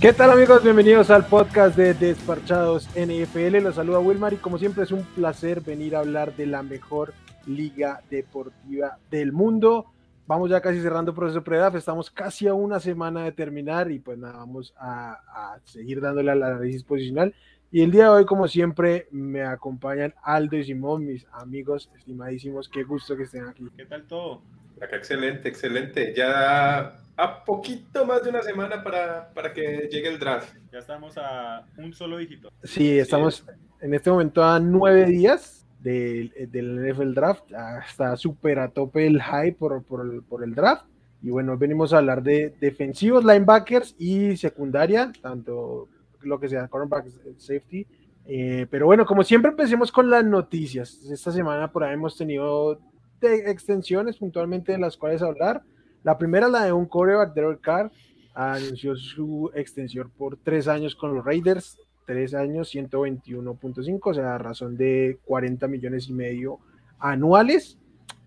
¿Qué tal amigos? Bienvenidos al podcast de Desparchados NFL. Los saluda Wilmar y como siempre es un placer venir a hablar de la mejor liga deportiva del mundo. Vamos ya casi cerrando proceso pre-draft, estamos casi a una semana de terminar y pues nada, vamos a, a seguir dándole al análisis posicional. Y el día de hoy, como siempre, me acompañan Aldo y Simón, mis amigos estimadísimos. Qué gusto que estén aquí. ¿Qué tal todo? Acá excelente, excelente. Ya a poquito más de una semana para, para que llegue el draft. Ya estamos a un solo dígito. Sí, estamos en este momento a nueve días del, del NFL Draft. Ya está súper a tope el hype por, por, el, por el draft. Y bueno, venimos a hablar de defensivos, linebackers y secundaria, tanto lo que sea, cornerback, safety. Eh, pero bueno, como siempre, empecemos con las noticias. Esta semana por ahí hemos tenido de extensiones puntualmente de las cuales hablar. La primera, la de un coreback, Derek Carr, anunció su extensión por tres años con los Raiders, tres años, 121.5, o sea, a razón de 40 millones y medio anuales.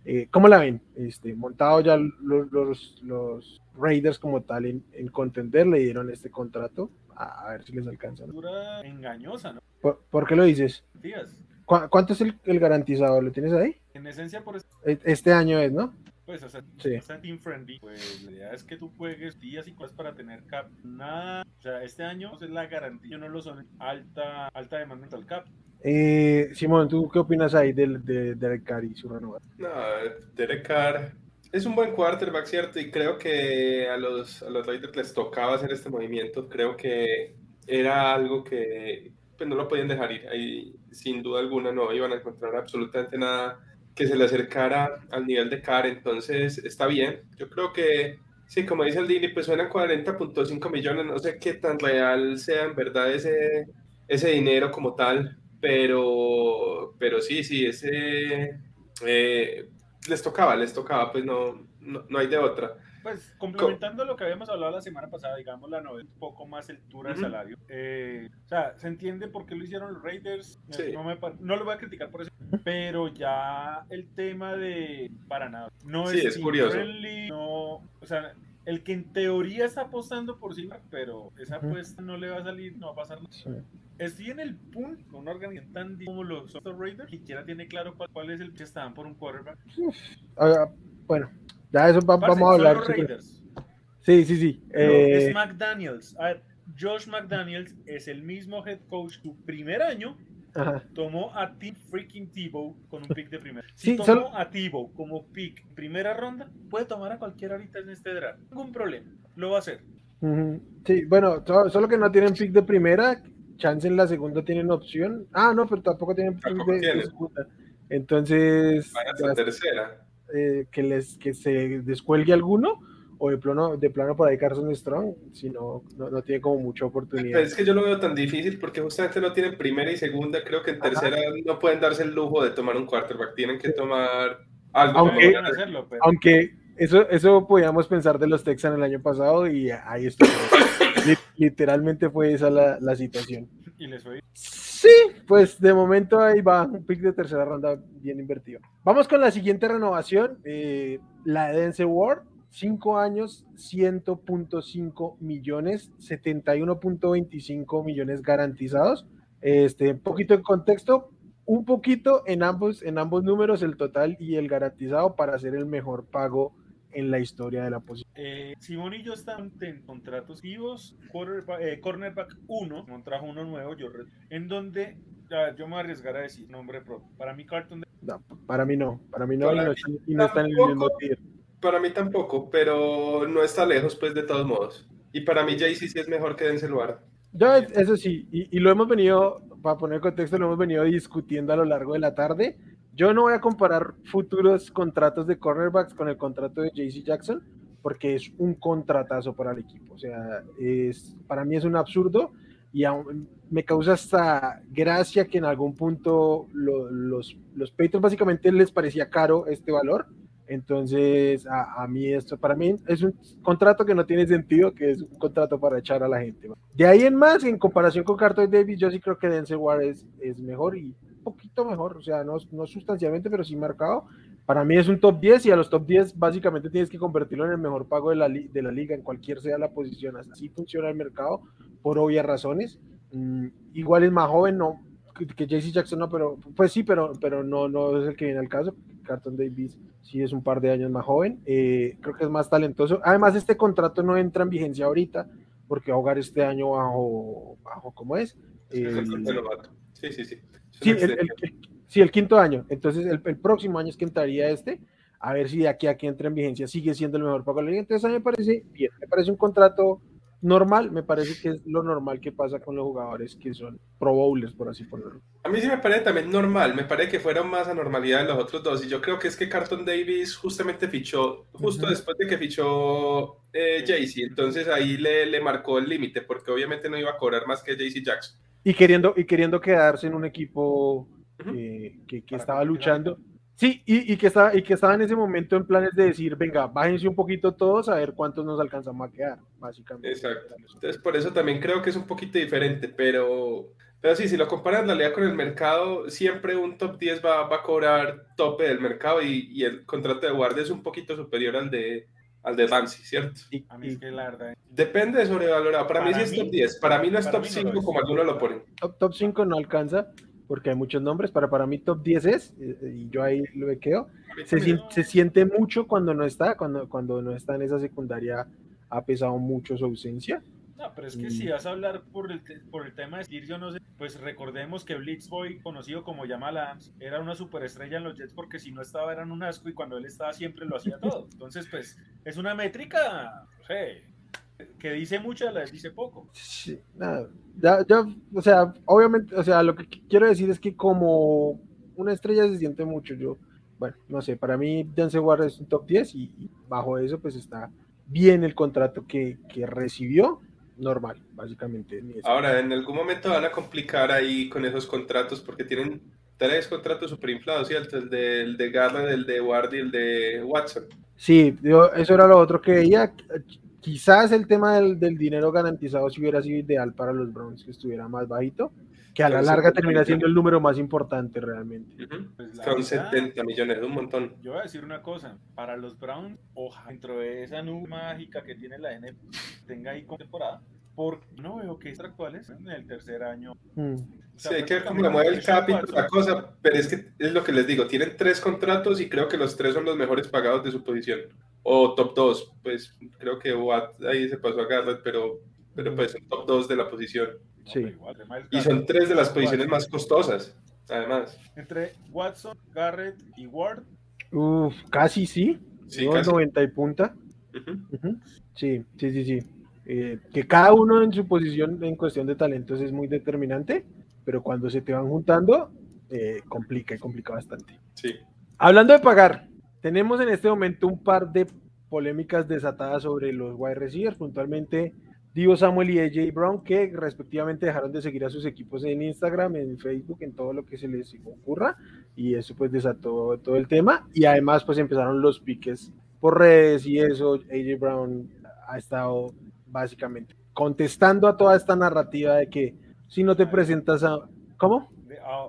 Eh, ¿Cómo la ven? Este, montado ya los, los, los Raiders como tal en, en, contender, le dieron este contrato. A, a ver si les alcanza. ¿no? engañosa, ¿no? ¿Por, ¿Por, qué lo dices? Días. ¿Cu ¿Cuánto es el, el, garantizado? ¿Lo tienes ahí? En esencia, por este año es, ¿no? Pues, o sea, sí. team friendly. Pues la idea es que tú juegues días y cosas para tener cap. Nada. O sea, este año es la garantía, no lo son. Alta, alta demanda al cap. Eh, Simón, ¿tú qué opinas ahí de, de, Derek Carr y su renovación? No, Derek Carr es un buen quarterback, ¿cierto? Y creo que a los, a los Raiders les tocaba hacer este movimiento. Creo que era algo que pues, no lo podían dejar ir. Ahí, sin duda alguna, no iban a encontrar absolutamente nada que se le acercara al nivel de Carr. Entonces, está bien. Yo creo que, sí, como dice el Dini, pues suenan 40.5 millones. No sé qué tan real sea en verdad ese, ese dinero como tal. Pero, pero sí, sí, ese... Eh, les tocaba, les tocaba, pues no, no, no hay de otra. Pues complementando lo que habíamos hablado la semana pasada, digamos la novela, un poco más altura de uh -huh. salario. Eh, o sea, se entiende por qué lo hicieron los Raiders. Sí. No, me, no, lo voy a criticar por eso, pero ya el tema de para nada. No sí, es, es curioso. Friendly, no, o sea, el que en teoría está apostando por Silva, pero esa apuesta no le va a salir, no va a pasar nada. Sí. Estoy en el punto con una organización tan como los Raiders, ni siquiera tiene claro cuál, cuál, es el que estaban por un quarterback. Uh, bueno, ya eso va, Parce, vamos a hablar. Los Raiders. Sí, sí, sí. Eh... Es McDaniels. A ver, Josh McDaniels es el mismo head coach su primer año. Ajá. Tomó a Tim freaking Tebow con un pick de primera. Si Sí, tomó solo- a Tebow como pick primera ronda, puede tomar a cualquiera ahorita en este draft. Ningún problema. Lo va a hacer. Sí, bueno, so- solo que no tienen pick de primera, chance en la segunda tienen opción. Ah, no, pero tampoco tienen pick Tampoco de, de segunda. Entonces, Vaya hasta tercera. Eh, que les que se descuelgue alguno o de plano de plano por ahí Carson Strong, si no, no, no tiene como mucha oportunidad. Pero es que yo lo veo tan difícil porque justamente no tienen primera y segunda. Creo que en tercera no pueden darse el lujo de tomar un quarterback. Tienen que tomar algo. Aunque- hacerlo, pero Aunque eso, eso podíamos pensar de los Texans el año pasado y ahí estuvo. Li- Literalmente fue esa la, la situación. y les fue Sí, pues de momento ahí va un pick de tercera ronda bien invertido. Vamos con la siguiente renovación, eh, la de Denzel Ward, 5 años, 100.5 millones, 71.25 millones garantizados. Este, un poquito en contexto, un poquito en ambos, en ambos números, el total y el garantizado para hacer el mejor pago en la historia de la posición. Eh, Simón y yo estamos en contratos vivos, quarterback, eh, cornerback 1, contrajo uno nuevo, yo en donde ya, yo me voy a decir nombre propio. Para mí, Carlton de- No, para mí no, para mí no, y Para no, mí están, y no están en el mismo tampoco. tier. Para mí tampoco, pero no está lejos, pues, de todos modos. Y para mí, Jay sí es mejor que Denzel Ward. Yo, eso sí, y, y lo hemos venido, para poner contexto, lo hemos venido discutiendo a lo largo de la tarde. Yo no voy a comparar futuros contratos de cornerbacks con el contrato de JC Jackson, porque es un contratazo para el equipo. O sea, es, para mí es un absurdo y aún me causa hasta gracia que en algún punto lo- los, los Patriots básicamente les parecía caro este valor. Entonces, a, a mí esto, para mí es un contrato que no tiene sentido, que es un contrato para echar a la gente. De ahí en más, en comparación con Carter Davis, yo sí creo que Denzel Ward es, es mejor y poquito mejor, o sea, no, no sustancialmente, pero sí marcado. Para mí es un top 10 y a los top 10 básicamente tienes que convertirlo en el mejor pago de la, de la liga en cualquier sea la posición. Así funciona el mercado por obvias razones. Mm, igual es más joven, no, que, que JC Jackson no, pero pues sí, pero, pero no, no es el que viene al caso. Carton Davis sí es un par de años más joven. Eh, creo que es más talentoso. Además, este contrato no entra en vigencia ahorita porque va a jugar este año bajo, bajo ¿cómo es? El, sí, sí, sí. Sí el, el, sí, el, quinto año. Entonces, el, próximo año es que entraría este. A ver si de aquí a aquí entra en vigencia sigue siendo el mejor pago de la liga. Entonces, a mí me parece bien. Me parece un contrato normal, me parece que es lo normal que pasa con los jugadores que son pro bowlers, por así ponerlo. A mí sí me parece también normal, me parece que fueron más anormalidad de los otros dos, y yo creo que es que Carton Davis justamente fichó, justo después de que fichó eh, Jaycee, entonces ahí le, le marcó el límite, porque obviamente no iba a cobrar más que Jaycee Jackson. Y queriendo, y queriendo quedarse en un equipo eh, que, que estaba luchando. Sí, y, y, que estaba, y que estaba en ese momento en planes de decir, venga, bájense un poquito todos a ver cuántos nos alcanzamos a quedar, básicamente. Exacto. Entonces, por eso también creo que es un poquito diferente, pero, pero sí, si lo comparas en realidad con el mercado, siempre un top 10 va, va a cobrar tope del mercado y, y, el contrato de guardia es un poquito superior al de, al de Ramsey, ¿cierto? A mí es que la verdad. Depende de sobrevalorado. Para, para mí, sí es top 10. Para mí no es top 5 no como algunos lo ponen. Top, top 5 no alcanza porque hay muchos nombres, para, para mí top 10 es, y yo ahí lo quedo, se, se, siente mucho cuando no está, cuando, cuando no está en esa secundaria ha pesado mucho su ausencia. No, pero es que si vas a hablar por el, por el tema de Steve, yo no sé, pues recordemos que Blitzboy, conocido como Jamal Adams, era una superestrella en los Jets porque si no estaba eran un asco y cuando él estaba siempre lo hacía todo. Entonces, pues, es una métrica, hey, que dice mucho, la dice poco. Sí, nada, ya, ya, o sea, obviamente, o sea, lo que quiero decir es que como una estrella se siente mucho, yo, bueno, no sé, para mí Dance Ward es un top 10 y, y, bajo eso pues está bien el contrato que, que recibió, normal, básicamente. Ahora, en algún momento van a complicar ahí con esos contratos porque tienen tres contratos super inflados, ¿cierto? El de, el de Garland, el de Ward y el de Watson. Sí, yo, eso era lo otro que veía quizás el tema del, del, dinero garantizado si hubiera sido ideal para los Browns que estuviera más bajito, que a la larga termina siendo el número más importante realmente. Uh -huh. pues Son verdad, 70 millones, un montón. Yo voy a decir una cosa, para los Browns, ojalá dentro de esa nube mágica que tiene la NFL, tenga ahí con temporada, porque no veo que actuales en el tercer año. Mm. O sea, sí, hay que ver cómo mueve el cap y la cosa, pero es que es lo que les digo, tienen tres contratos y creo que los tres son los mejores pagados de su posición o top 2, pues creo que Watt ahí se pasó a Garrett, pero, pero pues el top 2 de la posición. Sí. Y son tres de las posiciones más costosas, además. Entre Watson, Garrett y Ward. Uf, casi sí. Sí, casi. 90 y punta. Uh -huh. Uh -huh. Sí, sí, sí, sí. Eh, que cada uno en su posición en cuestión de talentos es muy determinante, pero cuando se te van juntando, eh, complica y complica bastante. Sí. Hablando de pagar, tenemos en este momento un par de polémicas desatadas sobre los wide receivers, puntualmente Divo Samuel y AJ Brown, que respectivamente dejaron de seguir a sus equipos en Instagram, en Facebook, en todo lo que se les ocurra, y eso pues desató todo el tema, y además pues empezaron los piques por redes y eso, AJ Brown ha estado básicamente contestando a toda esta narrativa de que si no te presentas a... ¿Cómo?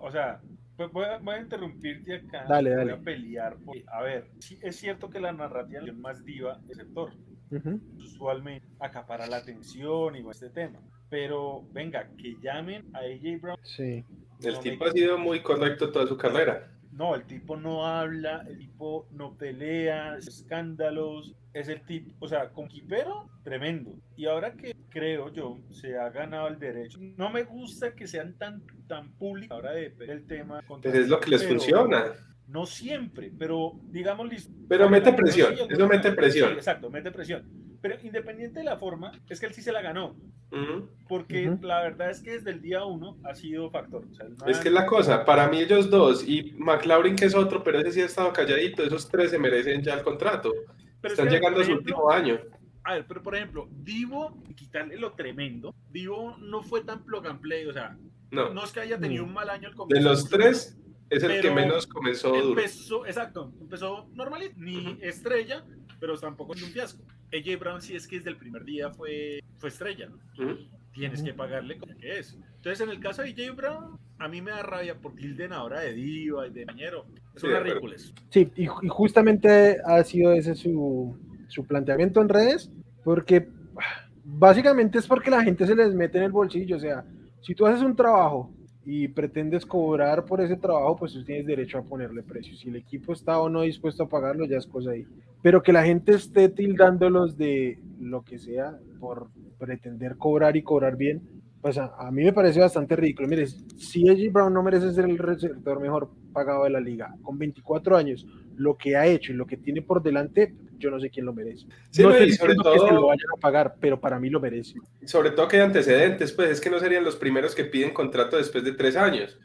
O sea, pues voy, a, voy a, interrumpirte acá. Dale, voy dale. a pelear. A ver, sí, es cierto que la narrativa es más diva del sector. Uh -huh. Usualmente acapara la atención y este tema. Pero venga, que llamen a AJ Brown. Sí. El no tipo me... ha sido muy correcto toda su carrera. No, el tipo no habla, el tipo no pelea, escándalos, es el tipo, o sea, con Quipero, tremendo. Y ahora que creo yo, se ha ganado el derecho, no me gusta que sean tan, tan públicos ahora de el tema. Pero es lo que les funciona. No siempre, pero digamos. Pero mete presión, eso mete presión. Sí, exacto, mete presión. Pero independiente de la forma, es que él sí se la ganó. Uh -huh. Porque uh -huh. la verdad es que desde el día uno ha sido factor. O sea, es que es la cosa, para mí ellos dos y McLaurin que es otro, pero ese sí ha estado calladito, esos tres se merecen ya el contrato. Pero Están es que, llegando a su último año. A ver, pero por ejemplo, Divo, quitarle lo tremendo, Divo no fue tan plug and play, o sea, no, no es que haya tenido un mal año el comienzo. De los tres, es el que menos comenzó empezó, duro. Exacto, empezó normalito, ni uh -huh. estrella, pero tampoco es un fiasco. AJ Brown sí es que desde el primer día fue, fue estrella. ¿no? Uh -huh. tienes que pagarle como que es. Entonces, en el caso de J. Brown, a mí me da rabia por tilden ahora de diva y de bañero. Es Sí, una ridículas. Sí, y, y justamente ha sido ese su, su planteamiento en redes, porque ah, básicamente es porque la gente se les mete en el bolsillo. O sea, si tú haces un trabajo y pretendes cobrar por ese trabajo, pues tú tienes derecho a ponerle precio. Si el equipo está o no dispuesto a pagarlo, ya es cosa ahí. Pero que la gente esté tildándolos de lo que sea por pretender cobrar y cobrar bien, pues a, a mí me parece bastante ridículo. Mire, si AJ Brown no merece ser el receptor mejor pagado de la liga, con 24 años, lo que ha hecho y lo que tiene por delante, yo no sé quién lo merece. Sí, no estoy sobre diciendo que se lo todo, vayan a pagar, pero para mí lo merece. sobre todo que hay antecedentes, pues es que no serían los primeros que piden contrato después de tres años.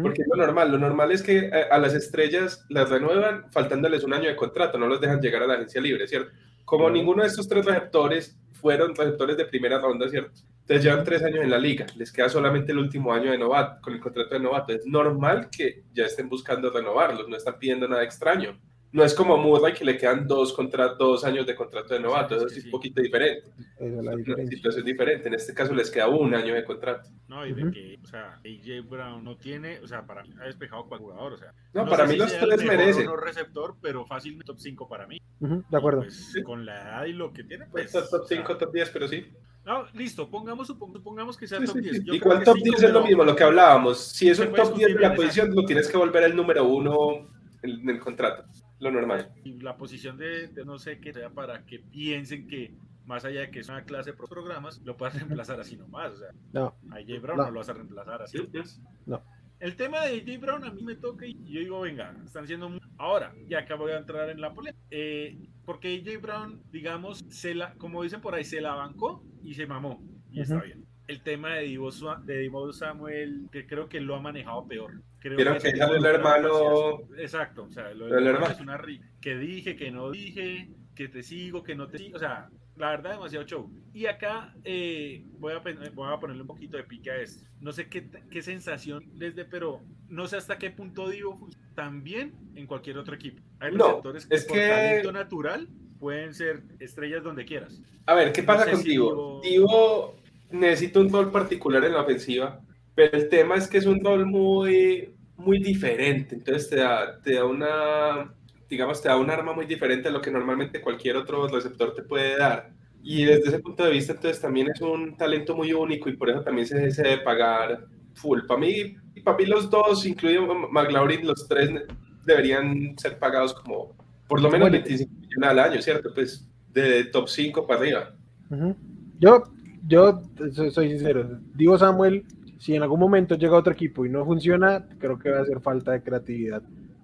Porque es lo normal, lo normal es que a, a las estrellas las renuevan faltándoles un año de contrato, no los dejan llegar a la agencia libre, ¿cierto? Como ninguno de estos tres receptores fueron receptores de primera ronda, ¿cierto? Entonces llevan tres años en la liga, les queda solamente el último año de novato, con el contrato de novato. Es normal que ya estén buscando renovarlos, no están pidiendo nada extraño. No es como Murray que le quedan dos, contra, dos años de contrato de novato, eso Sí, es sí. un poquito diferente. Esa es la Una situación diferente. En este caso les queda un año de contrato. No, y de Ujú. que, o sea, AJ Brown no tiene, o sea, para mí ha despejado cual jugador, o sea. No, para sé mí si los tres merecen. no receptor, pero fácilmente top 5 para mí. Ujú, de acuerdo. Pues, con la edad y lo que tiene, Pues, pues. top o sea, 5, top 10, pero sí. No, listo, pongamos, supong- supongamos que sea Sí, top sí, 10. sí. Yo Igual top cinco, 10 es lo mismo, lo que hablábamos. Si es un top 10 de la posición, lo tienes que volver el número uno en, el contrato. Lo normal. Y la posición de, de no sé qué sea para que piensen que más allá de que es una clase de programas, lo puedas reemplazar así nomás. O sea, No, a AJ Brown No. no. lo vas a reemplazar así. Nomás. No. El tema de AJ Brown a mí me toca y yo digo, venga, están haciendo mu- Ahora, ya acá voy a entrar en la polémica. Eh, porque AJ Brown, digamos, se la, como dicen por ahí, se la bancó y se mamó. Y está Ujú. bien. El tema de Divo, de Divo Samuel, que creo que lo ha manejado peor. Creo que ese sale el hermano- Exacto, o sea, lo del hermano hermano. es una ri- que dije, que no dije, que te sigo, que no te sigo, o sea, la verdad demasiado show. Y acá eh, voy, a, voy a ponerle un poquito de pique a esto. No sé qué, qué sensación les dé, pero no sé hasta qué punto Divo funciona tan bien en cualquier otro equipo. Hay receptores es por que- talento natural pueden ser estrellas donde quieras. A ver, ¿qué No pasa sé con si Divo? Divo- Divo necesita un rol particular en la ofensiva, pero el tema es que es un rol muy, muy diferente. Entonces te da, te da una, digamos, te da un arma muy diferente a lo que normalmente cualquier otro receptor te puede dar. Y desde ese punto de vista, entonces también es un talento muy único y por eso también se, se debe pagar full. Para mí, para mí los dos, incluido McLaurin, los tres deberían ser pagados como por lo menos Bueno. 25 millones al año, ¿cierto? Pues de top 5 para arriba. Yo, yo soy, sincero. Digo Samuel, si en algún momento llega otro equipo y no funciona, creo que va a hacer falta de creatividad.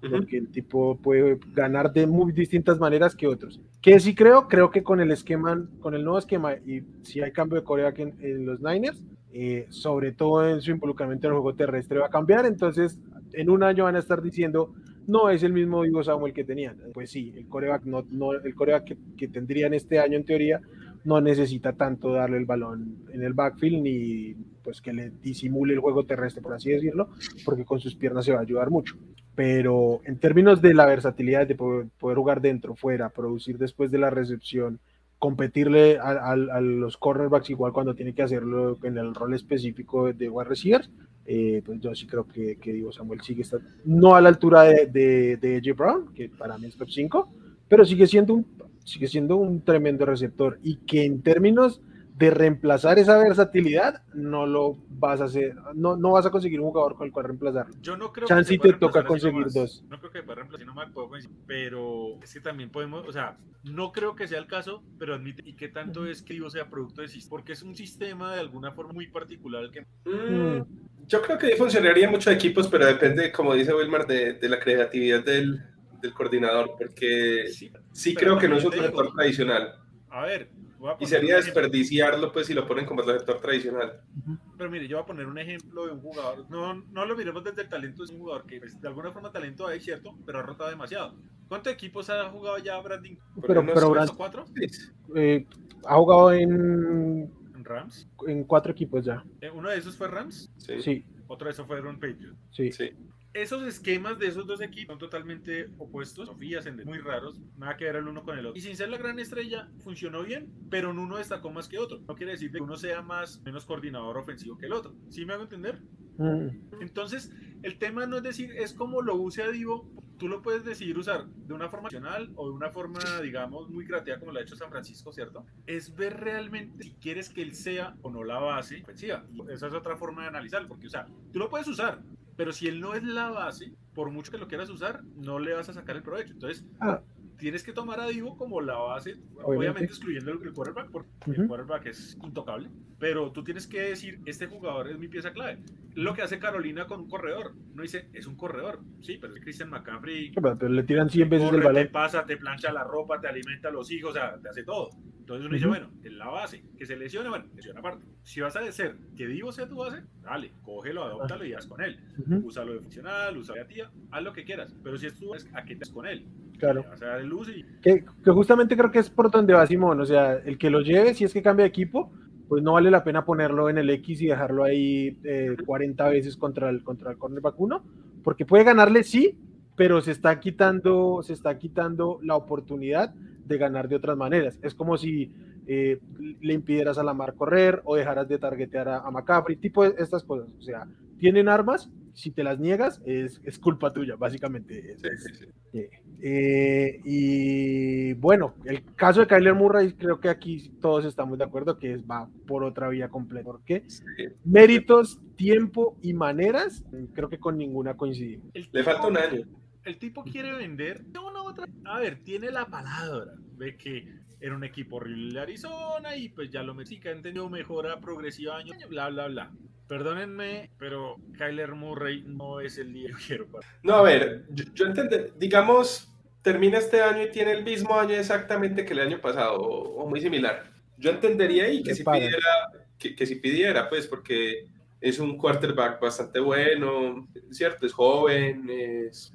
Porque el tipo puede ganar de muy distintas maneras que otros. Que sí creo, creo que con el esquema, con el nuevo esquema, y si hay cambio de coreback en, en los Niners, eh, sobre todo en su involucramiento en el juego terrestre va a cambiar. Entonces, en un año van a estar diciendo, no es el mismo Divo Samuel que tenían. Pues sí, el coreback, no, no, el coreback que, que tendrían este año en teoría no necesita tanto darle el balón en el backfield ni pues que le disimule el juego terrestre, por así decirlo, porque con sus piernas se va a ayudar mucho. Pero en términos de la versatilidad de poder, jugar dentro, fuera, producir después de la recepción, competirle a, los cornerbacks igual cuando tiene que hacerlo en el rol específico de wide receivers, eh, pues yo sí creo que, que Samuel sigue estando, no a la altura de, de, de AJ Brown, que para mí es top 5, pero sigue siendo un, sigue siendo un tremendo receptor y que en términos de reemplazar esa versatilidad no lo vas a hacer, no, no vas a conseguir un jugador con el cual reemplazarlo. Yo no creo Chance pueda te toca conseguir dos. No creo que pueda reemplazar coincidir, pero es que también podemos, o sea, no creo que sea el caso, pero admite, ¿y qué tanto es que Divo sea producto de sistema? Porque es un sistema de alguna forma muy particular el que Mm, Yo creo que funcionaría en muchos equipos, pero depende, como dice Wilmar, de, de la creatividad del, del coordinador, porque sí. Sí pero creo que no es un receptor digo. tradicional. A ver, voy a Y poner sería un ejemplo. desperdiciarlo, pues, si lo ponen como receptor tradicional. Pero mire, yo voy a poner un ejemplo de un jugador. No, no lo miremos desde el talento, es un jugador que pues, de alguna forma talento hay, cierto, pero ha rotado demasiado. ¿Cuántos equipos ha jugado ya Brandon? Pero, pero tres Brand- ¿Tres o cuatro? eh, ha jugado en, En Rams. en cuatro equipos ya. Eh, Uno de esos fue Rams. Sí, otro de esos fueron Patriots. sí. sí. Esos esquemas de esos dos equipos son totalmente opuestos, Sofías muy raros, nada que ver el uno con el otro. Y sin ser la gran estrella, funcionó bien, pero en uno destacó más que otro. No quiere decir que uno sea más menos coordinador ofensivo que el otro. ¿Sí me hago entender? Mm. Entonces, el tema no es decir, es como lo use a Divo, tú lo puedes decidir usar de una forma nacional o de una forma, digamos, muy creativa como lo ha hecho San Francisco, ¿cierto? Es ver realmente si quieres que él sea o no la base ofensiva. esa es otra forma de analizarlo, porque, o sea, tú lo puedes usar, pero si él no es la base, por mucho que lo quieras usar, no le vas a sacar el provecho. Entonces, ah. Tienes que tomar a Divo como la base, obviamente, excluyendo el, quarterback, porque el quarterback es intocable, pero tú tienes que decir, este jugador es mi pieza clave. Lo que hace Carolina con un corredor, no dice, es un corredor, sí, pero es Christian McCaffrey. Pero, le tiran 100 veces el balón. Te pasa, te plancha la ropa, te alimenta a los hijos, o sea, te hace todo. Entonces uno dice, bueno, es la base, que se lesione, bueno, lesiona aparte. Si vas a decir que Divo sea tu base, dale, cógelo, adóptalo y haz con él. Úsalo de funcional, úsalo de tía, haz lo que quieras. Pero si es base, ¿a qué te con él? Claro. Luz y... que, que, justamente creo que es por donde va Simón, o sea, el que lo lleve, si es que cambia de equipo, pues no vale la pena ponerlo en el X y dejarlo ahí 40 eh, veces contra el, contra el cornerback 1, porque puede ganarle, sí, pero se está quitando, se está quitando la oportunidad de ganar de otras maneras. Es como si eh, le impidieras a la mar correr o dejaras de targetear a, a McCaffrey, tipo de estas cosas. O sea, tienen armas, si te las niegas, es, es culpa tuya, básicamente. Eh, y bueno, el caso de Kyler Murray, creo que aquí todos estamos de acuerdo que es, va por otra vía completa. porque Méritos, tiempo y maneras, creo que con ninguna coincidimos. Le falta un año el tipo quiere vender una otra. A ver, tiene la palabra de que era un equipo horrible de Arizona y pues ya lo mexica, entendió mejora progresiva año, bla, bla, bla. Perdónenme, pero Kyler Murray no es el día que quiero para. No, a ver, yo, entiendo, digamos, termina este año y tiene el mismo año exactamente que el año pasado, o, muy similar. Yo entendería y que si pidiera, que, si pidiera, pues, porque es un quarterback bastante bueno, ¿cierto? Es joven, es,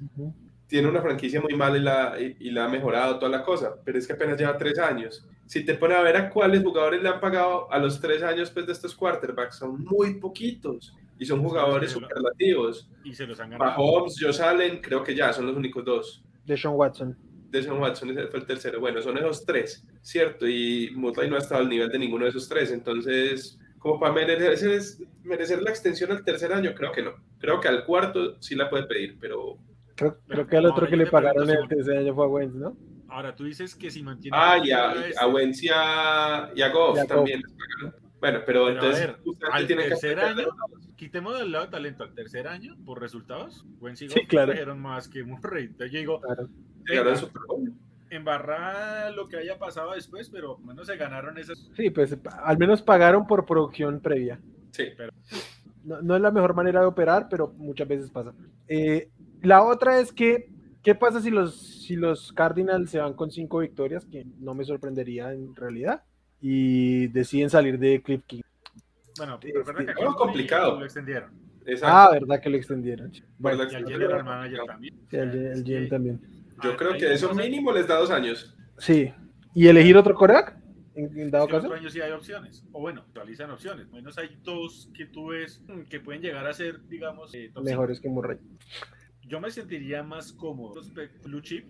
tiene una franquicia muy mala y la, y, la ha mejorado toda la cosa, pero es que apenas lleva tres años. Si te pone a ver a cuáles jugadores le han pagado a los tres años pues, de estos quarterbacks, son muy poquitos y son jugadores superlativos. Y se los han ganado. Mahomes, Josh Allen, creo que ya son los únicos dos. De Sean Watson. De Sean Watson fue el tercero. Bueno, son esos tres, ¿cierto? Y Mutley no ha estado al nivel de ninguno de esos tres, entonces como para merecer, merecer la extensión al tercer año, creo que no. Creo que al cuarto sí la puede pedir, pero Creo, creo que al otro que le pagaron el tercer año fue a Wentz, ¿no? Ahora tú dices que si mantiene. Ah, y a, a Wentz y a, y a Goff también les pagaron. Bueno, pero, entonces. al tercer año, quitemos del lado de talento al tercer año por resultados. Wentz y Goff sí, claro. trajeron más que Murray. Entonces yo digo. Claro. Embarrar lo que haya pasado después, pero bueno, se ganaron esas. Sí, pues al menos pagaron por producción previa. Sí, pero. No, no, es la mejor manera de operar, pero muchas veces pasa. Eh, la otra es que, ¿qué pasa si los, si los Cardinals se van con cinco victorias? Que no me sorprendería en realidad. Y deciden salir de Cliff King. Bueno, pero este, verdad que es complicado. Lo extendieron. Ah, verdad que lo extendieron. Bueno, y al general manager también. Sí, el, GM también. Yo creo que eso mínimo les da dos años. Sí. ¿Y elegir otro coreback? En, dado caso. años sí hay opciones. O bueno, actualizan opciones. Menos hay dos que tú ves que pueden llegar a ser, digamos, eh, mejores que Murray yo me sentiría más cómodo respecto Blue Chip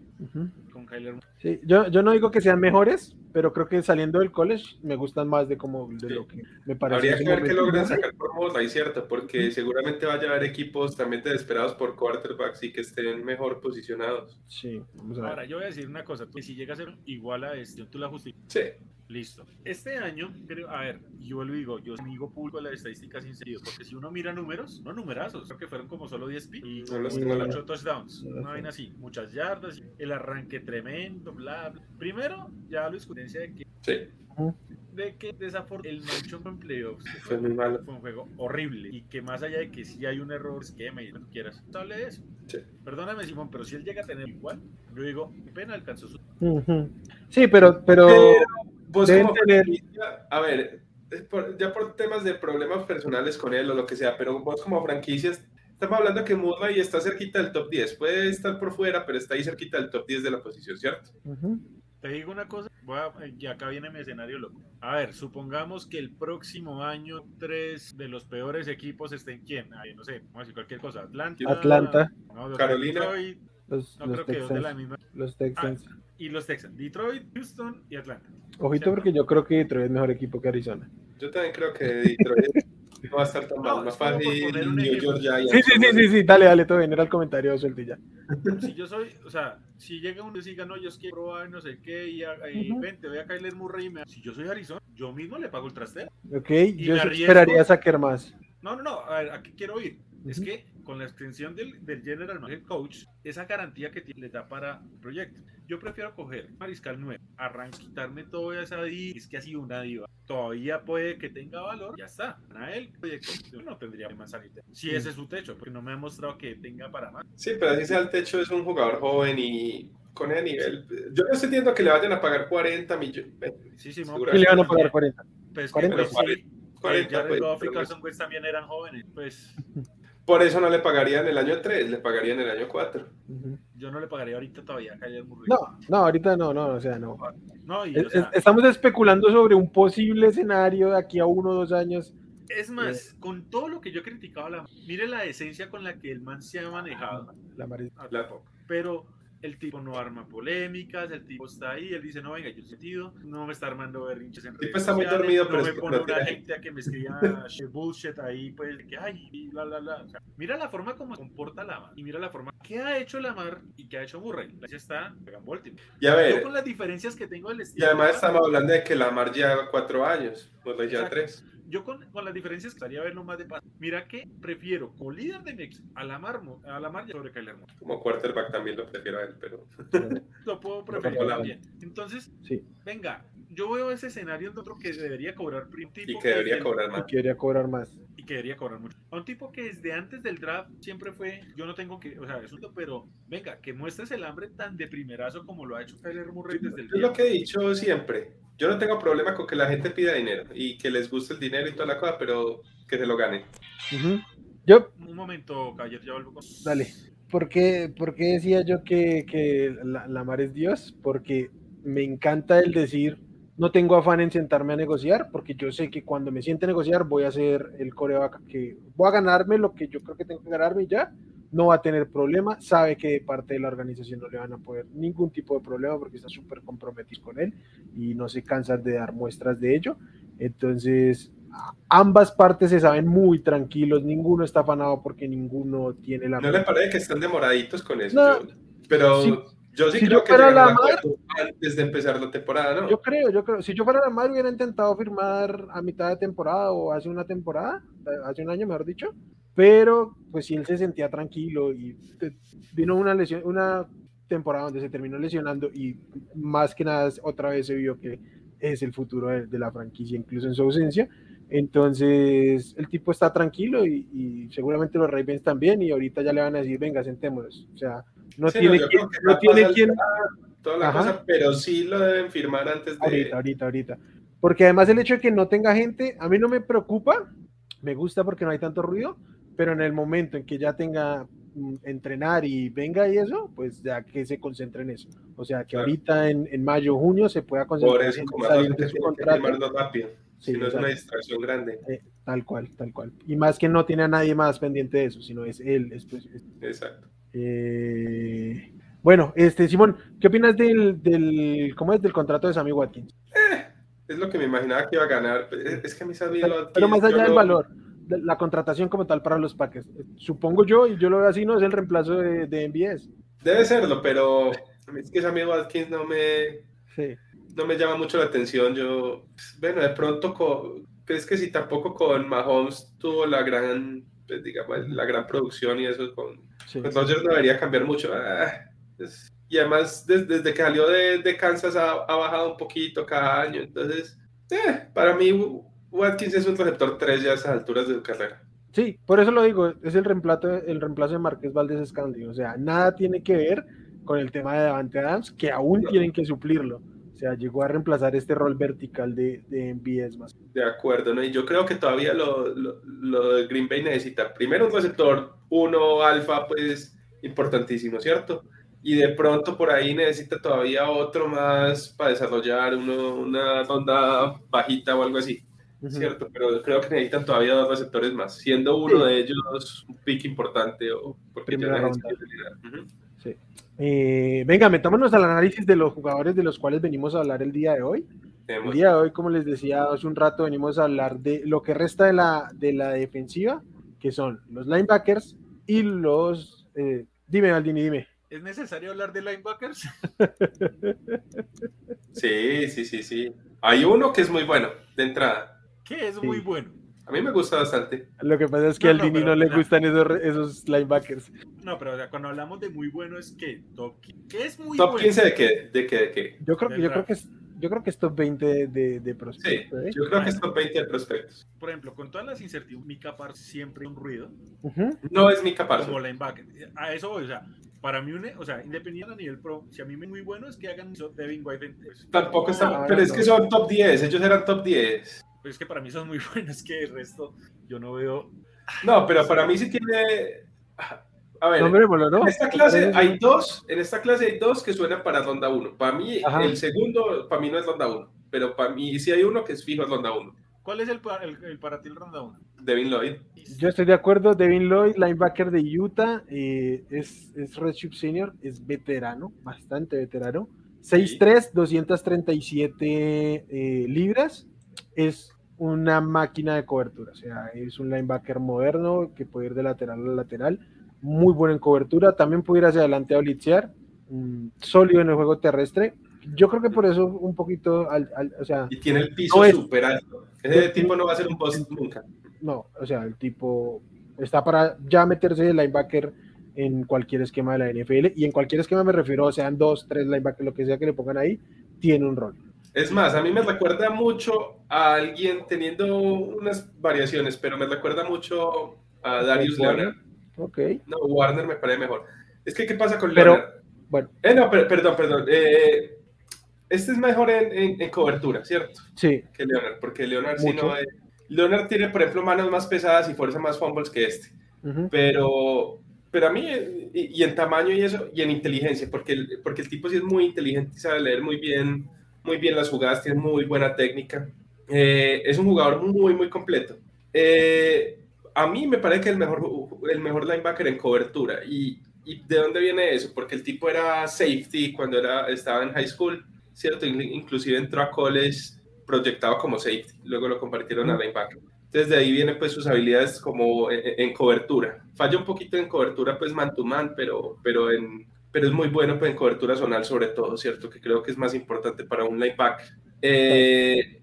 con Kyler. Sí, yo, yo no digo que sean mejores, pero creo que saliendo del college me gustan más de como de lo que me parece. Habría que ver qué logran sacar por Mosley, cierto, porque seguramente vaya a haber equipos también desesperados por quarterbacks y que estén mejor posicionados. Sí, vamos a ver. Ahora, yo voy a decir una cosa, que si llega a ser igual a este, tú la justificas. Sí. Listo. Este año, creo, a ver, yo lo digo, yo amigo público de las estadísticas sin sentido, porque si uno mira números, no numerazos, creo que fueron como solo 10 pi y solo 8 touchdowns, una vaina así, muchas yardas, el arranque tremendo, bla, bla. Primero, ya la experiencia de que sí. de que desafortunadamente el en playoffs fue, muy malo. fue un juego horrible y que más allá de que si hay un error esquema y lo que quieras, hable de eso. Sí. Perdóname Simón, pero si él llega a tener igual, yo digo, qué pena alcanzó su... Sí, pero, pero a ver, ya por temas de problemas personales con él o lo que sea, pero vos como franquicias, estamos hablando que y está cerquita del top 10, puede estar por fuera, pero está ahí cerquita del top 10 de la posición, ¿cierto? te digo una cosa, voy a- y acá viene mi escenario loco. A ver, supongamos que el próximo año tres de los peores equipos estén quién, Ay, no sé, vamos a decir cualquier cosa, Atlanta, Atlanta. no, Carolina. Detroit, Los, no los creo que dos de la Texans. misma, Los Texans. Y los Texans, Detroit, Houston y Atlanta. Ojito porque yo creo que Detroit es mejor equipo que Arizona. Yo también creo que Detroit no va a estar tan No, mal. es Más fácil poner un New. York Giants. Sí, sí, sí, sí, sí, dale, dale, todo bien, era el comentario suelto ya. Si yo soy, o sea, si llega uno y diga, no, yo quiero probar no sé qué, y, a- y Ujú. ven, te voy a Kyler Murray, y me... si yo soy Arizona, yo mismo le pago el trasteo. Ok, Y yo esperaría sacar más. No, no, no, a ver, ¿a qué quiero ir? Es que con la extensión del, del General Manager Coach, esa garantía que tiene, le da para el proyecto. Yo prefiero coger Mariscal 9, arrancar, quitarme toda esa diva, es que ha sido una diva. Todavía puede que tenga valor, ya está. A él, proyecto, yo no tendría más salir. Si ese es su techo, porque no me ha mostrado que tenga para más. Sí, pero así sea el techo, es un jugador joven y con ese nivel. Yo no estoy entiendo que le vayan a pagar 40 millones. Sí, sí. Y le van a pagar 40. Pues, 40, pues, pero sí, 40, Jared pues, Goff y pero- Carson Wentz también eran jóvenes, pues Por eso no le pagarían el año 3, le pagarían el año 4. Ujú. yo no le pagaría ahorita todavía a Kyler Murray. No, no, ahorita no, no, o sea, no. No, y, Es- o sea, es- estamos especulando sobre un posible escenario de aquí a uno o dos años. Es más, con todo lo que yo he criticado la mire la decencia con la que el man se ha manejado. La Maris- Ah, La-. Pero el tipo no arma polémicas, el tipo está ahí, él dice, no, venga, yo he sentido, no me está armando berrinches en redes tipo está muy sociales, dormido, no pero me pone una gente a que me escriba shit, bullshit ahí, pues, que, ay, y. O sea, mira la forma como se comporta Lamar, y mira la forma que ha hecho Lamar y que ha hecho Murray. La está en Baltimore. Y a Yo ver, con las diferencias que tengo del y estilo. además de Lamar, estamos hablando de que Lamar lleva 4 años, Murray ya Exacto. 3. Yo con, con las diferencias que estaría verlo más de paz. Mira que prefiero como líder de Mex a Lamar, Mo- a Lamar sobre Kyler Murray. Como quarterback también lo prefiero a él, pero Lo puedo preferir también. Entonces, Sí, venga, yo veo ese escenario en otro que debería cobrar tipo y que debería desde el- cobrar y más. quería cobrar más. y que debería cobrar mucho. A un tipo que desde antes del draft siempre fue, yo no tengo que, o sea, es un pero venga, que muestres el hambre tan de primerazo como lo ha hecho Kyler Murray desde el Es lo que he dicho siempre. Yo no tengo problema con que la gente pida dinero y que les guste el dinero y toda la cosa, pero que se lo ganen. Ujú. Yo, Un momento, Cayer, ya vuelvo con... dale. ¿Por qué, por qué decía yo que, que la, Lamar es Dios? Porque me encanta el decir, no tengo afán en sentarme a negociar, porque yo sé que cuando me siente a negociar voy a ser el coreback que voy a ganarme lo que yo creo que tengo que ganarme y ya. No va a tener problema, sabe que de parte de la organización no le van a poner ningún tipo de problema porque está súper comprometido con él y no se cansan de dar muestras de ello. Entonces, ambas partes se saben muy tranquilos, ninguno está afanado porque ninguno tiene la... ¿No le parece que están demoraditos con eso? No. Pero Sí. Yo sí Si creo yo que fuera llegaron a Lamar- acuerdo antes de empezar la temporada, ¿no? Yo creo, yo creo. Si yo fuera la madre hubiera intentado firmar a mitad de temporada o hace una temporada, eh, hace un año mejor dicho, pero pues si él se sentía tranquilo y te- vino una lesión, una temporada donde se terminó lesionando y más que nada otra vez se vio que es el futuro de, de la franquicia, incluso en su ausencia. Entonces el tipo está tranquilo y, y seguramente los Ravens también y ahorita ya le van a decir, venga, sentémonos. O sea, no Sí, tiene yo quien, no tiene quien, Toda la cosa, pero sí lo deben firmar antes de... Ahorita, ahorita, ahorita. Porque además el hecho de que no tenga gente, a mí no me preocupa, me gusta porque no hay tanto ruido, pero en el momento en que ya tenga mm, entrenar y venga y eso, pues ya que se concentre en eso. O sea, que Claro. ahorita en, en mayo, junio se pueda concentrar Por eso, en como salir de su contrato. rápido. Sí, si no es una distracción grande. Eh, tal cual, tal cual. Y más que no tiene a nadie más pendiente de eso, sino es él. es- pues, es- Exacto. Eh, Bueno, este, Simón, ¿qué opinas del, del, ¿cómo es? del contrato de Sammy Watkins? Es lo que me imaginaba que iba a ganar. Es, es que a mí Sammy Pero, Watkins, pero más allá del valor, de la contratación como tal para los Packers. Supongo yo, y yo lo veo así, no es el reemplazo de, de MBS. Debe serlo, pero a mí es que Sammy Watkins no me, Sí. no me llama mucho la atención. Yo, bueno, de pronto, con, ¿crees que si tampoco con Mahomes tuvo la gran, pues, digamos, la gran producción y eso con, sí. No debería cambiar mucho. Ah, es- y además, des- desde que salió de, de Kansas ha, ha bajado un poquito cada año. Entonces, eh, para mí, Watkins es un receptor 3 ya a esas alturas de su carrera. Sí, por eso lo digo, es el reemplazo, el reemplazo de Marqués Valdés Scandi. O sea, nada tiene que ver con el tema de Davante Adams, que aún No. tienen que suplirlo. O sea, llegó a reemplazar este rol vertical de, de MBS más. De acuerdo, ¿no? Y yo creo que todavía lo, lo, lo de Green Bay necesita primero un receptor 1 alfa, pues importantísimo, ¿cierto? y de pronto por ahí necesita todavía otro más para desarrollar uno, una ronda bajita o algo así. ¿Cierto? Pero creo que necesitan todavía dos receptores más, siendo uno de ellos un pick importante o porque Primera ronda. Sí. eh, venga, metámonos al análisis de los jugadores de los cuales venimos a hablar el día de hoy. El día de hoy, como les decía hace un rato, venimos a hablar de lo que resta de la, de la defensiva, que son los linebackers y los... Eh, dime, Aldini, dime. ¿Es necesario hablar de linebackers? sí, sí, sí, sí. Hay uno que es muy bueno, de entrada. ¿Qué es muy bueno? A mí me gusta bastante. Lo que pasa es que no, al Dini no, no le gustan esos, esos, linebackers. No, pero o sea, cuando hablamos de muy bueno es que top ¿Qué es muy top bueno? 15 de qué? ¿De qué? ¿De qué? Yo creo, yo creo que es yo creo que es top 20 de, de prospectos. Sí, ¿eh? yo creo que es top 20 de prospectos. Por ejemplo, con todas las incertidumbres, Mika Parsons siempre un ruido. Uh -huh. No es Mika Parsons. Como linebacker. A eso voy, o sea, para mí, o sea, independiente a nivel pro, si a mí me es muy bueno es que hagan Devin White. Pues, Tampoco está, no, pero no, es que son top 10, ellos eran top 10. Pues es que para mí son muy buenos, que el resto yo no veo. No, pero para mí sí tiene. A ver, ¿no? en esta clase hay dos, en esta clase hay dos que suenan para ronda 1. Para mí, Ajá. el segundo, para mí no es ronda 1, pero para mí sí hay uno que es fijo es ronda 1. ¿Cuál es el, el, el, para ti el ronda 1? Devin Lloyd. Yo estoy de acuerdo, Devin Lloyd, linebacker de Utah, eh, es, es Redshift Senior, es veterano, bastante veterano. 6'3, 237 eh, libras, es una máquina de cobertura, o sea, es un linebacker moderno que puede ir de lateral a lateral, muy bueno en cobertura, también puede ir hacia adelante a blitzear, mmm, sólido en el juego terrestre. Yo creo que por eso un poquito, al, al, o sea... Y tiene el piso no súper alto. Ese tipo no va a ser un post nunca. No, o sea, el tipo está para ya meterse de linebacker en cualquier esquema de la NFL, y en cualquier esquema me refiero, sean dos, tres linebackers, lo que sea que le pongan ahí, tiene un rol. Es más, a mí me recuerda mucho a alguien teniendo unas variaciones, pero me recuerda mucho a Darius Leonard. Ok. No, Warner me parece mejor. Es que, ¿qué pasa con pero, Leonard? Bueno. Eh, no, per perdón, perdón. Eh, este es mejor en, en, en, cobertura, ¿cierto? Sí. Que Leonard, porque Leonard sí no es... Leonard tiene, por ejemplo, manos más pesadas y fuerza más fumbles que este. Uh -huh. Pero, pero a mí, y, y, en tamaño y eso, y en inteligencia, porque el, porque el tipo sí es muy inteligente y sabe leer muy bien, muy bien las jugadas, tiene muy buena técnica. Eh, es un jugador muy, muy completo. Eh, a mí me parece que el mejor, el mejor linebacker en cobertura. Y, ¿Y de dónde viene eso? Porque el tipo era safety cuando era, estaba en high school, ¿cierto? Inclusive entró a college proyectado como safety, luego lo compartieron a linebacker. Entonces de ahí vienen pues sus habilidades como en, en, cobertura. Falla un poquito en cobertura pues man to man, pero, pero, en, pero es muy bueno pues en cobertura zonal sobre todo, ¿cierto? Que creo que es más importante para un linebacker. Eh,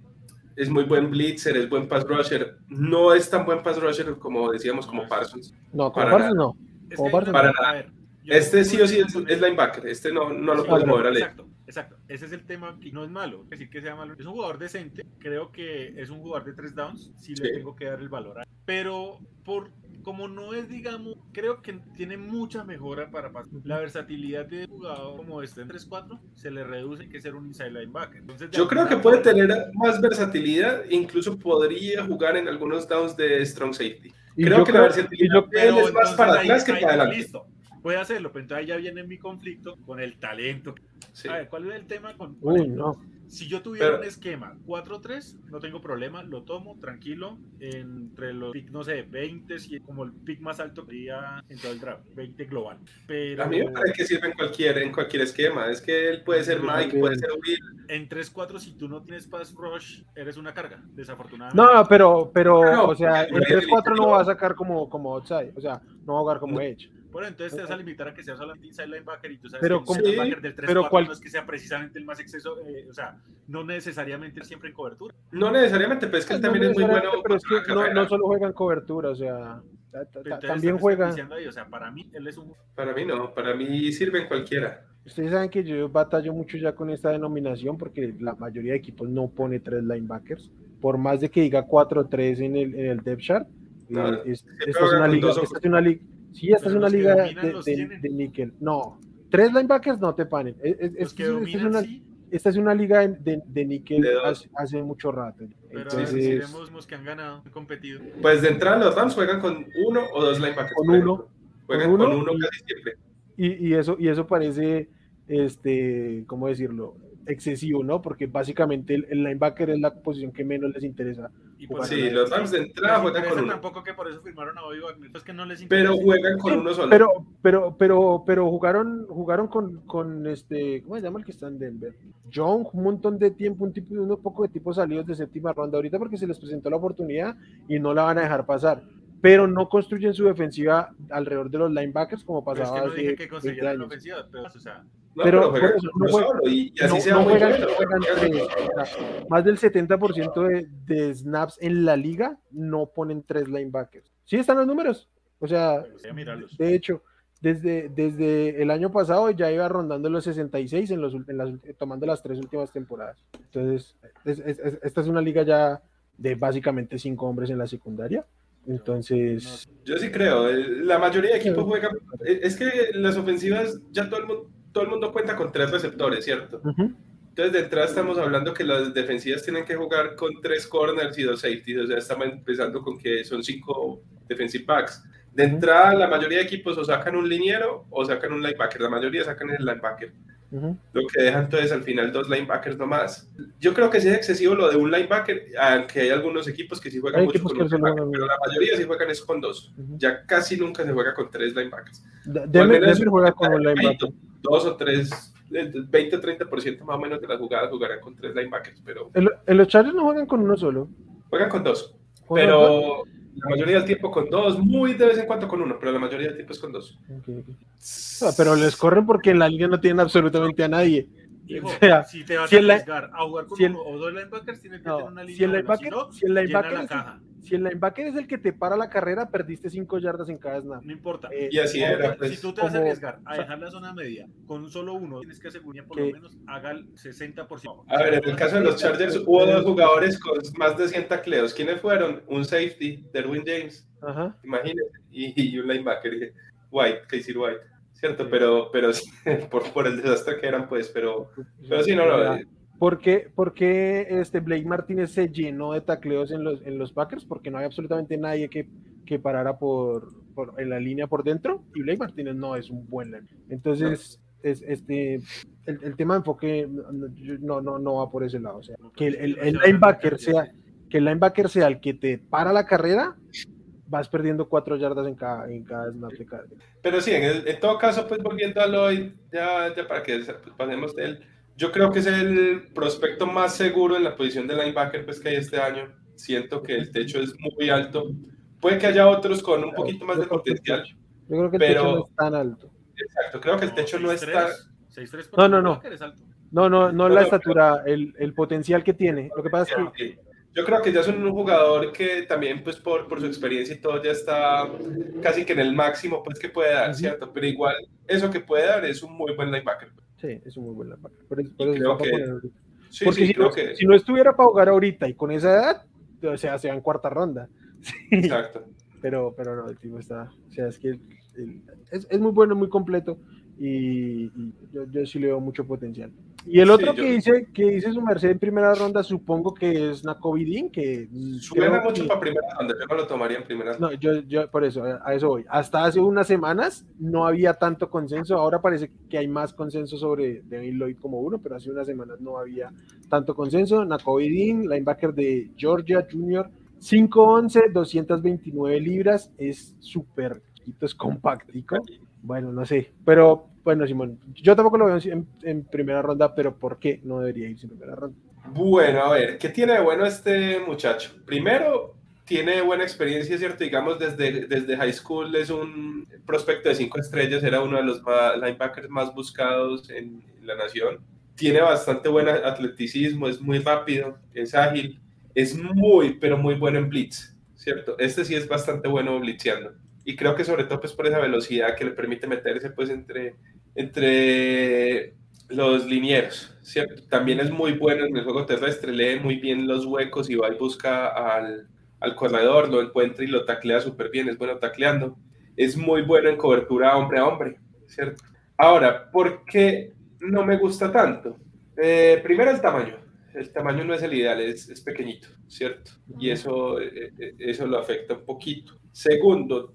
es muy buen blitzer, es buen pass rusher. No es tan buen pass rusher como decíamos como Parsons. No, como Parsons no. Como Parsons para no. nada. Este sí o sí es, es linebacker, este no, no lo sí, puedes mover a ley. Exacto, exacto. Ese es el tema y no es malo, es decir que sea malo. Es un jugador decente, creo que es un jugador de tres downs, sí, sí. le tengo que dar el valor. A Pero por como no es, digamos, creo que tiene mucha mejora para pasar. La versatilidad de jugador como este en 3-4 se le reduce que ser un inside linebacker. Entonces, Yo creo que puede tener más versatilidad, incluso podría jugar en algunos downs de strong safety. Y creo que creo, la versatilidad de él es más para ahí, atrás que ahí, para adelante. Listo puede hacerlo, pero entonces ahí ya viene mi conflicto con el talento. Sí. A ver, ¿cuál es el tema con, con Uy, no. Si yo tuviera pero, un esquema 4-3, no tengo problema, lo tomo tranquilo entre los pick, no sé, 20, como el pick más alto que había en todo el draft, 20 global. Pero... A mí me parece que sirve en cualquier, en cualquier esquema, es que él puede ser Mike, puede ser Will. En 3-4, si tú no tienes pass rush, eres una carga, desafortunadamente. No, pero, pero no, o sea, en 3-4 no va a sacar como, como outside, o sea, no va a jugar como edge. Bueno, entonces te vas a limitar a que sea solamente inside linebacker y tú sabes pero que como, el linebacker del 3 pero cual... no es que sea precisamente el más exceso, eh, o sea, no necesariamente siempre en cobertura. No necesariamente, pero es que él también no es muy bueno. Pero es que no, no, solo juega en cobertura, o sea, también juega. Ahí, o sea, para mí él es un. Para mí no, para mí sirve en cualquiera. Ustedes saben que yo batallo mucho ya con esta denominación porque la mayoría de equipos no pone tres linebackers. Por más de que diga 4-3 en el, en el depth chart, no, es, esta, es una liga, esta es una liga. Sí, esta es una liga de, de, de, níquel. No, tres linebackers no te panen. Es, es, los que dominan, es una, sí. Esta es una liga de, de níquel hace, hace, mucho rato. Pero Entonces, vemos que han ganado, han competido. Pues de entrada los Rams juegan con uno o dos linebackers. Con uno. Juegan con uno, uno, con uno casi siempre. y, y, eso, y eso parece, este, ¿cómo decirlo? excesivo, ¿no? Porque básicamente el, el, linebacker es la posición que menos les interesa. Y pues, sí, los Rams de entrada juegan con uno. Tampoco que por eso firmaron a Bobby Wagner, es que no les interesa. Pero juegan con uno solo. Pero, pero, pero, pero jugaron, jugaron con, con este, ¿cómo se llama el que está en Denver? John, un montón de tiempo, un tipo, un poco de tipos salidos de séptima ronda ahorita porque se les presentó la oportunidad y no la van a dejar pasar pero no construyen su defensiva alrededor de los linebackers como pasaba pero es que no dije que construyeran la ofensiva, pero, o sea, no, pero, pero no, solo, y, así se va juegan, juegan tres, más del 70% de, de, snaps en la liga no ponen tres linebackers. Sí están los números. O sea, de hecho, desde, desde el año pasado ya iba rondando los 66 en los, en las, tomando las tres últimas temporadas. Entonces, es, es, esta es una liga ya de básicamente cinco hombres en la secundaria. Entonces. Yo sí creo. La mayoría de equipos juegan. Es que las ofensivas, ya todo el mundo, todo el mundo cuenta con tres receptores, ¿cierto? Entonces, de entrada estamos hablando que las defensivas tienen que jugar con tres corners y dos safeties. O sea, estamos empezando con que son cinco defensive backs. De entrada, la mayoría de equipos o sacan un liniero o sacan un linebacker. La mayoría sacan el linebacker. Lo que deja entonces al final dos linebackers nomás. Yo creo que sí es excesivo lo de un linebacker, aunque hay algunos equipos que sí juegan mucho con un linebacker, pero la mayoría sí juegan eso con dos. Ya casi nunca se juega con tres linebackers. Denver juega con un linebacker. Dos o tres 20 30% más o menos de las jugadas jugarán con tres linebackers, pero... En, los Chargers no juegan con uno solo. Juegan con dos, pero la mayoría del tiempo con dos, muy de vez en cuando con uno, pero la mayoría del tiempo es con dos. Ah, pero les corren porque en la liga no tienen absolutamente a nadie. o sea, si te vas a arriesgar a jugar con uno o dos linebackers, tienes que tener una línea. Si el linebacker, si el linebacker, si el linebacker es el que te para la carrera, perdiste 5 yardas en cada snap. No importa. Eh, y así era, pues, si tú te vas a arriesgar a dejar la zona media con un solo uno, tienes que asegurar por lo menos haga el 60%. A ver, en el caso de los Chargers hubo dos jugadores con más de 100 tacleos. ¿Quiénes fueron? Un safety, Derwin James. Ajá. Imagínate. Y, un linebacker, White, Casey White. Cierto, pero, pero por, por el desastre que eran, pues, pero, pero sí, no, no. ¿Por qué, este Blake Martínez se llenó de tacleos en los, en los Packers? Porque no hay absolutamente nadie que, que parara por, en la línea por dentro y Blake Martínez no es un buen Entonces, es, este, el, tema de enfoque no, no, no va por ese lado. O sea, que el, linebacker sea, que el linebacker sea el que te para la carrera, vas perdiendo cuatro yardas en cada, en cada snap Pero sí, en, en, todo caso, pues volviendo a Lloyd, ya, ya para que pues, pasemos de él yo creo que es el prospecto más seguro en la posición de linebacker pues, que hay este año. Siento que el techo es muy alto. Puede que haya otros con un poquito más de potencial. Yo creo que el pero... techo no es tan alto. Exacto, creo que el techo no, es tan... No, no, no. No, no, no la estatura, el, el, potencial que tiene. Lo que pasa es que... Yo creo que ya es un jugador que también, pues por, por, su experiencia y todo, ya está casi que en el máximo pues que puede dar, ¿cierto? Pero igual, eso que puede dar es un muy buen linebacker. Sí, es un muy buen linebacker. Por eso, que... Porque si, no, si, no, estuviera para jugar ahorita y con esa edad, o sea, se va en cuarta ronda. Exacto. Pero, pero no, el tipo está, o sea, es que es, es, muy bueno, muy completo y, yo, yo, sí le veo mucho potencial. Y el otro que, dice, que dice su merced en primera ronda, supongo que es Nakovidin, que... Suena mucho para primera ronda, yo no lo tomaría en primera ronda. No, yo, yo por eso, a eso voy. Hasta hace unas semanas no había tanto consenso, ahora parece que hay más consenso sobre David Lloyd como uno, pero hace unas semanas no había tanto consenso. Nakovidin, linebacker de Georgia Junior, 5'11, 229 libras, es súper es compactico. Bueno, no sé, pero bueno, Simón, yo tampoco lo veo en, primera ronda, pero ¿por qué no debería irse en primera ronda? Bueno, a ver, ¿qué tiene de bueno este muchacho? Primero, tiene buena experiencia, ¿cierto? Digamos, desde, desde high school es un prospecto de cinco estrellas, era uno de los linebackers más buscados en, la nación. Tiene bastante buen atleticismo, es muy rápido, es ágil, es muy, pero muy bueno en blitz, ¿cierto? Este sí es bastante bueno blitzeando y creo que sobre todo pues por esa velocidad que le permite meterse pues entre, entre los linieros. También es muy bueno en el juego terrestre, lee muy bien los huecos y va y busca al, al corredor, lo encuentra y lo taclea súper bien, es bueno tacleando. Es muy bueno en cobertura hombre a hombre. Ahora, ¿por qué no me gusta tanto? Eh, primero el tamaño. El tamaño no es el ideal, es, es pequeñito, ¿cierto? Y eso, eh, eh, eso lo afecta un poquito. Segundo,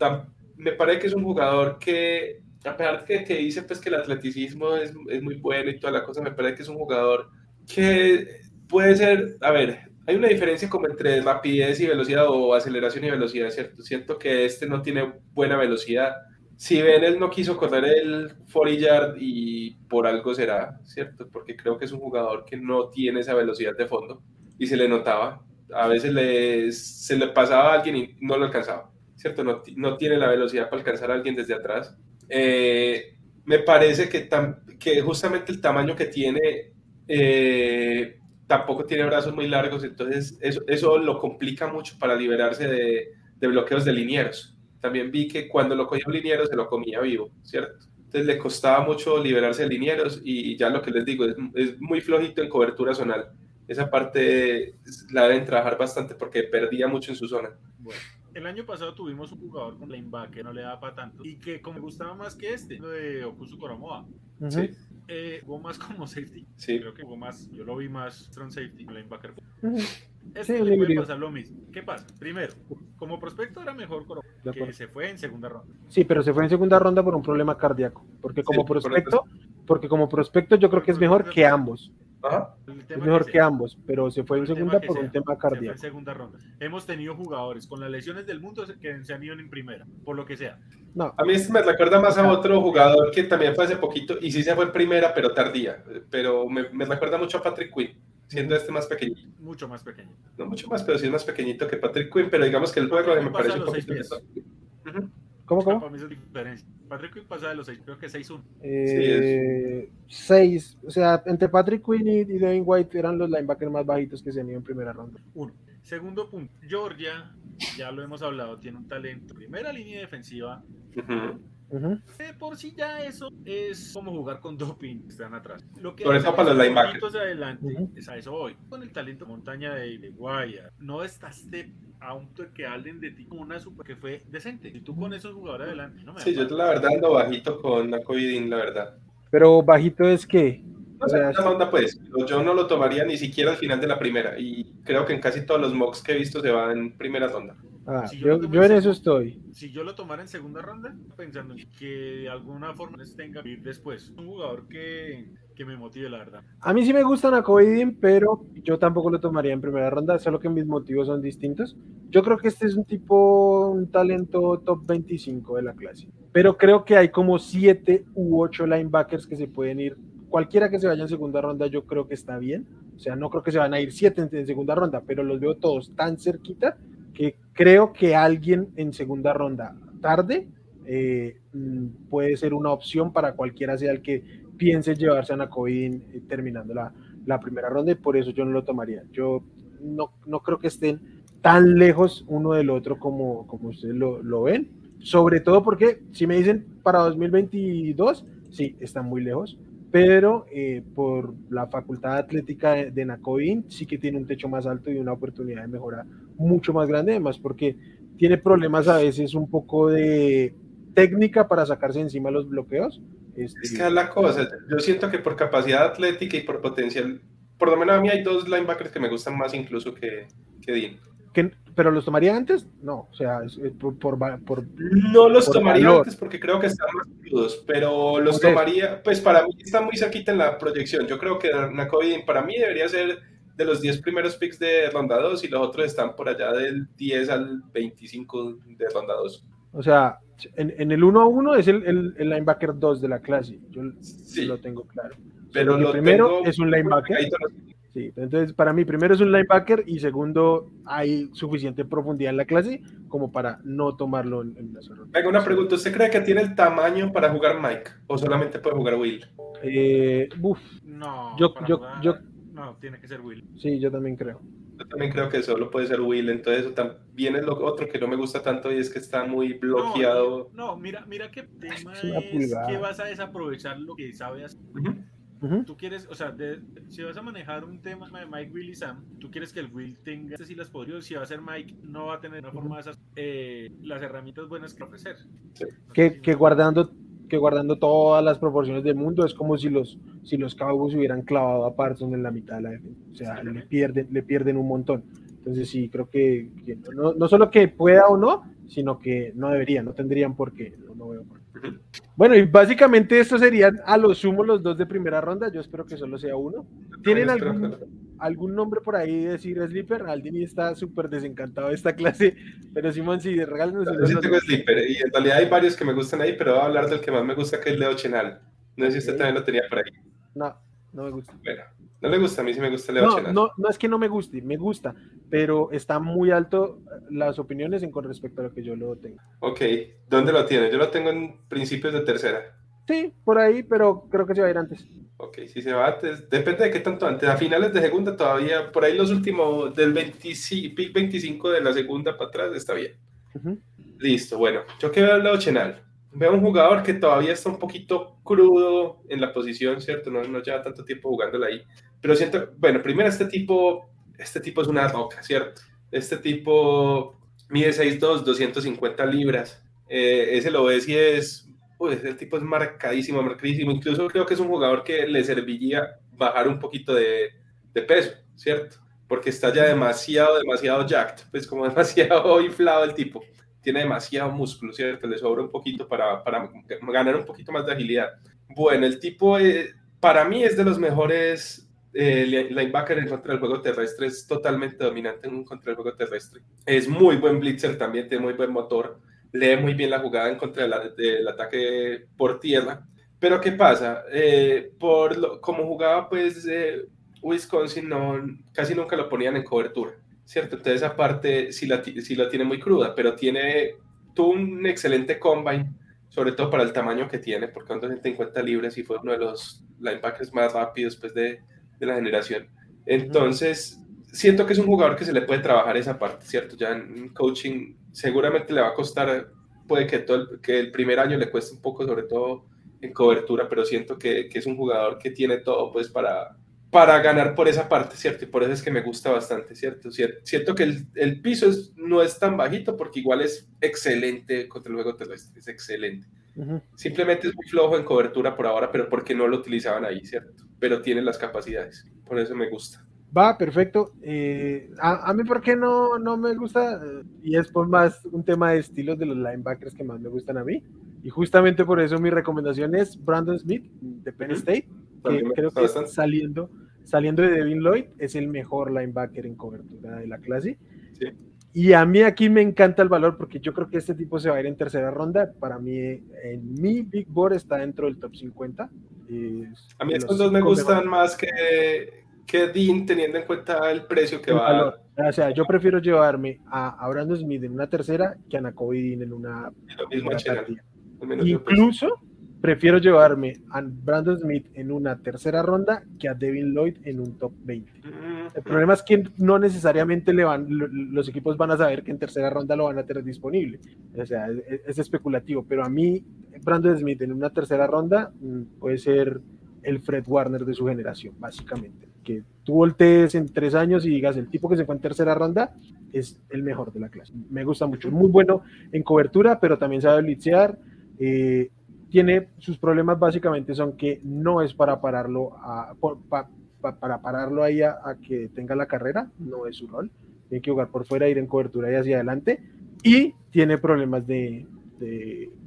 me parece que es un jugador que a pesar de que, dice pues que el atleticismo es, es, muy bueno y toda la cosa, me parece que es un jugador que puede ser, a ver, hay una diferencia como entre rapidez y velocidad o aceleración y velocidad, ¿cierto? Siento que este no tiene buena velocidad. Si ven, él no quiso correr el 40 yard y por algo será, ¿cierto? Porque creo que es un jugador que no tiene esa velocidad de fondo y se le notaba. A veces le, se le pasaba a alguien y no lo alcanzaba, ¿cierto? No, no tiene la velocidad para alcanzar a alguien desde atrás. Eh, me parece que, que justamente el tamaño que tiene eh, tampoco tiene brazos muy largos, entonces eso, eso lo complica mucho para liberarse de, de, bloqueos de linieros. También vi que cuando lo cogía un liniero se lo comía vivo, ¿cierto? Entonces le costaba mucho liberarse de linieros y ya lo que les digo, es, es muy flojito en cobertura zonal. Esa parte la deben trabajar bastante porque perdía mucho en su zona. Bueno el año pasado tuvimos un jugador con linebacker, no le daba para tanto, y que como me gustaba más que este, de Okusu Koromoa. Sí. Eh, jugó más como safety. Sí. Creo que jugó más, yo lo vi más strong safety, linebacker. Este le puede pasar lo mismo. ¿Qué pasa? Primero, como prospecto era mejor que se fue en segunda ronda. Sí, pero se fue en segunda ronda por un problema cardíaco, porque como prospecto, porque como prospecto yo creo que es mejor que ambos. Es mejor que, ambos, pero se fue en segunda por un tema cardíaco. en segunda ronda. Hemos tenido jugadores con las lesiones del mundo que se han ido en primera, por lo que sea. No. A mí me recuerda más a otro jugador que también fue hace poquito y sí se fue en primera, pero tardía. Pero me, me recuerda mucho a Patrick Quinn, siendo este más pequeñito. Mucho más pequeño. No mucho más, pero sí es más pequeñito que Patrick Quinn, pero digamos que el juego me parece un poquito. ¿Cómo, cómo? Patrick Quinn pasa de los 6, creo que 6-1. Eh, 6, o sea, entre Patrick Quinn y, Devin White eran los linebackers más bajitos que se han ido en primera ronda. Uno. Segundo punto, Georgia, ya lo hemos hablado, tiene un talento. Primera línea defensiva. Por si ya eso es como jugar con doping, están atrás. Lo que Por eso para los linebackers. adelante, es a eso hoy. Con el talento montaña de, de Guaya, no estás de a un que hablen de ti como una super que fue decente. Y tú con esos jugadores adelante, no me Sí, yo la verdad ando bajito con Nakovidin, la verdad. Pero bajito es que. O sea, onda, pues, yo no lo tomaría ni siquiera al final de la primera. Y creo que en casi todos los mocks que he visto se va en primera ronda. Ah, yo, en eso estoy. Si yo lo tomara en segunda ronda, pensando en que de alguna forma tenga ir después. Un jugador que, que, me motive, la verdad. A mí sí me gustan a Covidin, pero yo tampoco lo tomaría en primera ronda, solo que mis motivos son distintos. Yo creo que este es un tipo, un talento top 25 de la clase. Pero creo que hay como 7 u 8 linebackers que se pueden ir. Cualquiera que se vaya en segunda ronda, yo creo que está bien. O sea, no creo que se van a ir 7 en segunda ronda, pero los veo todos tan cerquita que creo que alguien en segunda ronda tarde eh, mm, puede ser una opción para cualquiera sea el que piense llevarse a Nacoin eh, terminando la, la, primera ronda y por eso yo no lo tomaría. Yo no, no creo que estén tan lejos uno del otro como, como ustedes lo, lo ven. Sobre todo porque si me dicen para 2022, sí, están muy lejos pero eh, por la facultad atlética de, de sí que tiene un techo más alto y una oportunidad de mejora mucho más grande, además porque tiene problemas a veces un poco de técnica para sacarse encima los bloqueos. Este, es que es la cosa, yo siento que por capacidad atlética y por potencial, por lo menos a mí hay dos linebackers que me gustan más incluso que, que Dean. ¿Pero los tomaría antes? No, o sea, por, por, No los tomaría antes porque creo que están más crudos, pero los tomaría, pues para mí está muy cerquita en la proyección. Yo creo que Nakovidin para mí debería ser de los 10 primeros picks de ronda 2 y los otros están por allá del 10 al 25 de ronda 2. O sea, en, el 1 a 1 es el, el, linebacker 2 de la clase, yo sí. lo tengo claro. Pero lo primero es un linebacker. Sí, entonces para mí primero es un linebacker y segundo hay suficiente profundidad en la clase como para no tomarlo en, en la Venga, una pregunta, ¿usted cree que tiene el tamaño para jugar Mike o solamente puede jugar Will? Eh, no, yo, yo, yo, no, tiene que ser Will. Sí, yo también creo. Yo también creo que solo puede ser Will, entonces eso también es lo otro que no me gusta tanto y es que está muy bloqueado. No, mira, mira qué tema es, que vas a desaprovechar lo que sabes Tú quieres, o sea, si vas a manejar un tema de Mike, Will y Sam, tú quieres que el Will tenga si las podría, si va a ser Mike, no va a tener una forma de esas, eh, las herramientas buenas que ofrecer. Que, que, guardando que guardando todas las proporciones del mundo es como si los si los Cowboys hubieran clavado a Parsons en la mitad de la defensa, o sea, le pierden le pierden un montón. Entonces sí, creo que, no, no, solo que pueda o no, sino que no deberían, no tendrían por qué, no, veo por qué. Bueno, y básicamente estos serían a lo sumo los dos de primera ronda. Yo espero que solo sea uno. ¿Tienen algún, algún nombre por ahí de decir Sleeper? Aldini está súper desencantado de esta clase, pero Simón, sí, regálenos. Yo sí tengo Sleeper y en realidad hay varios que me gustan ahí, pero voy a hablar del que más me gusta, que es Leo Chenal. No sé si usted también lo tenía por ahí. No, no me gusta. Bueno, no le gusta, a mí sí me gusta Leo no, Chenal. No, no es que no me guste, me gusta, pero está muy alto las opiniones en con respecto a lo que yo lo tengo. Ok, ¿dónde lo tiene? Yo lo tengo en principios de tercera. Sí, por ahí, pero creo que se va a ir antes. Ok, si se va antes, depende de qué tanto antes. A finales de segunda todavía, por ahí los últimos, del 25, pick 25 de la segunda para atrás, está bien. Uh -huh. Listo, bueno, yo que veo al lado Chenal. Veo un jugador que todavía está un poquito crudo en la posición, ¿cierto? No, no lleva tanto tiempo jugándola ahí. Pero siento, bueno, primero este tipo, este tipo es una roca, ¿cierto? Este tipo mide 6'2, 250 libras. Eh, ese lo ves y es, uy, ese tipo es marcadísimo, marcadísimo. Incluso creo que es un jugador que le serviría bajar un poquito de, de peso, ¿cierto? Porque está ya demasiado, demasiado jacked, pues como demasiado inflado el tipo tiene demasiado músculo, ¿cierto? Le sobra un poquito para, para ganar un poquito más de agilidad. Bueno, el tipo eh, para mí es de los mejores eh, linebacker en contra del juego terrestre, es totalmente dominante en contra del juego terrestre. Es muy buen blitzer también, tiene muy buen motor, lee muy bien la jugada en contra del, ataque por tierra. Pero ¿qué pasa? Eh, por lo, como jugaba pues Wisconsin, no, casi nunca lo ponían en cobertura. ¿cierto? Entonces, aparte, sí la, sí la tiene muy cruda, pero tiene, tuvo un excelente combine, sobre todo para el tamaño que tiene, porque son 250 libras y fue uno de los linebackers más rápidos pues, de, de la generación. Entonces, siento que es un jugador que se le puede trabajar esa parte, ¿cierto? Ya en coaching seguramente le va a costar, puede que, todo el, que el primer año le cueste un poco, sobre todo en cobertura, pero siento que, que es un jugador que tiene todo pues para, para ganar por esa parte, ¿cierto? Y por eso es que me gusta bastante, ¿cierto? Siento que el, el piso es, no es tan bajito porque igual es excelente contra el juego terrestre, es excelente. Uh -huh. Simplemente es muy flojo en cobertura por ahora, pero porque no lo utilizaban ahí, ¿cierto? Pero tiene las capacidades, por eso me gusta. Va, perfecto. Eh, a, a, mí, ¿por qué no, no me gusta? Y es por más un tema de estilos de los linebackers que más me gustan a mí. Y justamente por eso mi recomendación es Brandon Smith de Penn State, que creo que está saliendo, saliendo de Devin Lloyd es el mejor linebacker en cobertura de la clase. Sí. Y a mí aquí me encanta el valor porque yo creo que este tipo se va a ir en tercera ronda. Para mí, en mi Big Board está dentro del top 50. Es a mí estos dos me gustan más que, que Dean, teniendo en cuenta el precio que el va valor. a... O sea, yo prefiero llevarme a, a Brandon Smith en una tercera que a Nakobe Dean en una. Lo mismo una Incluso prefiero llevarme a Brandon Smith en una tercera ronda que a Devin Lloyd en un top 20. El problema es que no necesariamente le van, los equipos van a saber que en tercera ronda lo van a tener disponible. O sea, es, es especulativo, pero a mí Brandon Smith en una tercera ronda mm, puede ser el Fred Warner de su generación, básicamente. Que tú voltees en tres años y digas, el tipo que se fue en tercera ronda es el mejor de la clase. Me gusta mucho, muy bueno en cobertura, pero también sabe blitzear. Eh, tiene sus problemas básicamente son que no es para pararlo a, pa, pa, para pararlo ahí a, que tenga la carrera, no es su rol. Tiene que jugar por fuera, ir en cobertura y hacia adelante. Y tiene problemas de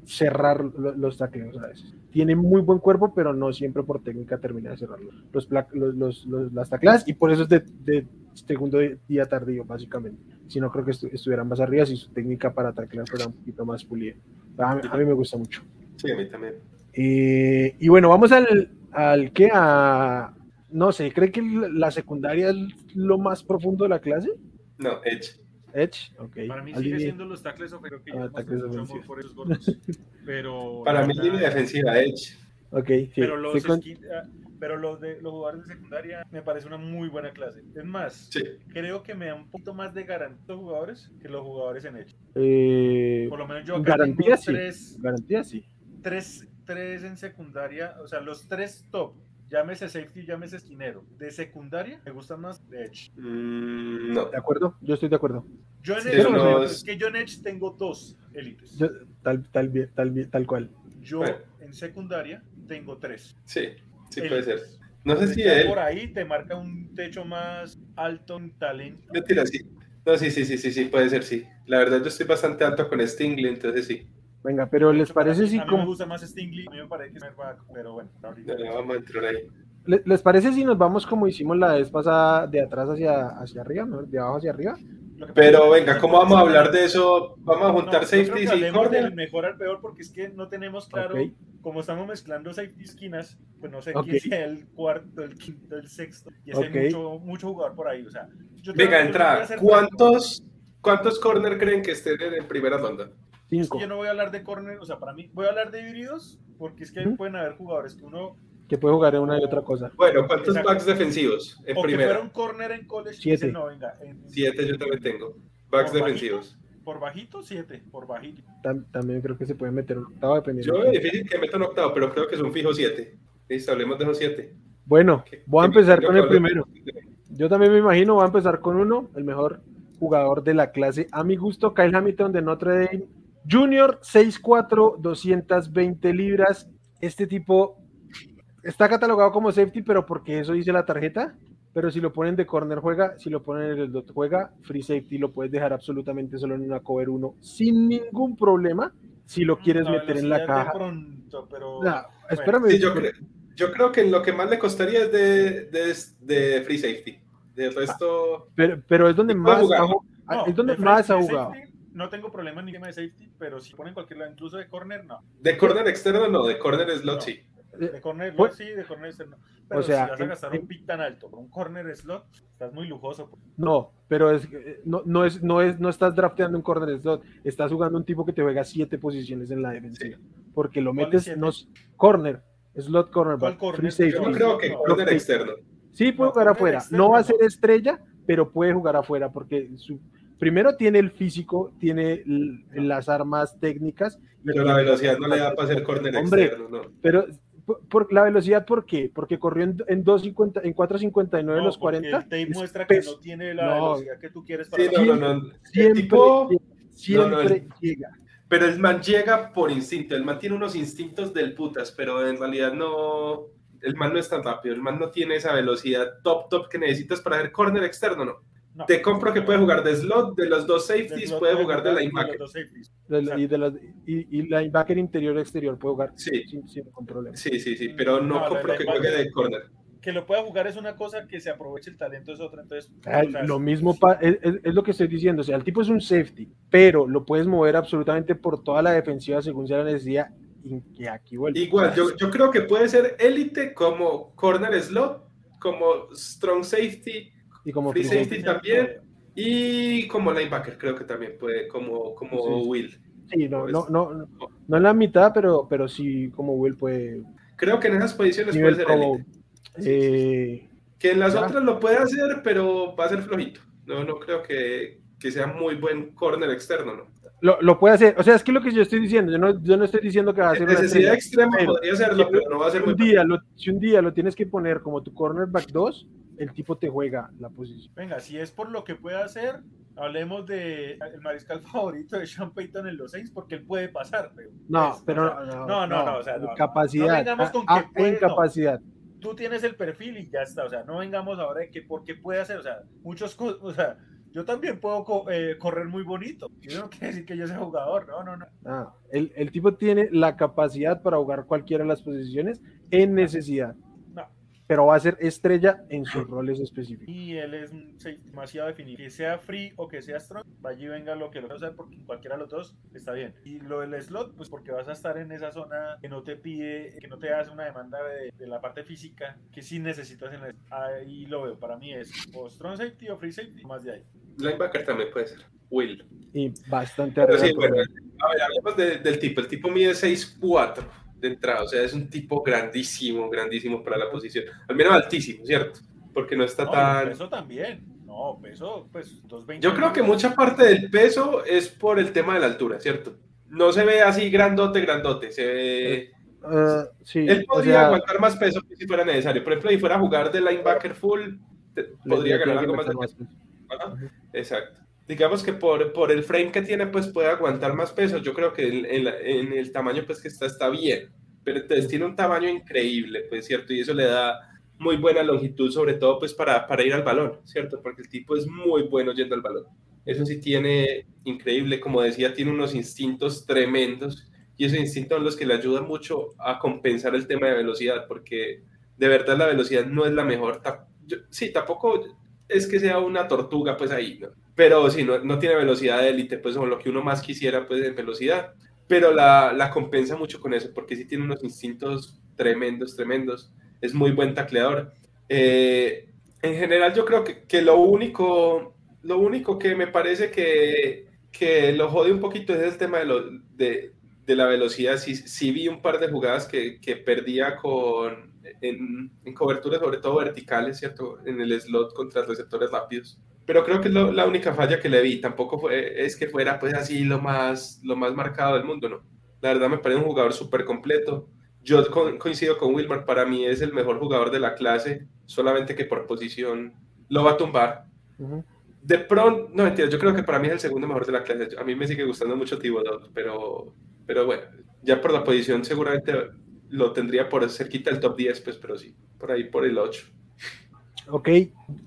cerrar los tacleos a veces. Tiene muy buen cuerpo, pero no siempre por técnica termina de cerrar los, los, los, los las tacleas y por eso es de, de, segundo día tardío, básicamente. Si no, creo que estu estuvieran más arriba si su técnica para taclear fuera un poquito más pulida. A mí, a mí me gusta mucho. Sí, a mí también. Eh, y bueno, vamos al, al que a. No sé, ¿cree que la secundaria es lo más profundo de la clase? No, Edge. Edge, ok. Para mí sigue siendo los tackles ofensivos, que ah, tackles ofensivos. por esos gordos. Pero, Para mí, línea defensiva, Edge. Ok, sí. Pero los, esqui... pero los, de, los jugadores de secundaria me parece una muy buena clase. Es más, sí. creo que me da un poquito más de garantía los jugadores que los jugadores en Edge. Eh, por lo menos yo acá garantía tengo sí. tres, garantía sí. Tres, tres en secundaria, o sea, los tres top llámese safety, llámese esquinero. De secundaria, me gusta más de Edge. Mm, no. ¿De acuerdo? Yo estoy de acuerdo. Yo en, Edge, no, es que yo en Edge tengo dos élites. Yo, tal, tal, tal, tal cual. Yo bueno. en secundaria tengo tres. Sí, sí élites. puede ser. No sé si él... por ahí te marca un techo más alto en talento. Yo tiro así. No, sí, sí, sí, sí, sí, puede ser, sí. La verdad, yo estoy bastante alto con Stingley, entonces sí. Venga, pero ¿les parece si a mí me como, gusta más Stingley, a mí me parece que es pero bueno, ahorita. Vamos a entrar ahí. le- les parece si nos vamos como hicimos la vez pasada de atrás hacia, hacia arriba, ¿no? de abajo hacia arriba? Pero venga, ¿cómo vamos a hablar de eso? Vamos a No, juntar que safeties y corner. mejor al peor porque es que no tenemos claro, Ok. como estamos mezclando safety esquinas, pues no sé Ok. quién sea el cuarto, el quinto, el sexto, y es que Ok. hay mucho, mucho jugador por ahí, o sea, yo Venga, yo no voy a entrada. hacer- ¿Cuántos, ¿Cuántos corner creen que estén en primera ronda? Es Cinco, que yo no voy a hablar de corner, o sea, para mí, voy a hablar de híbridos, porque es que pueden haber jugadores que uno, que puede jugar en una y otra cosa. Bueno, ¿cuántos Exacto. backs defensivos en o que primera? fuera un corner en college, Siete. dicen, no, venga, en- Siete yo también tengo. Backs Por defensivos. por bajito, siete, por bajito. Tam- también creo que se puede meter un octavo dependiendo. Yo veo difícil que metan octavo, pero creo que es un fijo siete. Listo, hablemos de esos siete. Bueno, Que- voy a que empezar con que el primero. Yo también me imagino, voy a empezar con uno, el mejor jugador de la clase. A mi gusto, Kyle Hamilton de Notre Dame. Junior, 6'4, 220 libras. Este tipo está catalogado como safety, pero porque eso dice la tarjeta. Pero si lo ponen de corner juega, si lo ponen en el dot juega, free safety lo puedes dejar absolutamente solo en una cover 1 sin ningún problema. Si lo quieres La meter en la caja. pronto, pero... No, espérame. Sí, yo, creo, yo creo que lo que más le costaría es de, de, de free safety. De resto, Pero, pero es donde más, jugar. ha No, es donde de más ha jugado. safety, No tengo problema ni tema de safety, pero si ponen cualquier lado, incluso de corner, no. de corner externo no, de corner slot No. sí. De corner Pues- slot sí, de corner externo. Pero O sea, si vas a en- gastar en- un pick tan alto por un corner slot, estás muy lujoso. pues. No, pero es, que, no, no, es, no, es, no estás drafteando un corner slot, estás jugando un tipo que te juega siete posiciones en la defensiva. Porque lo ¿Cuál metes, no, corner, slot corner, ¿Cuál corner? free Yo safety. no creo que No, corner no. externo. Sí, puede No, jugar afuera. externo No va a ser estrella, pero puede jugar afuera porque su, primero tiene el físico, tiene las armas técnicas. Pero la velocidad no le da para hacer corner Hombre, externo, no. Pero por, por la velocidad, ¿por qué? Porque corrió en, en 2.50, en 4.59 No, los porque 40. El tape es muestra que no tiene la No. velocidad que tú quieres para Sí, no, no, no. El Siempre, tipo, siempre no, no, el- llega. pero el man llega por instinto. El man tiene unos instintos del putas, pero en realidad no. El man no es tan rápido. El man no tiene esa velocidad top, top que necesitas para hacer corner externo, no. No. Te compro que puede jugar de slot, de los dos safeties, slot puede jugar de los linebacker. dos safeties. De la- Exacto. y, de las- y, y linebacker interior exterior puede jugar Sí. sin, sin ningún problema. Sí, sí, sí, pero no, No, compro que juegue de corner. Que lo pueda jugar es una cosa, que se aproveche el talento es otra. Entonces, Ah, o sea, lo mismo pa- es, es- es lo que estoy diciendo. O sea, el tipo es un safety, pero lo puedes mover absolutamente por toda la defensiva según sea la necesidad. Y aquí vuelve. Igual, yo, yo creo que puede ser élite como corner slot, como strong safety y como free safety también. y como linebacker, creo que también puede, como, como Sí. Will. Sí, no, no, no, no, no en la mitad, pero, pero sí como Will puede. Creo que en esas posiciones puede ser como, élite. eh, Que en las Ya. otras lo puede hacer, pero va a ser flojito. No, no creo que, que sea muy buen corner externo, ¿no? Lo, lo puede hacer. O sea, es que lo que yo estoy diciendo, yo no, yo no estoy diciendo que va a ser Necesidad extrema pero podría serlo, pero no va a ser muy un día lo, si un día lo tienes que poner como tu cornerback 2, el tipo te juega la posición. Venga, si es por lo que puede hacer, hablemos de el mariscal favorito de Sean Payton en los Saints, porque él puede pasar. Pero, No, pues, pero o sea, no, no, no, no, o sea, no, no. capacidad, No vengamos con ah, que ah, puede, no. capacidad. tú tienes el perfil y ya está. O sea, no vengamos ahora de que porque puede hacer, o sea, muchos, o sea, yo también puedo co- eh, correr muy bonito. Yo no quiere decir que yo sea jugador, no, no, no. Ah, el, el tipo tiene la capacidad para jugar cualquiera de las posiciones en necesidad, No. pero va a ser estrella en sus roles específicos. Y él es demasiado definido. Que sea free o que sea strong, vaya y venga lo que lo hacer porque cualquiera de los dos está bien. Y lo del slot, pues porque vas a estar en esa zona que no te pide, que no te hace una demanda de, de la parte física, que sí necesitas en la... Ahí lo veo, para mí es o strong safety o free safety, más de ahí. Linebacker también puede ser. Will. Y bastante arriba sí, bueno, a ver, hablemos de- del tipo. El tipo mide 6'4 de entrada, o sea, es un tipo grandísimo, grandísimo para la posición. Al menos altísimo, ¿cierto? Porque no está No, tan... peso también. No, peso, pues 220. Yo creo que mucha parte del peso es por el tema de la altura, ¿cierto? No se ve así grandote, grandote. Se ve... Ah, sí, Él o podría sea, aguantar más peso si fuera necesario. Por ejemplo, si fuera a jugar de linebacker full, podría ganar algo más de peso. Ajá, Exacto. Digamos que por, por el frame que tiene, pues puede aguantar más peso. Yo creo que en, en la- en el tamaño pues que está, está bien. Pero entonces tiene un tamaño increíble, pues cierto, y eso le da muy buena longitud, sobre todo pues para, para ir al balón, ¿cierto? Porque el tipo es muy bueno yendo al balón. Eso sí tiene increíble, como decía, tiene unos instintos tremendos y esos instintos son los que le ayudan mucho a compensar el tema de velocidad, porque de verdad la velocidad no es la mejor. sí, tampoco es que sea una tortuga, pues ahí. Pero si no, no tiene velocidad de élite, pues o lo que uno más quisiera, pues en velocidad. Pero la, la compensa mucho con eso, porque sí tiene unos instintos tremendos, tremendos. Es muy buen tacleador. Eh, en general, yo creo que, que, lo, único, lo único que me parece que, que lo jode un poquito es el tema de, lo, de, de la velocidad. Sí, sí, vi un par de jugadas que, que perdía con, en, en coberturas, sobre todo verticales, ¿cierto? En el slot contra receptores rápidos. Pero creo que es lo, la única falla que le vi. Tampoco fue, es que fuera pues así lo más, lo más marcado del mundo, ¿no? La verdad me parece un jugador súper completo. Yo coincido con Wilmar, para mí es el mejor jugador de la clase, solamente que por posición lo va a tumbar. De pronto, no mentira, yo creo que para mí es el segundo mejor de la clase. A mí me sigue gustando mucho Thibodeau, pero, pero bueno, ya por la posición seguramente lo tendría por cerquita del top 10, pues, pero sí, por ahí por el 8. Ok,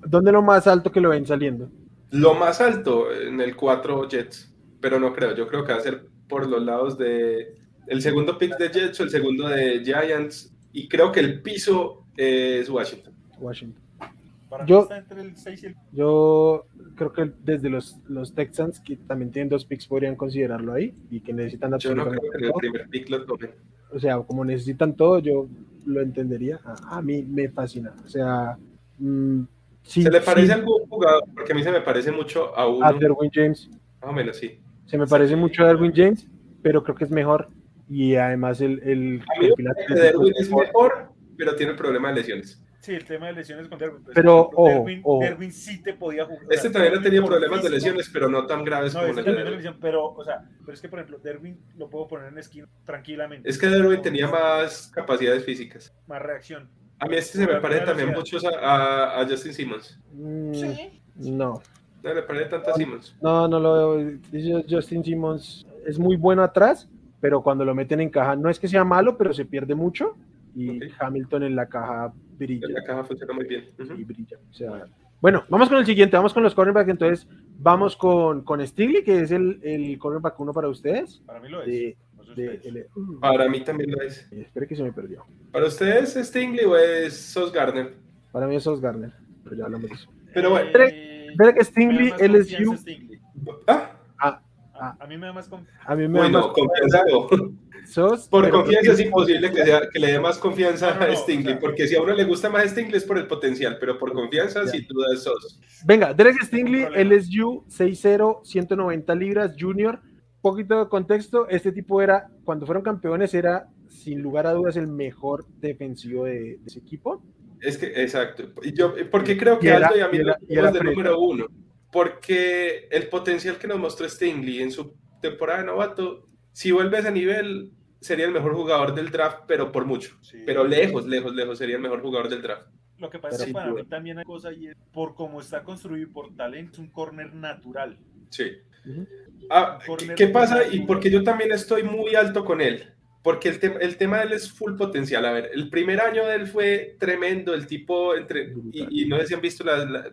¿dónde lo más alto que lo ven saliendo? Lo más alto en el 4 Jets, pero no creo, yo creo que va a ser por los lados de el segundo pick de Jets o el segundo de Giants, y creo que el piso es Washington. Washington. Yo, yo creo que desde los, los Texans, que también tienen dos picks, podrían considerarlo ahí y que necesitan Yo no creo que el primer pick lo tomen o sea, como necesitan todo, yo lo entendería. A, mí me fascina. O sea, mm, ¿se le parece a algún jugador? Porque a mí se me parece mucho a uno. A Derwin James. Más o menos, sí. Se me parece mucho a Derwin James, pero creo que es mejor. Y además el. el, el Derwin es mejor, pero tiene problema de lesiones. Sí, el tema de lesiones con Derwin. Pues, pero, ojo, Derwin, sí te podía jugar. Este también ha tenido problemas de lesiones, pero no tan graves como la lesión. Pero, o sea, pero es que, por ejemplo, Derwin lo puedo poner en esquina tranquilamente. Es que Derwin tenía más capacidades físicas. Más reacción. A mí este se me parece también mucho a, a, Justin Simmons. Mm, sí. No. No le parece tanto a Simmons. No, no lo veo. Justin Simmons es muy bueno atrás, pero cuando lo meten en caja, no es que sea malo, pero se pierde mucho. Y Hamilton en la caja brilla. La caja funciona muy bien. Y brilla. O sea, bueno, vamos con el siguiente, vamos con los cornerbacks. Entonces, vamos con, con Stigley, que es el, el cornerback uno para ustedes. Para mí lo es. para mí también lo es. Eh, espere que se me perdió. ¿Para ustedes es Stingley o es Sos Garner? Para mí es Sos Garner, pero ya hablamos de eso. Pero bueno. Espere que Stingley, LSU. ¿Ah? Ah, ah. A mí me da más confianza. A mí me da más confianza. Por confianza es imposible que, sea, que, le dé más confianza a Stingley, porque si a uno le gusta más Stingley es por el potencial, pero por confianza, sin duda es Sos. Venga, Derek Stingley, LSU, 6'0, 190 libras, junior. Poquito de contexto, este tipo era, cuando fueron campeones, era sin lugar a dudas el mejor defensivo de, ese equipo. Es que, exacto. Yo, porque creo que Aldo y a mí era, de número uno. Porque el potencial que nos mostró Stingley en su temporada de novato si vuelve a nivel, sería el mejor jugador del draft, pero por mucho. Pero lejos, lejos, lejos, sería el mejor jugador del draft. Lo que pasa es que para mí también hay cosa y es por cómo está construido por talento, un corner natural. Sí. ah, ¿Qué pasa? Y porque yo también estoy muy alto con él. Porque el, el, tema de él es full potencial. A ver, el primer año de él fue tremendo. El tipo, entre, y, no sé si han visto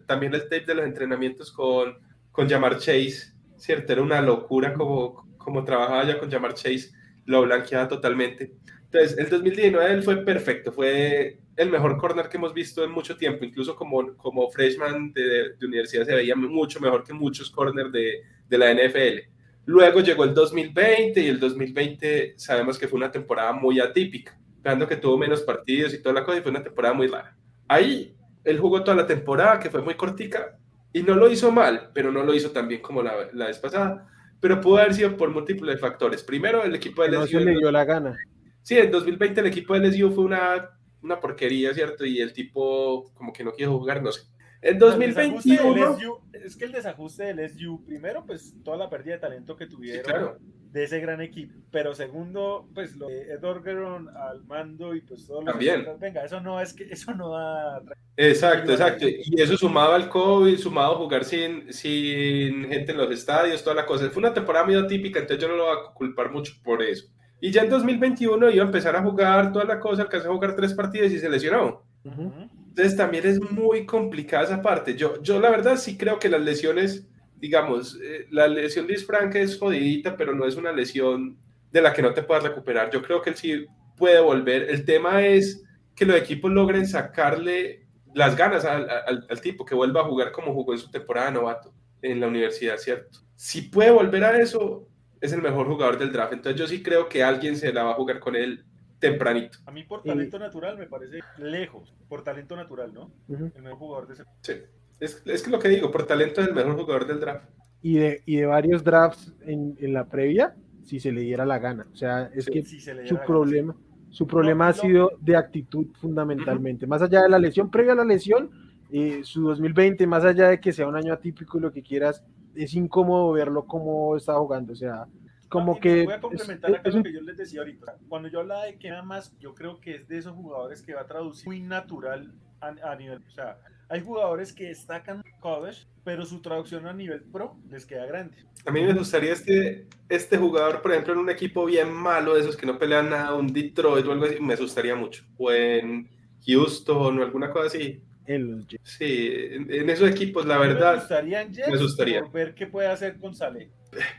también el tape de los entrenamientos con, con Jamar Chase, ¿cierto? Era una locura como, como trabajaba ya con Jamar Chase, lo blanqueaba totalmente. Entonces, el 2019 él fue perfecto, fue el mejor corner que hemos visto en mucho tiempo, incluso como, como freshman de, de universidad se veía mucho mejor que muchos corners de, de la NFL. Luego llegó el 2020 y el 2020 sabemos que fue una temporada muy atípica, dando que tuvo menos partidos y toda la cosa y fue una temporada muy rara. Ahí él jugó toda la temporada, que fue muy cortica, y no lo hizo mal, pero no lo hizo tan bien como la, la vez pasada pero pudo haber sido por múltiples factores. Primero, el equipo de LSU. No se le dio la gana. Sí, en 2020 el equipo de LSU fue una, una porquería, ¿cierto? Y el tipo, como que no quiso jugar, no sé. En 2021. es que el desajuste del SU, primero, pues toda la pérdida de talento que tuvieron de ese gran equipo. Pero segundo, pues lo de Ed al mando y pues todo lo También. venga, eso no es que eso no da. Exacto, exacto. Y eso sumado al COVID, sumado a jugar sin, sin gente en los estadios, toda la cosa. Fue una temporada muy atípica, entonces yo no lo voy a culpar mucho por eso. Y ya en 2021 iba a empezar a jugar toda la cosa, alcanzó a jugar tres partidos y se lesionó. Entonces también es muy complicada esa parte. Yo, yo la verdad sí creo que las lesiones, digamos, eh, la lesión de Frank es jodidita, pero no es una lesión de la que no te puedas recuperar. Yo creo que él sí puede volver. El tema es que los equipos logren sacarle las ganas al, al, tipo, que vuelva a jugar como jugó en su temporada de novato en la universidad, ¿cierto? Si puede volver a eso, es el mejor jugador del draft. Entonces yo sí creo que alguien se la va a jugar con él tempranito. A mí por talento natural me parece lejos, por talento natural, ¿no? El mejor jugador de ese. Sí, es, es lo que digo, por talento es el mejor jugador del draft. Y de, y de varios drafts en, en la previa, si se le diera la gana. O sea, es que su problema, su problema ha sido de actitud fundamentalmente. Más allá de la lesión, previa a la lesión, eh, su 2020, más allá de que sea un año atípico y lo que quieras, es incómodo verlo como está jugando. O sea, como que. Voy a complementar acá lo que yo les decía ahorita. Cuando yo hablaba de que nada más, yo creo que es de esos jugadores que va a traducir muy natural a, nivel. O sea, hay jugadores que destacan college, pero su traducción a nivel pro les queda grande. A mí me gustaría este, este jugador, por ejemplo, en un equipo bien malo, de esos que no pelean nada, un Detroit o algo así, me asustaría mucho. O en Houston o alguna cosa así. En sí, en, esos equipos, la verdad. Me gustaría en Jets me asustaría. Por ver qué puede hacer con Saleh.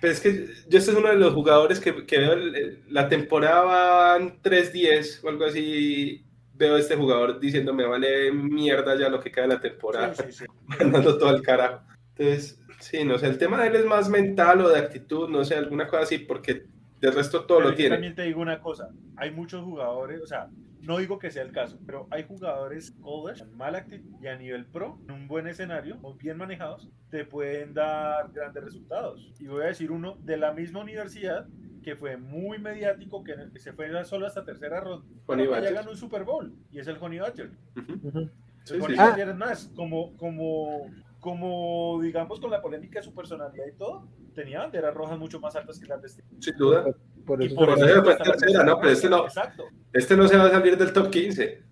Pero es que yo este es uno de los jugadores que, que veo la temporada van 3-10 o algo así. Veo a este jugador diciéndome vale mierda ya lo que queda de la temporada, mandando todo el carajo. Entonces, sí, no sé, el tema de él es más mental o de actitud, no sé, alguna cosa así, porque de resto todo lo tiene. También te digo una cosa, hay muchos jugadores, o sea, no digo que sea el caso, pero hay jugadores college, mal actitud y a nivel pro, en un buen escenario, muy bien manejados, te pueden dar grandes resultados. Y voy a decir uno de la misma universidad que fue muy mediático, que, se fue solo hasta tercera ronda, ya ganó un Super Bowl, y es el Honey Badger. El Honey Badger es más, como, como, como, digamos, con la polémica de su personalidad y todo, tenía banderas rojas mucho más altas que las de este. Sin duda. Por eso, no, pero este no, este no se va a salir del top 15.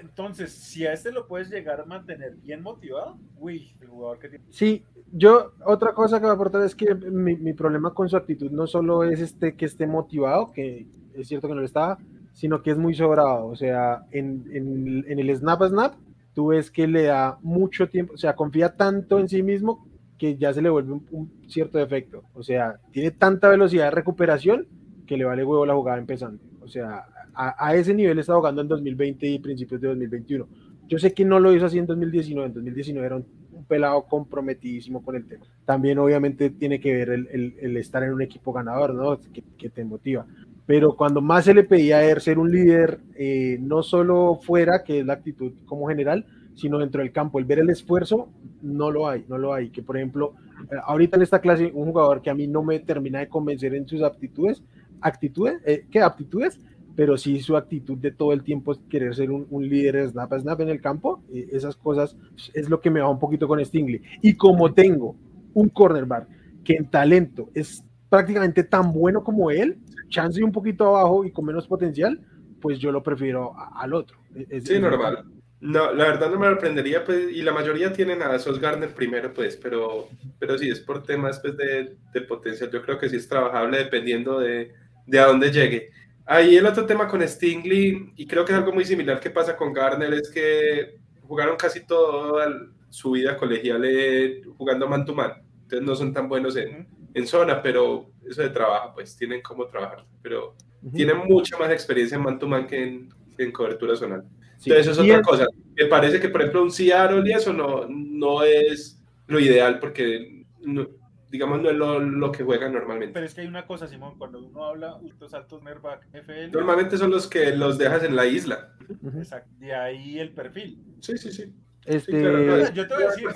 Entonces, si a este lo puedes llegar a mantener bien motivado, uy, el jugador que tiene. Sí, yo, otra cosa que va a aportar es que mi, mi, problema con su actitud no solo es este que esté motivado, que es cierto que no lo estaba, sino que es muy sobrado. O sea, en, en, en el snap a snap, tú ves que le da mucho tiempo, o sea, confía tanto en sí mismo que ya se le vuelve un, cierto defecto. O sea, tiene tanta velocidad de recuperación que le vale huevo la jugada empezando. O sea, a, ese nivel está jugando en 2020 y principios de 2021. Yo sé que no lo hizo así en 2019. En 2019 era un, pelado comprometidísimo con el tema. También, obviamente, tiene que ver el, el, estar en un equipo ganador, ¿no? Que, que, te motiva. Pero cuando más se le pedía a él ser un líder, eh, no solo fuera, que es la actitud como general, sino dentro del campo. El ver el esfuerzo, no lo hay, no lo hay. Que por ejemplo, eh, ahorita en esta clase, un jugador que a mí no me termina de convencer en sus aptitudes, actitudes, eh, ¿qué aptitudes? Pero sí su actitud de todo el tiempo es querer ser un, líder snap a snap en el campo, eh, esas cosas es lo que me va un poquito con Stingley. Y como tengo un cornerback que en talento es prácticamente tan bueno como él, chance un poquito abajo y con menos potencial, pues yo lo prefiero al otro. sí, normal. No, la verdad no me sorprendería, pues, y la mayoría tienen a Sos Garner primero, pues, pero, pero sí es por temas pues, de, de potencial. Yo creo que sí es trabajable dependiendo de, de a dónde llegue. Ahí el otro tema con Stingley, y creo que es algo muy similar que pasa con Garner, es que jugaron casi toda su vida colegial eh, jugando man to man. Entonces no son tan buenos en, en zona, pero eso de trabajo, pues tienen cómo trabajar. Pero tienen mucha más experiencia en man to man que en, en cobertura zonal. Entonces, eso es otra cosa. Me parece que, por ejemplo, un Seattle y eso no, no es lo ideal porque, digamos, no es lo, lo, que juegan normalmente. Pero es que hay una cosa, Simón, cuando uno habla estos altos nervac FL. Normalmente son los que los dejas en la isla. Exacto. De ahí el perfil. Sí, sí, sí. Este... yo te voy a decir,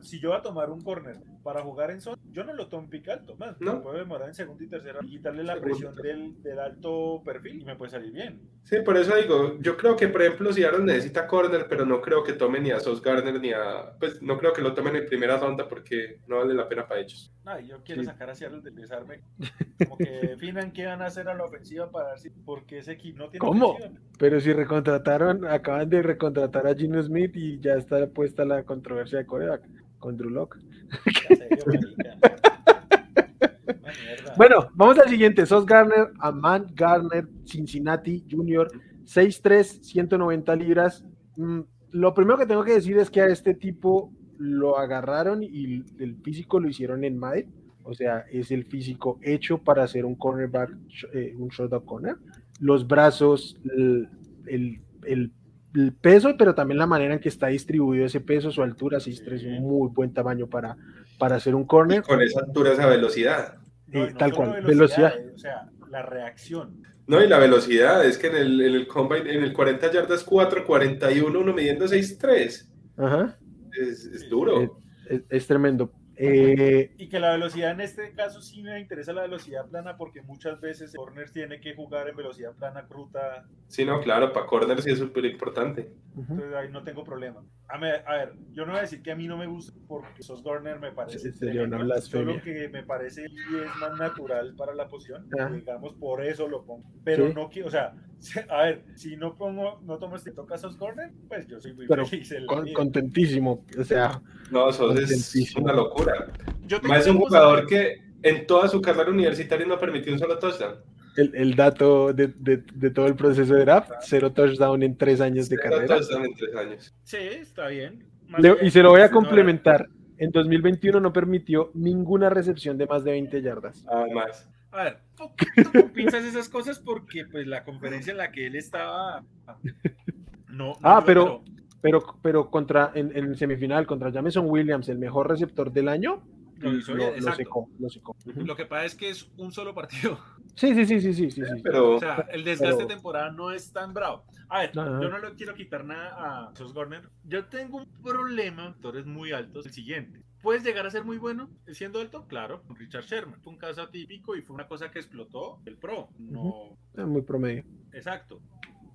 si yo, voy a tomar un corner para jugar en zona, yo no lo tomo pick alto, más. No. Me puedo demorar en segunda y tercera y quitarle la presión del, del, alto perfil y me puede salir bien. Sí, por eso digo, yo creo que, por ejemplo, si Aaron necesita corner, pero no creo que tome ni a Sos Garner ni a. Pues no creo que lo tomen en primera ronda porque no vale la pena para ellos. No, yo quiero sacar a Seattle del desarme. Como que definan qué van a hacer a la ofensiva para ver si. Porque ese equipo no tiene. ¿Cómo? Pero si recontrataron, acaban de recontratar a Gino Smith y ya está puesta la controversia de Corea con Drew Locke. bueno, vamos al siguiente. Sos Garner, Aman Garner, Cincinnati Junior, 6'3, 190 libras. Mm, lo primero que tengo que decir es que a este tipo lo agarraron y el físico lo hicieron en Madrid. O sea, es el físico hecho para hacer un cornerback, eh, un short corner. Los brazos, el, el, el, peso, pero también la manera en que está distribuido ese peso, su altura, 6'3 es un muy buen tamaño para, para hacer un corner. con esa altura, esa velocidad. Eh, tal cual, velocidad. Eh, o sea, la reacción. No, y la velocidad, es que en el, en el combine, en el 40 yardas 4, 41, uno midiendo 6'3. Ajá. Es, es duro. Es, es, tremendo. Eh, y que la velocidad en este caso sí me interesa la velocidad plana porque muchas veces corners tiene que jugar en velocidad plana ruta. Sí, no, claro, para corners sí es súper importante. Entonces ahí no tengo problema. A ver, a ver, yo no voy a decir que a mí no me gusta porque Sos Garner me parece sería una solo que me parece y es más natural para la posición, ah. digamos, por eso lo pongo. Pero no quiero, o sea, a ver, si no pongo, no tomo este toca Sos Garner, pues yo soy muy Pero feliz. contentísimo, o sea. No, Sos es una locura. Yo es un jugador que en toda su carrera universitaria no permitió un solo touchdown el, el dato de, de, de, todo el proceso de draft, cero touchdown en tres años de cero carrera. touchdown en tres años. Sí, está bien. y se lo voy a complementar. En 2021 no permitió ninguna recepción de más de 20 yardas. Además. A ver, tú piensas esas cosas porque pues la conferencia en la que él estaba no, ah, pero, pero, pero contra en, en semifinal contra Jameson Williams, el mejor receptor del año, lo, hizo lo, lo, secó, lo, secó. lo que pasa es que es un solo partido. Sí, sí, sí, sí, sí, sí, sí. Pero, o sea, el desgaste de temporada no es tan bravo. A ver, no, yo no le quiero quitar nada a Sos Garner. Yo tengo un problema, actores muy altos, el siguiente. ¿Puedes llegar a ser muy bueno siendo alto? Claro, Richard Sherman. Fue un caso típico y fue una cosa que explotó el pro. No... Uh -huh. Muy promedio. Exacto.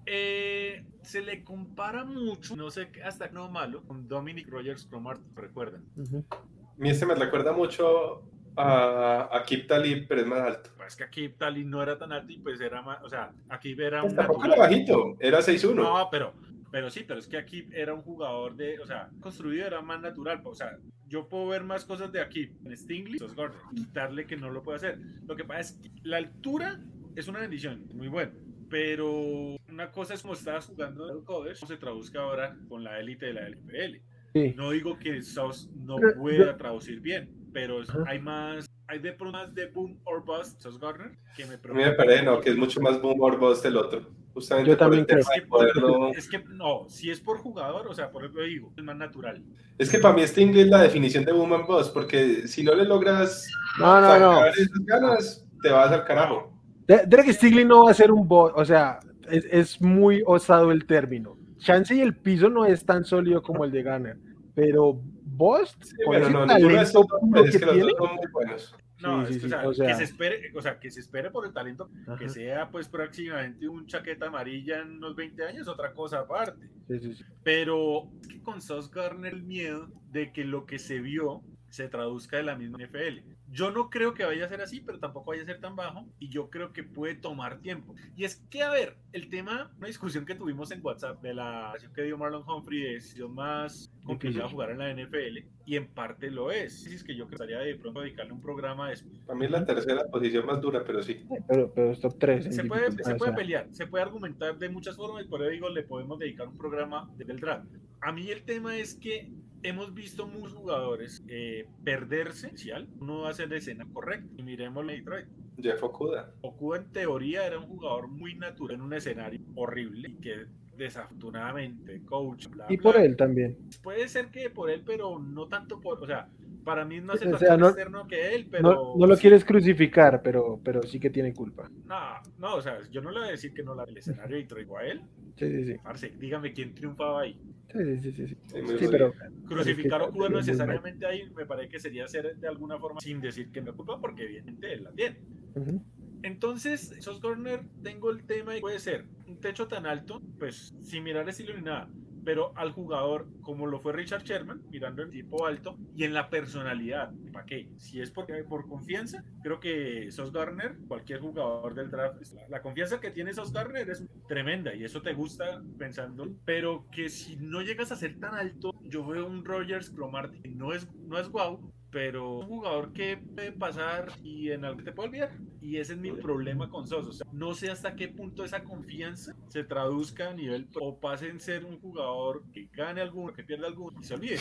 Eh, se le compara mucho, no sé hasta no malo, con Dominic Rogers Cromart, recuerden. Uh -huh. A mí este me recuerda mucho a, a Kip Talib, pero es más alto. Pues que Kip Talib no era tan alto y pues era más, o sea, aquí era un... Tampoco era bajito, era 6'1". No, pero, pero sí, pero es que aquí era un jugador de, o sea, construido era más natural, o sea, yo puedo ver más cosas de aquí en Stingley, Gordon, quitarle que no lo puede hacer. Lo que pasa es que la altura es una bendición, muy bueno. Pero una cosa es como estabas jugando en el college, se traduzca ahora con la élite de la LPL. Sí. No digo que SOS no pueda traducir bien, pero hay más, hay de más de boom or bust, SOS Gardner, que me A mí me parece no, que es mucho más boom or bust el otro. Justamente Yo también creo. Es que, poderlo... es que, no, si es por jugador, o sea, por eso digo, es más natural. Es que para mí Sting es la definición de boom and bust, porque si no le logras no, no, no. esas ganas, te vas al carajo. Derek Stingley no va a ser un boss, o sea, es, es muy osado el término chance y el piso no es tan sólido como el de Garner, pero Bost, sí, con ese no, talento no es, es que tiene, son muy buenos. No, sí, sí, es, o, sea, o, sea, que se espere, o sea, que se espere por el talento, Ajá. que sea pues próximamente un chaqueta amarilla en unos 20 años, otra cosa aparte. Pero es que con Sos Garner el miedo de que lo que se vio se traduzca de la misma NFL. Yo no creo que vaya a ser así, pero tampoco vaya a ser tan bajo y yo creo que puede tomar tiempo. Y es que, a ver, el tema, una discusión que tuvimos en WhatsApp de la decisión que dio Marlon Humphrey de decisión más complicada jugar en la NFL y en parte lo es. Es que yo quería de pronto dedicarle un programa a eso. Para mí es la tercera posición más dura, pero sí. Pero, pero es top 3. Se puede, se puede pelear, se puede argumentar de muchas formas y por eso digo, le podemos dedicar un programa del draft. A mí el tema es que hemos visto muchos jugadores eh, perderse, uno hace la escena correcta. Y miremos a Detroit. Jeff Okuda. Okuda en teoría era un jugador muy natural en un escenario horrible y que desafortunadamente, coach. Bla, y por bla, él también. Puede ser que por él, pero no tanto por, o sea, para mí no es el o sea, no, externo que él, pero... No, no lo sí. quieres crucificar, pero, pero sí que tiene culpa. No, no, o sea, yo no le voy a decir que no la el escenario y traigo a él. Sí, sí, sí. Parce, dígame quién triunfaba ahí. Sí, sí, sí. sí. sí pero, Crucificar no necesariamente ahí me parece que sería ser de alguna forma sin decir que me culpa, porque evidentemente él la tiene. Uh -huh. Entonces, Sos Corner, tengo el tema y puede ser un techo tan alto, pues sin mirar estilo ni nada, pero al jugador, como lo fue Richard Sherman, mirando el tipo alto y en la personalidad. ¿Para qué? Si es por, por confianza, creo que Sos Garner, cualquier jugador del draft, la, la, confianza que tiene Sos Garner es tremenda y eso te gusta pensando, pero que si no llegas a ser tan alto, yo veo un Rogers Cromarty no es, no es guau, pero un jugador que puede pasar y en algo te puede olvidar. Y ese es mi problema con Sos. O sea, no sé hasta qué punto esa confianza se traduzca a nivel o pase en ser un jugador que gane alguno, que pierda alguno y se olvide.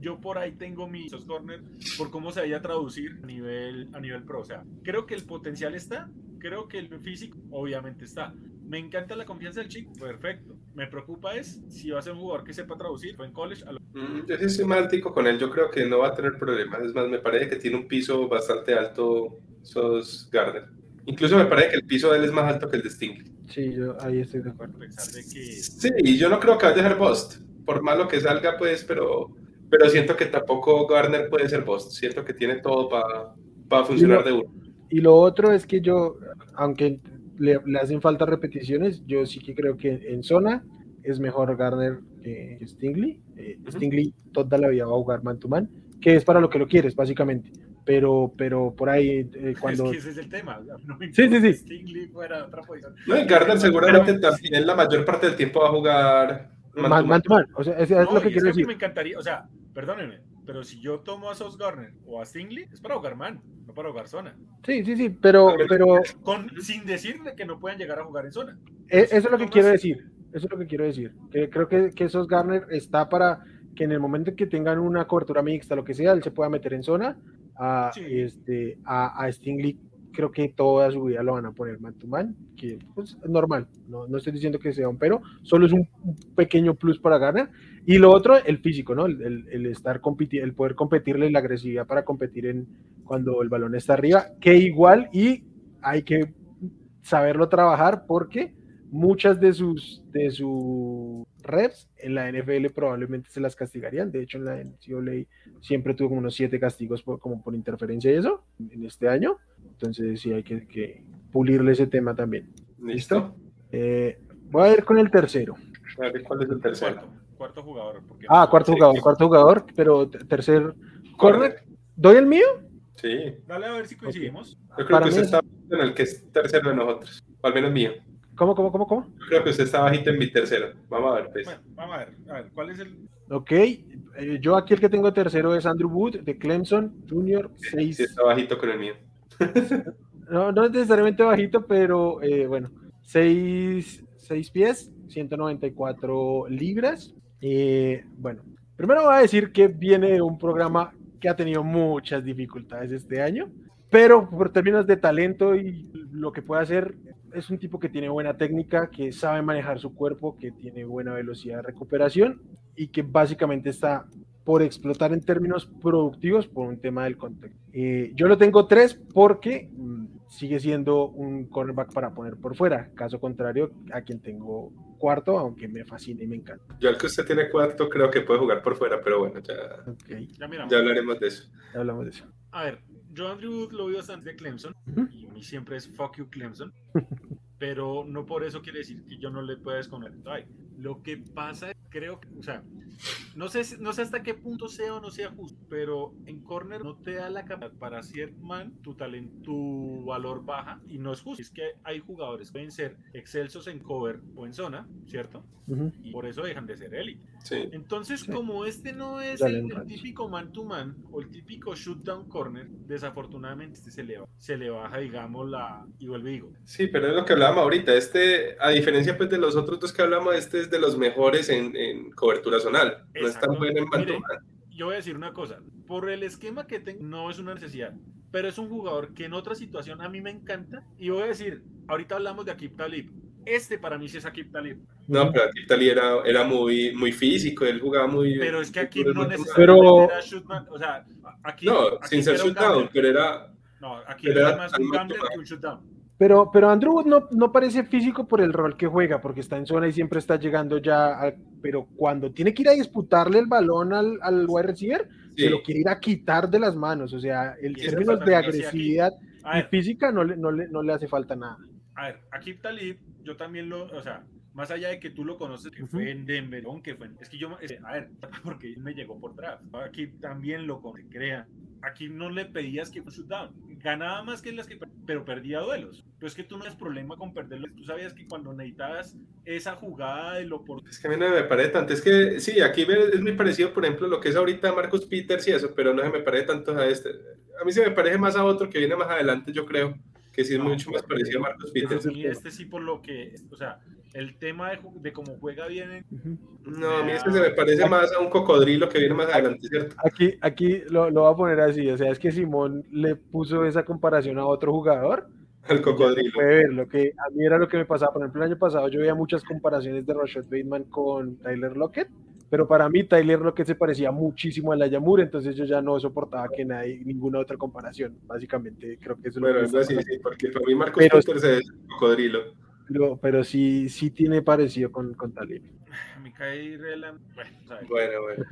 Yo por ahí tengo mi Sos Corner por cómo se vaya a traducir a nivel, a nivel pro. O sea, creo que el potencial está, creo que el físico obviamente está. Me encanta la confianza del chico, perfecto. Me preocupa es si va a ser un jugador que sepa traducir. Fue en college. A lo... Mm, Yo sí estoy con él. Yo creo que no va a tener problemas. Es más, me parece que tiene un piso bastante alto, Sos Gardner. Incluso me parece que el piso de él es más alto que el de Stingley. Sí, yo ahí estoy de acuerdo. Que Sí, y yo no creo que vaya a dejar Bust. Por malo que salga, pues, pero, pero siento que tampoco Gardner puede ser Bust. Siento que tiene todo para funcionar de uno. Y lo otro es que yo, aunque le, le hacen falta repeticiones, yo sí que creo que en zona es mejor Garner que Stingley. Eh. Stingley toda la vida va a jugar man to man, que es para lo que lo quieres, básicamente. Pero, pero por ahí, eh, cuando. Es que ese es el tema. no me Sí, sí, sí. Stingley fuera otra posición. No, y Gardner seguramente pero- también la mayor parte del tiempo va a jugar man Man, to man man. to man. O sea, es, es No, lo que quiero es que decir. me encantaría, o sea, perdónenme, pero si yo tomo a Sos Garner o a Stingley, es para jugar man, no para jugar zona. Sí, sí, sí, pero, pero Con, sin decirle que no puedan llegar a jugar en zona. Eh, Eso es lo que quiero decir. Eso es lo que quiero decir. Que creo que, que esos Garner está para que en el momento en que tengan una cobertura mixta, lo que sea, él se pueda meter en zona. A, Sí. este, a, a Stingley, creo que toda su vida lo van a poner man to man, que pues, es normal. No, no estoy diciendo que sea un pero, solo es un, un pequeño plus para Garner. Y lo otro, el físico, ¿no? El, el- el estar el poder competirle, la agresividad para competir en cuando el balón está arriba, que igual y hay que saberlo trabajar porque muchas de sus de sus reps en la NFL probablemente se las castigarían. De hecho, en la NCAA siempre tuvo como unos siete castigos por, como por interferencia y eso en este año. Entonces sí hay que, que pulirle ese tema también. ¿Listo? Eh, voy a ir con el tercero. A ver, ¿cuál es el tercero? Cuarto, cuarto jugador. Porque Ah, cuarto jugador, cuarto jugador, pero tercer corner. ¿Doy el mío? Sí. Dale a ver si coincidimos. Yo creo Para que usted mí- está en el que es tercero de nosotros. O al menos mío. ¿Cómo, cómo, cómo, cómo? Yo creo que usted está bajito en mi tercero. Vamos a ver, pues. Bueno, vamos a ver, a ver, ¿cuál es el Ok, eh, yo aquí el que tengo tercero es Andrew Wood de Clemson Junior, Sí, 6, está bajito con el mío. no, no es necesariamente bajito, pero eh, bueno, 6 pies, 194 libras. Eh, bueno, primero voy a decir que viene de un programa que ha tenido muchas dificultades este año, pero por términos de talento y lo que puede hacer, es un tipo que tiene buena técnica, que sabe manejar su cuerpo, que tiene buena velocidad de recuperación y que básicamente está por explotar en términos productivos por un tema del contexto. Eh, yo lo tengo tres porque mm, sigue siendo un cornerback para poner por fuera, caso contrario a quien tengo cuarto, aunque me fascina y me encanta. Yo al que usted tiene cuarto creo que puede jugar por fuera, pero bueno, ya, Ok, Ya miramos. ya hablaremos de eso. ya hablamos de eso. A ver, yo Andrew Wood lo vi bastante de Clemson y a mí siempre es fuck you Clemson, pero no por eso quiere decir que yo no le pueda desconocer. Lo que pasa es, creo que, o sea, no sé, si- no sé hasta qué punto sea o no sea justo, pero en corner no te da la capacidad para ser man, tu talento, tu valor baja y no es justo. Es que hay jugadores que pueden ser excelsos en cover o en zona, ¿cierto? Y por eso dejan de ser élite. Sí. Entonces, Sí. como este no es Dale, el, típico man to man o el típico shoot down corner, desafortunadamente este se le, se le baja, digamos, la. Y vuelve digo. Sí, pero es lo que hablábamos ahorita. Este, a diferencia pues de los otros dos que hablamos, este es de los mejores en, en cobertura zonal. No es tan Exacto. bueno en Mire. Yo voy a decir una cosa: por el esquema que tengo, no es una necesidad, pero es un jugador que en otra situación a mí me encanta. Y voy a decir: ahorita hablamos de Akib Talib. Este para mí sí es Akib Talib. No, pero aquí Tali era, era muy, muy físico, él jugaba muy Pero es que en no necesariamente Pero- era shoot man, O sea, aquí. No, aquí sin ser era un shoot down, gambler. pero era... No, aquí pero era era más un gambler que un shoot down. Pero, pero Andrew Wood no, no parece físico por el rol que juega, porque está en zona y siempre está llegando ya, al- pero cuando tiene que ir a disputarle el balón al, al wide receiver, Sí, se lo quiere ir a quitar de las manos, o sea, términos pasa de aquí. agresividad A y ver, física no le, no, le, no le hace falta nada. A ver, Akib Talib, yo también lo, o sea, más allá de que tú lo conoces, que fue en Denver, que fue en- es que yo, es- a ver, porque él me llegó por draft. Aquí también lo conoce, crea. Aquí no le pedías que shoot down. ganaba más que las que pero perdía duelos. Pero es que tú no tienes problema con perderlo. Tú sabías que cuando necesitabas esa jugada de lo por... Es que a mí no me parece tanto. Es que sí, aquí es muy parecido, por ejemplo, lo que es ahorita Marcus Peters y eso, pero no se me parece tanto a este. A mí se me parece más a otro que viene más adelante, yo creo, que sí es mucho más parecido a Marcus Peters. Y este sí por lo que, o sea, el tema de, de cómo juega bien. No, a mí este se me parece más a un cocodrilo que viene más adelante, ¿cierto? Aquí, aquí lo, lo voy a poner así, o sea, es que Simón le puso esa comparación a otro jugador. Al cocodrilo. Puede ver, lo que a mí era lo que me pasaba. Por ejemplo, el año pasado yo veía muchas comparaciones de Rashad Bateman con Tyler Lockett, pero para mí Tyler Lockett se parecía muchísimo a la Yamur, entonces yo ya no soportaba que nadie, ninguna otra comparación. Básicamente, creo que eso bueno, es lo que sí, sí, porque para mí Marcos pero, Peters es cocodrilo. Pero, pero sí, sí tiene parecido con, con Talib. Bueno, bueno, bueno.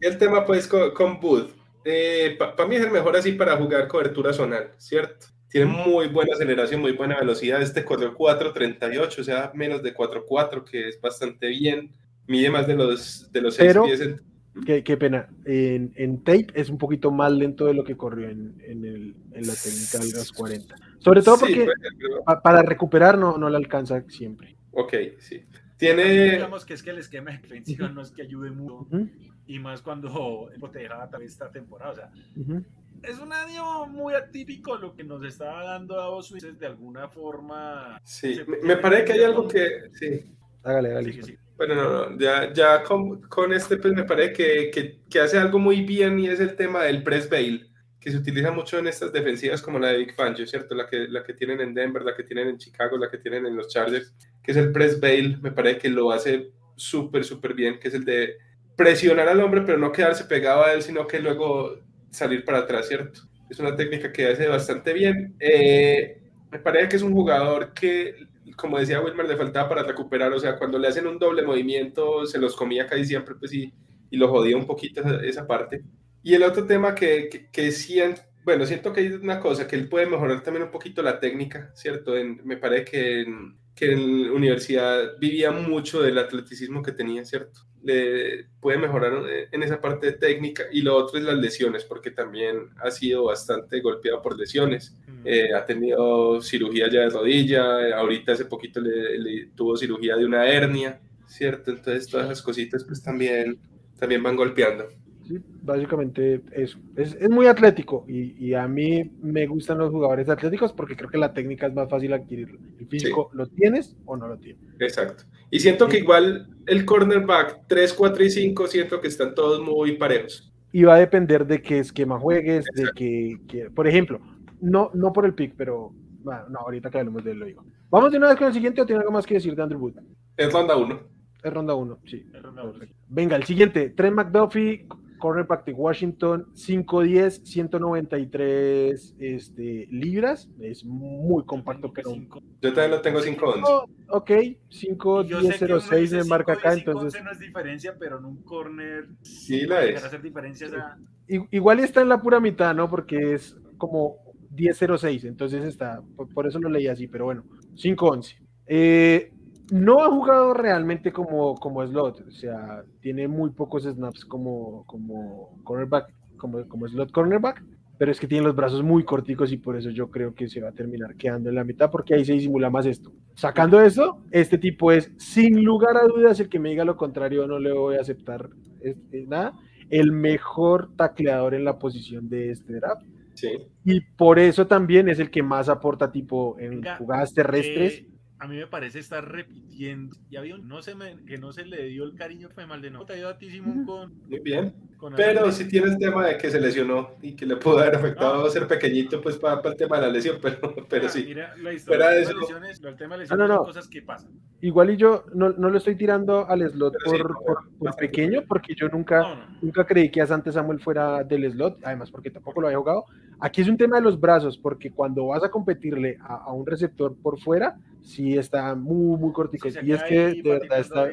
El tema pues con, con Booth. Eh, para mí es el mejor así para jugar cobertura zonal, ¿cierto? Tiene muy buena aceleración, muy buena velocidad. Este corrió 4.38, o sea, menos de 4.4, que es bastante bien. Mide más de los, de los 6 Pero, pies. En... Qué, qué, pena. En, en, tape es un poquito más lento de lo que corrió en, en, el, en la técnica de los 40. Sobre todo porque sí, pero... para recuperar no, no le alcanza siempre. Ok, sí. Tiene. Digamos que es que el esquema defensivo no es que ayude mucho. Uh -huh. Y más cuando proteja esta temporada. O sea, uh -huh. es un año muy atípico lo que nos está dando a Osu de alguna forma. Sí, me, me parece que hay algo que. Sí. Hágale, hágale. Sí, sí. Bueno, no, no, ya, ya con, con, este pues me parece que, que, que, hace algo muy bien y es el tema del press bail, que se utiliza mucho en estas defensivas como la de Big Fangio, ¿cierto? La que, la que tienen en Denver, la que tienen en Chicago, la que tienen en los Chargers, que es el press bail, me parece que lo hace súper, súper bien, que es el de presionar al hombre, pero no quedarse pegado a él, sino que luego salir para atrás, ¿cierto? Es una técnica que hace bastante bien. Eh, me parece que es un jugador que como decía Wilmer, le faltaba para recuperar, o sea, cuando le hacen un doble movimiento, se los comía casi siempre, pues y, y lo jodía un poquito esa, esa, parte. Y el otro tema que, que, que siento, bueno, siento que hay una cosa, que él puede mejorar también un poquito la técnica, ¿cierto? En, me parece que en, que en universidad vivía mucho del atleticismo que tenía, ¿cierto? Le puede mejorar en esa parte de técnica y lo otro es las lesiones, porque también ha sido bastante golpeado por lesiones. Mm. Eh, ha tenido cirugía ya de rodilla, ahorita hace poquito le, le, tuvo cirugía de una hernia, ¿cierto? Entonces todas esas cositas pues también, también van golpeando. Sí, básicamente eso. Es, es muy atlético y, y, a mí me gustan los jugadores atléticos porque creo que la técnica es más fácil adquirirlo. El físico, sí. ¿lo tienes o no lo tienes? Exacto. Y siento que igual el cornerback 3, 4 y 5, siento que están todos muy parejos. Y va a depender de qué esquema juegues, Exacto. de que, que, por ejemplo, no, no por el pick, pero bueno, no, ahorita que hablemos de él lo digo. Vamos de una vez con el siguiente o tiene algo más que decir de Andrew Wood. Es ronda 1. Es ronda 1, sí. Ronda uno. Venga, el siguiente, Trent McDuffie, cornerback de Washington, 5'10, 193 este, libras, es muy compacto, pero... Yo también lo tengo 5'11. Oh, ok, 5'10, 06 me marca acá, entonces... no es diferencia, pero en un corner... Sí la es. Hacer diferencias a... Igual está en la pura mitad, ¿no? Porque es como 10.06, entonces está, por, por, eso lo leí así, pero bueno, 5.11. Eh, no ha jugado realmente como, como slot, o sea, tiene muy pocos snaps como, como cornerback, como, como slot cornerback, pero es que tiene los brazos muy corticos y por eso yo creo que se va a terminar quedando en la mitad porque ahí se disimula más esto. Sacando eso, este tipo es, sin lugar a dudas, el que me diga lo contrario no le voy a aceptar este, nada, el mejor tacleador en la posición de este draft. Sí. Y por eso también es el que más aporta tipo en Venga, jugadas terrestres. Eh, a mí me parece estar repitiendo. Ya vio, no se me, que no se le dio el cariño fue mal de no. Te ayudó a ti, Simón, con. Muy bien. Con pero si sí tienes tema de que se lesionó y que le pudo haber afectado no. ser pequeñito, pues para, para, el tema de la lesión, pero, pero mira, sí. Mira, la historia de eso... lesiones, el tema de lesiones no, no, no. son cosas que pasan. Igual y yo no, no lo estoy tirando al slot por, sí, por, por pequeño, porque yo nunca, nunca creí que a Sante Samuel fuera del slot, además porque tampoco lo había jugado. Aquí es un tema de los brazos, porque cuando vas a competirle a, a un receptor por fuera, sí está muy, muy cortico. Sí, y es que de verdad está.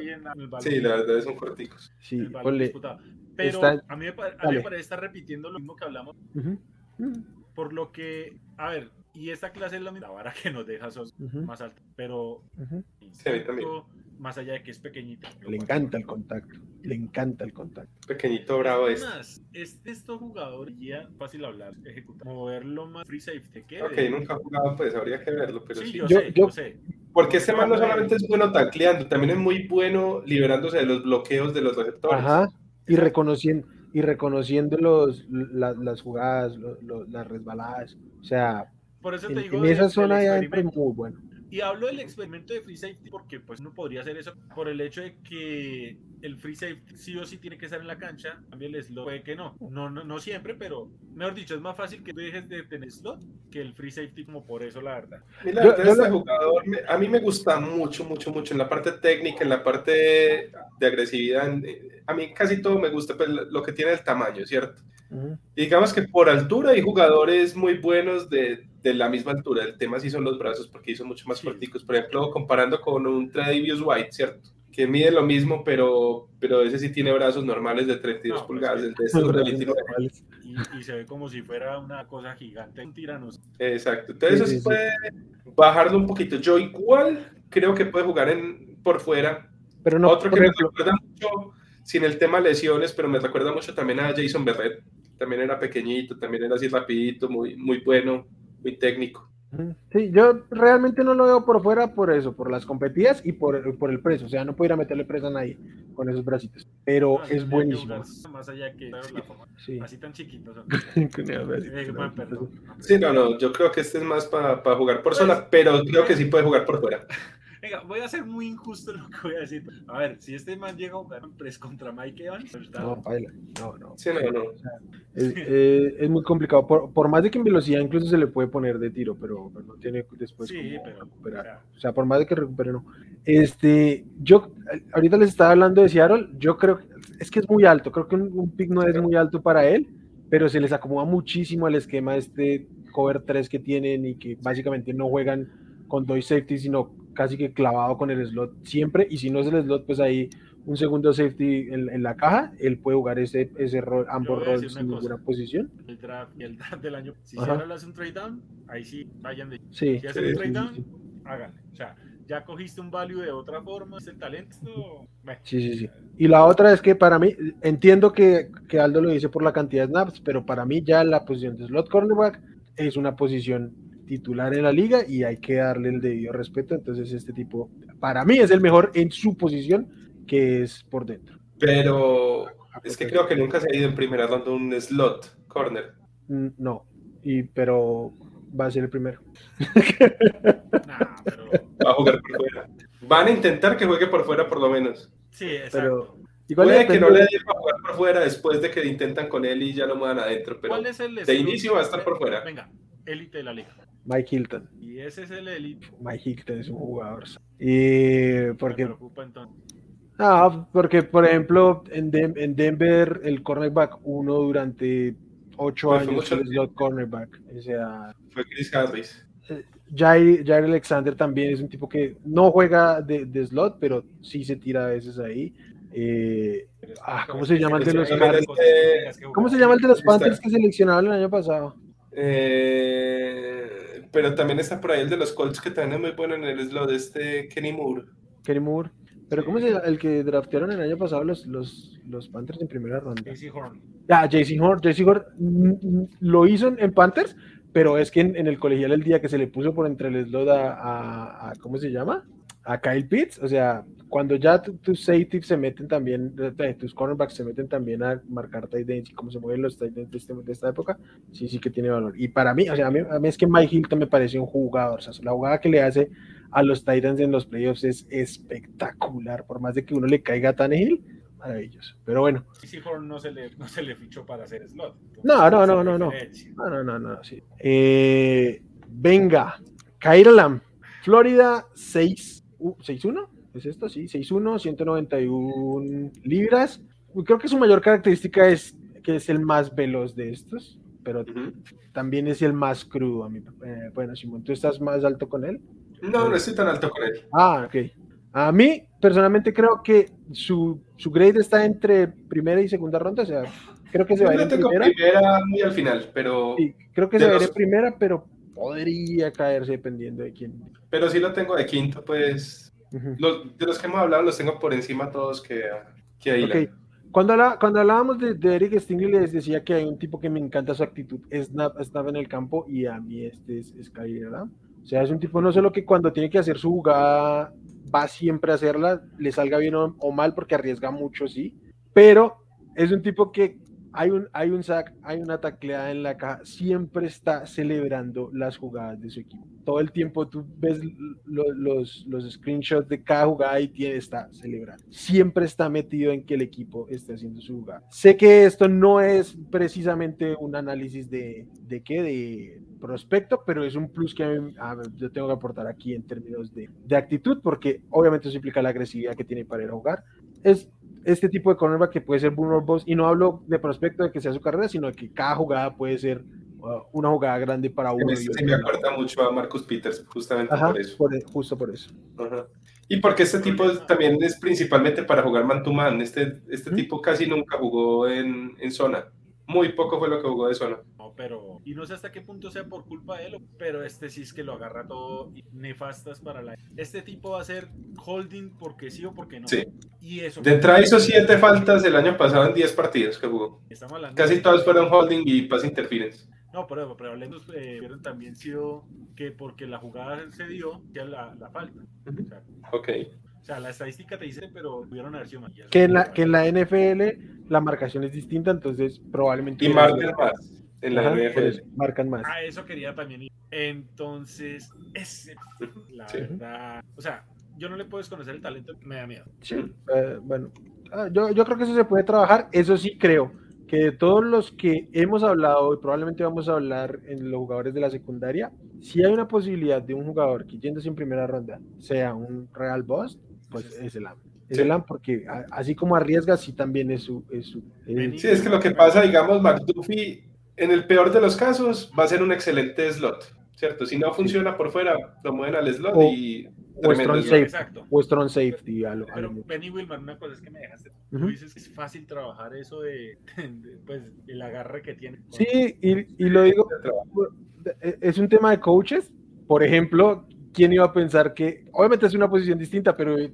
Sí, la verdad son corticos. Sí. Pero está... a, mí me, a mí me parece estar repitiendo lo mismo que hablamos. Uh -huh. Uh -huh. Por lo que, a ver, y esta clase es la misma vara que nos deja sos uh -huh. más alta, pero sí, también. Más allá de que es pequeñito. Le encanta el contacto, le encanta el contacto. Pequeñito bravo es. Más, este estos jugadores ya fácil hablar, ejecutar, moverlo más free safety que Ok, nunca ha jugado, pues habría que verlo, pero Sí, sí. yo, Yo- sé, yo- yo sé. Porque este man no solamente es bueno tacleando, también es muy bueno liberándose de los bloqueos de los receptores. Ajá, y reconociendo, y reconociendo los, la- las jugadas, lo- lo- las resbaladas. O sea, Por eso te en, digo. en esa zona ya es muy bueno. Y hablo del experimento de free safety porque pues no podría hacer eso por el hecho de que el free safety sí o sí tiene que estar en la cancha, también el slot puede que no. No, no, no siempre, pero mejor dicho, es más fácil que tú dejes de tener slot que el free safety como por eso la verdad. Yo- yo este la- jugador, me- a mí me gusta mucho, mucho, mucho en la parte técnica, en la parte de agresividad. en- a mí casi todo me gusta, pues, lo que tiene el tamaño, ¿cierto? Digamos que por altura hay jugadores muy buenos de, de la misma altura. El tema sí son los brazos, porque son mucho más Sí. fuerticos. Por ejemplo, comparando con un Tredavious White, ¿cierto? Que mide lo mismo, pero, pero ese sí tiene brazos normales de 32 No, pues pulgadas, el de estos de 29. Y, y se ve como si fuera una cosa gigante, un tiranosaurio. Exacto. Entonces Sí, eso sí puede bajarlo un poquito. Yo igual creo que puede jugar en, por fuera. Pero no, Otro que ejemplo, me recuerda mucho, sin el tema lesiones, pero me recuerda mucho también a Jason Berret. También era pequeñito, también era así rapidito, muy, muy bueno, muy técnico. Sí, yo realmente no lo veo por fuera por eso, por las competidas y por, por el precio. O sea, no puedo ir a meterle presa a nadie con esos bracitos. Pero No, sí es buenísimo. Más allá que la forma- Sí. así tan chiquitos. ¿no? Sí, no, no, yo creo que este es más para jugar por zona, pero creo que sí puede jugar por fuera. Venga, voy a ser muy injusto en lo que voy a decir. A ver, si este man llega a jugar un press contra Mike Evans, pues está- No, baila. No, no. Sí, no, no. Es, eh, es muy complicado. Por, por más de que en velocidad incluso se le puede poner de tiro, pero, pero no tiene después sí, cómo pero recuperar. o sea, O sea, por más de que recupere, no. Este, yo, ahorita les estaba hablando de Seattle, yo creo, es que es muy alto, creo que un, un pick no es muy alto para él, pero se les acomoda muchísimo al esquema este cover 3 que tienen y que básicamente no juegan con dos safety, sino casi que clavado con el slot siempre, y si no es el slot, pues ahí un segundo safety en, en la caja, él puede jugar ese, ese rol, ambos roles cosa. ninguna posición. el draft y el draft del año. Si Ajá. Seattle hace un trade down, ahí sí vayan de. Sí, Si hacen sí, un trade sí, down, sí. háganle. O sea, ya cogiste un value de otra forma, es el talento. Bueno, Sí, sí, sí. Y la otra es que para mí, entiendo que, que Aldo lo dice por la cantidad de snaps, pero para mí ya la posición de slot cornerback es una posición titular en la liga y hay que darle el debido respeto. Entonces este tipo, para mí es el mejor en su posición, que es por dentro. Pero es que creo que nunca se ha ido en primera ronda un slot corner. Mm, No, y, pero va a ser el primero. Nah, pero. Va a jugar por fuera. Van a intentar que juegue por fuera por lo menos. Sí, exacto. Pero igual Puede que no le dé para jugar por fuera después de que intentan con él y ya lo muevan adentro, pero ¿Cuál es el de inicio va a estar por fuera. Venga, élite de la liga. Mike Hilton. Y ese es el élite. Mike Hilton es un jugador. Y Me porque preocupa entonces. Ah, porque por ejemplo en, Dem- en Denver el cornerback uno durante ocho Pues años fue el slot cornerback. O sea, Fue Chris Harris. Jair, Jair Alexander también es un tipo que no juega de, de slot, pero sí se tira a veces ahí. Eh, ah, ¿cómo se llama el de los este- ¿Cómo se llama el de los. Panthers que seleccionaron el año pasado? Eh, pero también está por ahí el de los Colts que también es muy bueno en el slot, este Kenny Moore. Kenny Moore. Pero Sí. ¿cómo se llama? El que draftearon el año pasado los, los, los Panthers en primera ronda. Casey Horn. Ah, JC Horn, JC Horn mm, mm, lo hizo en, en Panthers, pero es que en, en el colegial el día que se le puso por entre el slot a, a- a- ¿cómo se llama? A Kyle Pitts, o sea, cuando ya tu- tus safeties se meten también, tus cornerbacks se meten también a marcar tight ends y cómo se mueven los tight ends de, este- de esta época, sí, sí que tiene valor. Y para mí, o sea, a mí, a mí es que Mike Hilton me parece un jugador, o sea, la jugada que le hace a los Titans en los playoffs es espectacular, por más de que uno le caiga a Tannehill, maravilloso. Pero bueno, Horn no se le, no se le fichó para hacer slot. No, no, no, no, no. No, no, no, no, sí. Eh, venga, Kaira Lam, Florida 6, uh, 6-1, ¿es esto? Sí, 6-1, 191 libras. Creo que su mayor característica es que es el más veloz de estos, pero Ujú. también es el más crudo. A mí. Eh, bueno, Simón, ¿tú estás más alto con él? No, no estoy tan alto con él. Ah, ok. A mí, personalmente, creo que su, su grade está entre primera y segunda ronda, o sea, creo que se Yo va a ir en primera. primera muy al final, pero, Sí, creo que se va a ir en primera, pero podría caerse dependiendo de quién. pero sí lo tengo de quinto, pues los, de los que hemos hablado los tengo por encima todos que, que ahí. Okay. Cuando, cuando hablábamos de, de, Eric Stingley les decía que hay un tipo que me encanta su actitud, snap, snap en el campo y a mí este es, es ¿verdad? O sea, es un tipo no solo que cuando tiene que hacer su jugada va siempre a hacerla, le salga bien o, o mal porque arriesga mucho, sí, pero es un tipo que hay un, hay un sack, hay una tacleada en la caja, siempre está celebrando las jugadas de su equipo. Todo el tiempo tú ves los, los screenshots de cada jugada y tiene, está celebrando. Siempre está metido en que el equipo esté haciendo su jugada. Sé que esto no es precisamente un análisis de, de qué, de prospecto, pero es un plus que yo tengo que aportar aquí en términos de, de actitud, porque obviamente eso implica la agresividad que tiene para ir a jugar. Es este tipo de cornerback que puede ser vulnerable, y no hablo de prospecto de que sea su carrera, sino de que cada jugada puede ser uh, una jugada grande para uno. Sí, me acuerda mucho a Marcus Peters, justamente por eso. E, justo por eso. Y porque este tipo también es principalmente para jugar man to man. Este, este tipo casi nunca jugó en, en zona. Muy poco fue lo que jugó de zona pero y no sé hasta qué punto sea por culpa de él, pero este sí es que lo agarra todo nefastas para la. Este tipo va a ser holding porque sí o porque no. Sí. Y eso. De entrada hizo siete faltas el año pasado en 10 partidos que jugó. Casi todos fueron holding y pass interference. No, pero hablando eh, también sido que porque la jugada se dio, ya la, la falta. ok. O sea, la estadística te dice, pero tuvieron haber sido más. Que en, la, que en la NFL la marcación es distinta, entonces probablemente. Y marcan más en la NFL. Marcan más. Ah, eso quería también ir. Entonces, ese, la verdad. O sea, yo no le puedo desconocer el talento, me da miedo. Sí, eh, bueno. Ah, yo, yo creo que eso se puede trabajar. Eso sí creo que de todos los que hemos hablado y probablemente vamos a hablar en los jugadores de la secundaria, si hay una posibilidad de un jugador que yéndose en primera ronda sea un real boss, pues es el AM. Es el AM porque así como arriesga, sí también es su... Es su sí, es que lo que pasa, digamos, McDuffie en el peor de los casos, va a ser un excelente slot, ¿cierto? Si no funciona por fuera, lo mueven al slot y... O strong, safety. A lo, Pero Benny Wilmer, una cosa es que me dejaste. Tú dices que es fácil trabajar eso de, pues, el agarre que tiene. Sí, y, y lo digo, es un tema de coaches. Por ejemplo, ¿quién iba a pensar que, obviamente es una posición distinta, pero es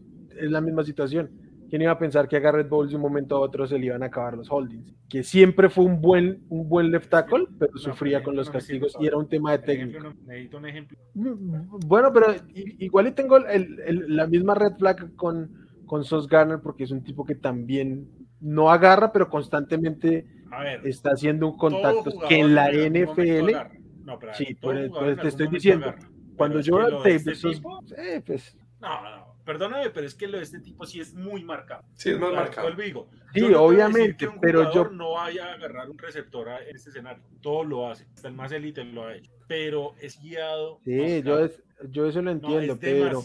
la misma situación ¿Quién iba a pensar que a Garrett Bowles de un momento a otro se le iban a acabar los holdings? Que siempre fue un buen, un buen left tackle, pero sufría con los castigos y era un tema de técnica. Necesito un ejemplo. Mm, bueno, pero igual y tengo la misma red flag con, con Sos Garner porque es un tipo que también no agarra, pero constantemente está haciendo un contacto que en la NFL. No, pero sí, pues, te estoy diciendo. Cuando yo veo tape, este pues, no, no, perdóname, pero es que lo de este tipo sí es muy marcado. Sí, es más marcado. Digo, sí, obviamente, pero yo no vaya a agarrar un receptor en este escenario. Todo lo hace, hasta el más élite lo ha hecho, pero es guiado. Sí, yo, es, yo eso lo entiendo, pero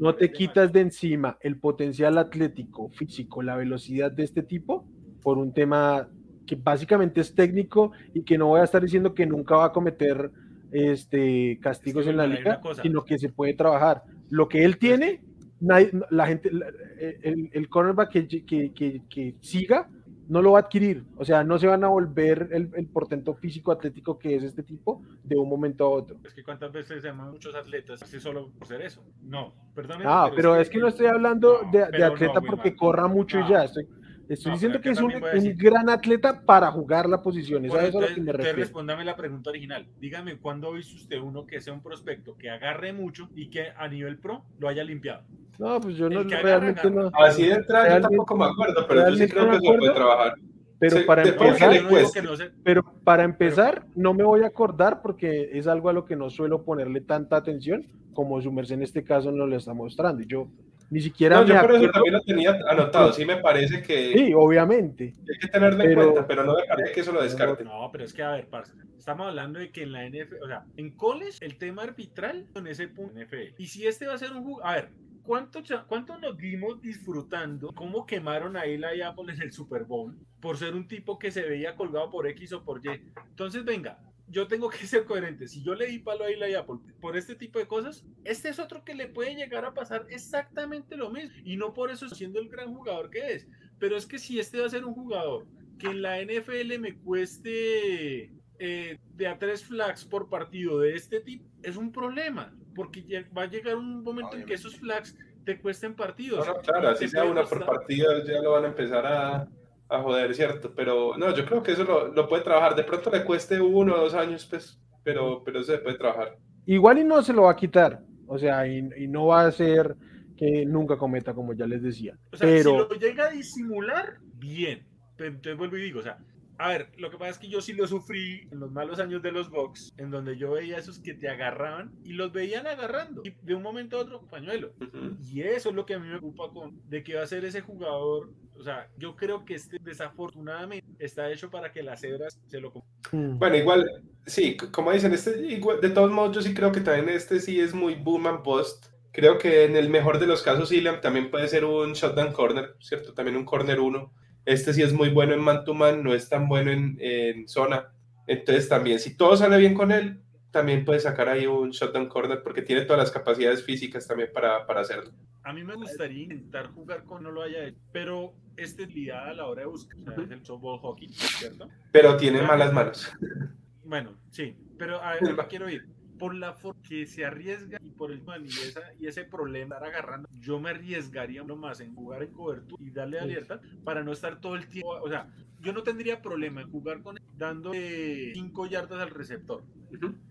no te quitas de encima el potencial atlético, físico, la velocidad de este tipo por un tema que básicamente es técnico y que no voy a estar diciendo que nunca va a cometer este castigos en la liga, sino que se puede trabajar. Lo que él tiene la gente, el, el cornerback que, que, que, siga no lo va a adquirir, o sea, no se van a volver el, el, portento físico atlético que es este tipo de un momento a otro. Es que cuántas veces se llaman muchos atletas así solo por ser eso. No, perdón. Ah, pero, es, que, no estoy hablando de, de, atleta porque corra mucho y ya, estoy, Estoy diciendo que es un, gran atleta para jugar la posición. Eso es a lo que me refiero. Respóndame la pregunta original. Dígame, ¿cuándo ha visto usted uno que sea un prospecto que agarre mucho y que a nivel pro lo haya limpiado? No, pues yo no realmente no. Así de entrada yo tampoco me acuerdo, pero yo sí creo que se puede trabajar. Pero para empezar, pero para empezar, no me voy a acordar porque es algo a lo que no suelo ponerle tanta atención como su merced en este caso nos lo está mostrando. Yo ni siquiera. No, yo por eso también lo tenía anotado. Sí, me parece que. Sí, obviamente. Hay que tenerlo en cuenta, pero no me parece que eso lo descarte. No, pero es que, a ver, parce, estamos hablando de que en la NFL, o sea, en college, el tema arbitral en ese punto NFL. Y si este va a ser un juego. A ver, ¿Cuánto, ¿Cuánto nos dimos disfrutando cómo quemaron a Eli Apple en el Super Bowl por ser un tipo que se veía colgado por X o por Y? Entonces, venga, yo tengo que ser coherente. Si yo le di palo a Eli Apple por este tipo de cosas, este es otro que le puede llegar a pasar exactamente lo mismo. Y no por eso siendo el gran jugador que es. Pero es que si este va a ser un jugador que en la NFL me cueste eh, de a tres flags por partido de este tipo, es un problema. Porque va a llegar un momento en que esos flags te cuesten partidos. No, no, claro, así sea una por partida, ya lo van a empezar a, a joder, ¿cierto? Pero no, yo creo que eso lo, lo puede trabajar. De pronto le cueste uno o dos años, pues, pero, pero se puede trabajar. Igual y no se lo va a quitar. O sea, y, y no va a ser que nunca cometa, como ya les decía. O sea, Pero si lo llega a disimular, bien. Entonces vuelvo y digo, o sea, a ver, lo que pasa es que yo sí lo sufrí en los malos años de los box, en donde yo veía esos que te agarraban y los veían agarrando. Y de un momento a otro, pañuelo. Ujú. Y eso es lo que a mí me preocupa con de que va a ser ese jugador. O sea, yo creo que este desafortunadamente está hecho para que las cebras se lo com- mm, Bueno, igual, sí, como dicen, este, igual, de todos modos, yo sí creo que también este sí es muy boom and bust. Creo que en el mejor de los casos, Iliam también puede ser un shotdown corner, ¿cierto? También un corner uno. Este sí es muy bueno en man to man, no es tan bueno en, en zona. Entonces también, si todo sale bien con él, también puede sacar ahí un shotdown corner porque tiene todas las capacidades físicas también para, para hacerlo. A mí me gustaría intentar jugar con no lo haya hecho, pero este es habilidad a la hora de buscar. Sea, es el softball hockey, ¿cierto? Pero tiene malas manos. Bueno, sí, pero a ver, ¿a qué quiero ir? Por la forma que se arriesga y por el man y, esa, y ese problema de estar agarrando, yo me arriesgaría uno más en jugar en cobertura y darle a libertad para no estar todo el tiempo. O sea, yo no tendría problema en jugar con él dando 5 yardas al receptor.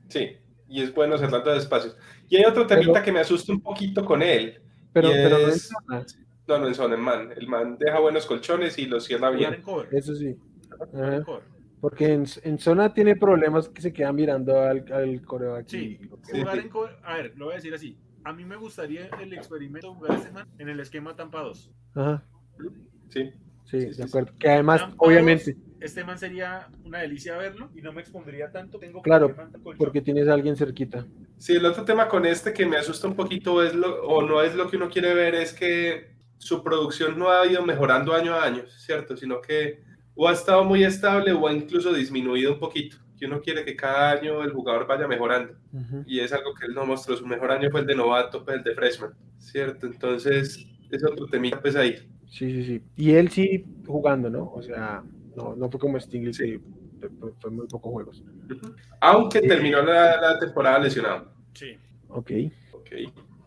Sí, y es bueno cerrando de espacios. Y hay otro temita Pero- que me asusta un poquito con él. pero, pero no es- es nada. No, no en zona, en man. El man deja buenos colchones y los cierra en bien. cover. Eso sí. Ajá. en cover. Porque en, en zona tiene problemas que se quedan mirando al, al coreback. Sí, y- Sí. jugar en cover. A ver, lo voy a decir así. A mí me gustaría el experimento jugar este man en el esquema Tampa 2. Ajá, Sí. sí, Sí, sí, de acuerdo. Que además, Tampa obviamente, Este man sería una delicia verlo y no me expondría tanto. Tengo Claro, porque tienes a alguien cerquita. Sí, el otro tema con este que me asusta un poquito es lo, o no es lo que uno quiere ver, es que su producción no ha ido mejorando año a año, ¿cierto? Sino que o ha estado muy estable o ha incluso disminuido un poquito. Que uno quiere que cada año el jugador vaya mejorando. Ujú. Y es algo que él no mostró. Su mejor año fue el de novato, pues el de freshman, ¿cierto? Entonces, es otro temita pues ahí. Sí, sí, sí. Y él sí jugando, ¿no? O sea, no, no fue como Stingley, Sí. que fue, fue muy pocos juegos. Aunque terminó la, la temporada lesionado. Sí. Ok. Ok.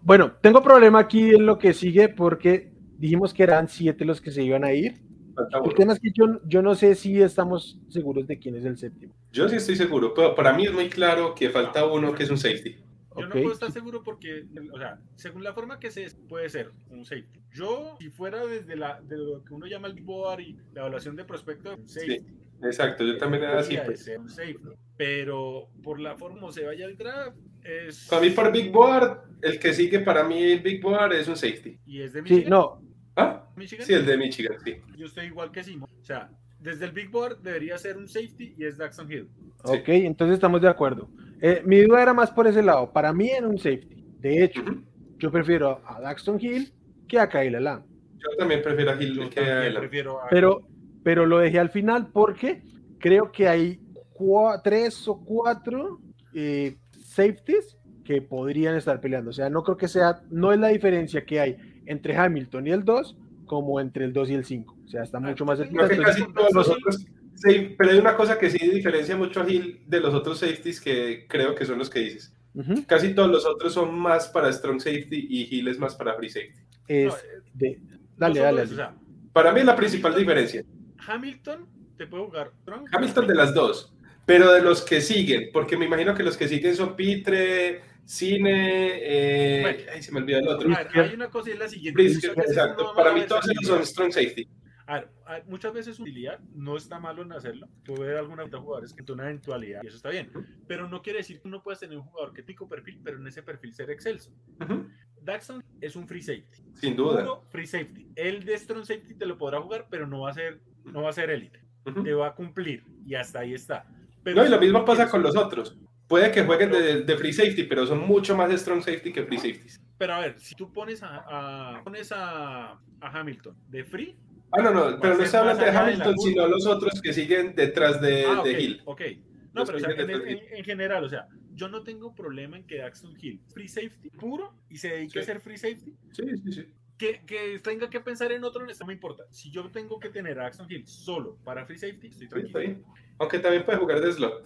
Bueno, tengo problema aquí en lo que sigue porque dijimos que eran siete los que se iban a ir. Falta El tema es que yo, yo no sé si estamos seguros de quién es el séptimo. Yo sí estoy seguro, pero para mí es muy claro que falta uno que es un safety. Yo Ok. no puedo estar seguro porque, o sea, según la forma que se puede ser un safety. Yo, si fuera desde la, de lo que uno llama el board y la evaluación de prospecto, un safety. Exacto, yo también era así. Pues. ser un safety. Pero por la forma como se vaya el draft, es. Para mí, por Big Board, el que sigue para mí el Big Board es un safety. Y es de Sí, Michigan. no, ¿Ah? Michigan. Sí, el de Michigan, sí. Yo estoy igual que Simon. O sea, desde el Big Board debería ser un safety y es Daxon Hill. Sí. ok, entonces estamos de acuerdo. Eh, mi duda era más por ese lado. Para mí era un safety. De hecho, Ujú. yo prefiero a Daxton Hill que a Kyle Lamb. Yo también prefiero a Hill Yo que a prefiero a- Pero, pero lo dejé al final porque creo que hay tres o cuatro eh, safeties que podrían estar peleando. O sea, no creo que sea, no es la diferencia que hay entre Hamilton y el 2 como entre el 2 y el 5. O sea, está mucho más cerquita. Creo que entonces- casi todos los otros. Sí, pero hay una cosa que sí diferencia mucho a Hill de los otros safeties que creo que son los que dices. Ujú, Casi todos los otros son más para strong safety y Hill es más para free safety. es eh, de- dale, dale. eso, o sea, Para mí es la principal diferencia. Hamilton te puede jugar. strong. Hamilton de las dos, pero de los que siguen, porque me imagino que los que siguen son Pitre, Cine, eh, Bueno. ay, se me olvidó el otro. Ver, hay una cosa y es la siguiente. Brisker, exacto. uno Para mí ver todos ellos son strong safety. A ver, a- muchas veces utilidad no está malo en hacerlo. Puede haber alguna de jugadores que tienen una eventualidad y eso está bien. Pero no quiere decir que uno pueda tener un jugador que pico perfil, pero en ese perfil ser excelso. Ujú, Daxton es un free safety. Sin duda. Puro free safety. El de strong safety te lo podrá jugar, pero no va a ser, no va a ser élite. Ujú. Te va a cumplir y hasta ahí está. Pero No, y lo mismo pasa con los otros. Puede que jueguen de, de free safety, pero son mucho más strong safety que free safeties. Pero a ver, si tú pones a, a- pones a, a Hamilton de free, Ah, no, no, pero no estoy hablando de de Hamilton, curva. sino los otros que siguen detrás de, Ah, de ok, Hill. ok. No, Los pero o sea, en, en- en general, o sea, yo no tengo problema en que Daxton Hill free safety puro y se dedique a Sí. ser free safety. Sí, sí, sí. Que, que tenga que pensar en otro, no me importa. Si yo tengo que tener a Daxton Hill solo para free safety, estoy Sí, tranquilo. bien. Aunque también puede jugar de slot.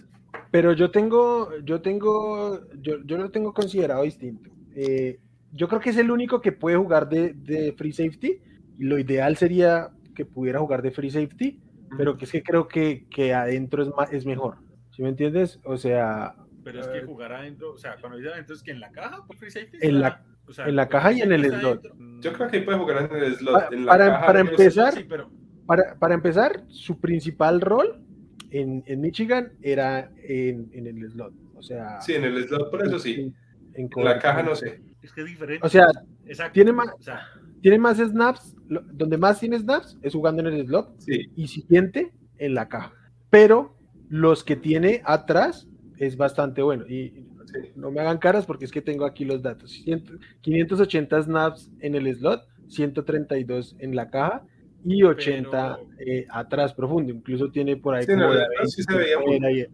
Pero yo tengo, yo tengo, yo, yo lo tengo considerado distinto. Eh, yo creo que es el único que puede jugar de, de free safety. Lo ideal sería que pudiera jugar de free safety, pero que es que creo que, que adentro es, más, es mejor. ¿Sí me entiendes? O sea. Pero es que jugar adentro, o sea, cuando dice adentro es que en la caja, por free safety. En la, o sea, en la caja y en el slot. Yo creo que puede jugar en el slot. Para, en la para, caja, para empezar, Sí, pero para, para empezar, su principal rol en, en Michigan era en, en el slot. O sea, Sí, en el slot, por eso sí. en, en En la caja no sé. es que es diferente. O sea, Exacto. tiene más- O sea, tiene más snaps, lo- donde más tiene snaps es jugando en el slot Sí, y siguiente en la caja. Pero los que tiene atrás es bastante bueno. Y sí. no me hagan caras porque es que tengo aquí los datos. Cien- 580 snaps en el slot, 132 en la caja y 80 eh, atrás profundo. Incluso tiene por ahí Sí, como el de slot sí 20 se veía muy- fuera y- En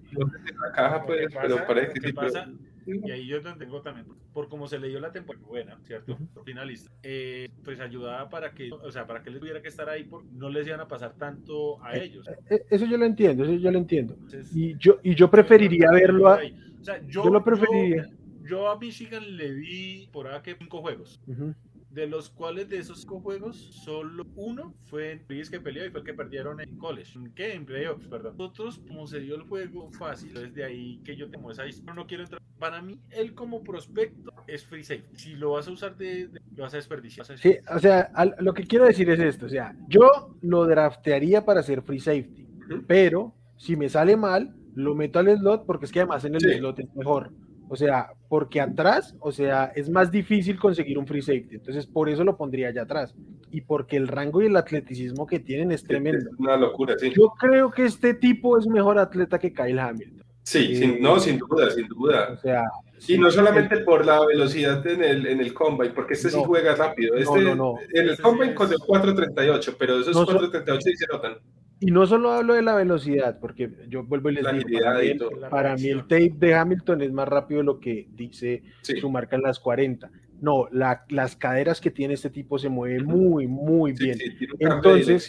la caja, pues, que pero pasa- parece que que sí. pero- pasa- y ahí yo lo tengo también, por como se le dio la temporada buena, ¿cierto? Finalista. Eh, pues ayudaba para que, o sea, para que les tuviera que estar ahí, porque no les iban a pasar tanto a ellos. Eh, Eso yo lo entiendo, eso yo lo entiendo. Entonces, Y yo, y yo preferiría verlo a... O sea, yo, yo lo preferiría. Yo, yo a Michigan le vi por ahí que cinco juegos. Ujú. De los cuales de esos cinco juegos, solo uno fue en que peleó y fue el que perdieron en college. ¿En qué? En playoffs, perdón. Nosotros, como se dio el juego fácil, desde ahí que yo tengo esa historia, no quiero entrar. Para mí, él como prospecto es free safety. Si lo vas a usar de, de- lo vas a desperdiciar. Vas a Sí, o sea, al- lo que quiero decir es esto, o sea, yo lo draftearía para hacer free safety, pero si me sale mal, lo meto al slot porque es que además en el Sí. slot es mejor. O sea, porque atrás, o sea, es más difícil conseguir un free safety. Entonces, por eso lo pondría allá atrás. Y porque el rango y el atleticismo que tienen es tremendo. Es una locura, sí. Yo creo que este tipo es mejor atleta que Kyle Hamilton. Sí, sin- no, sin duda, sin duda. O sea, Y no solamente por la velocidad en el, en el combine, porque este sí juega rápido. No, Este, no, no. En el sí combine es- corrió 4.38, pero esos No, so- 4.38 sí se notan. Y no solo hablo de la velocidad, porque yo vuelvo y les La digo, para mí, para mí el tape de Hamilton es más rápido de lo que dice Sí. su marca en las 40. No, la- las caderas que tiene este tipo se mueven muy, muy Sí, bien. sí, Entonces.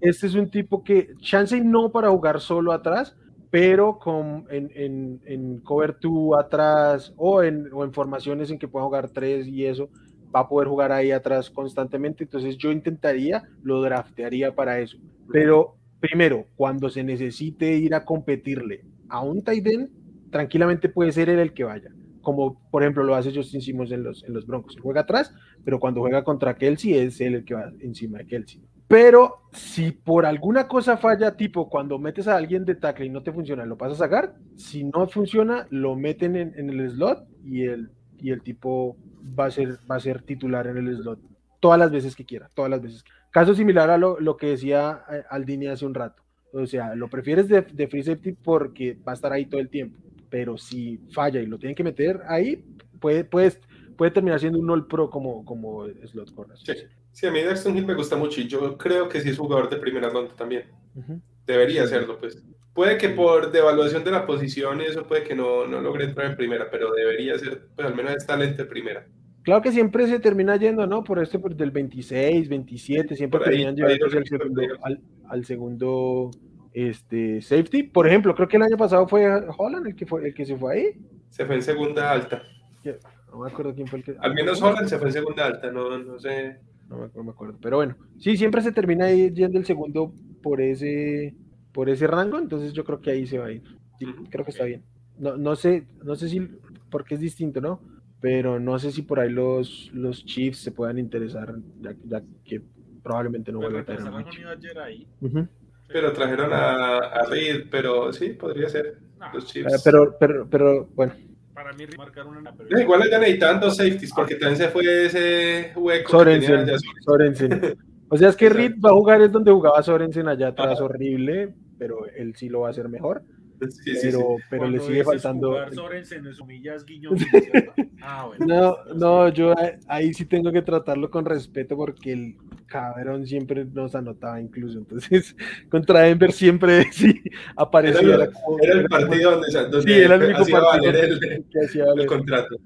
Este es un tipo que, chance no para jugar solo atrás, pero con, en, en, en cover 2 atrás o en, o en formaciones en que pueda jugar 3 y eso, va a poder jugar ahí atrás constantemente. Entonces yo intentaría, lo draftearía para eso. Pero primero, cuando se necesite ir a competirle a un end, tranquilamente puede ser él el que vaya. Como por ejemplo lo hace Justin Simmons en los, en los Broncos. Juega atrás, pero cuando juega contra Kelsey es él el que va encima de Kelsey. Pero si por alguna cosa falla, tipo cuando metes a alguien de tackle y no te funciona, lo pasas a sacar. Si no funciona, lo meten en, en el slot y el, y el tipo va a, ser, va a ser titular en el slot todas las veces que quiera, todas las veces. Caso similar a lo, lo que decía eh, Aldini hace un rato. O sea, lo prefieres de, de free safety porque va a estar ahí todo el tiempo. Pero si falla y lo tienen que meter ahí, puede, puede, puede terminar siendo un all pro como, como slot corner. Sí. Sí, a mí Daxton Hill me gusta mucho y yo creo que sí es jugador de primera ronda también. Ujú. Debería serlo, pues. Puede que por devaluación de la posición eso puede que no, no logre entrar en primera, pero debería ser, pues al menos es talento de primera. Claro que siempre se termina yendo, ¿no? Por este por del 26, 27, siempre Por terminan lo al al, segundo este, safety. Por ejemplo, creo que el año pasado fue Holland el que, fue, el que se fue ahí. Se fue en segunda alta. No me acuerdo quién fue el que. Al menos Holland se fue en segunda alta, no, no sé. No me, no me acuerdo. Pero bueno, sí, siempre se termina yendo el segundo por ese, por ese rango. Entonces yo creo que ahí se va a ir. Sí, creo que está bien. No, no sé, no sé si porque es distinto, ¿no? Pero no sé si por ahí los, los Chiefs se puedan interesar, ya, ya que probablemente no vuelva a tener Ayer ahí. Ujú. Pero trajeron a, a Reed, pero sí, podría ser. No, Los Eh, Chiefs. pero, pero, pero, bueno, para mí marcaron una. pero- igual ya necesitaban dos safeties, porque también se fue ese hueco que Sorensen. Sorensen. O sea, es que. Reed va a jugar es donde jugaba Sorensen allá atrás, Ajá. horrible, pero él sí lo va a hacer mejor. Sí, pero, sí. pero le sigue faltando. Ah, bueno. No, no, yo ahí sí tengo que tratarlo con respeto porque el cabrón siempre nos anotaba incluso. Entonces, contra Denver siempre sí aparecía. Era, era lo- como- era el partido donde, donde Sí, era el único hacía partido valer el, que hacía el valer. contrato.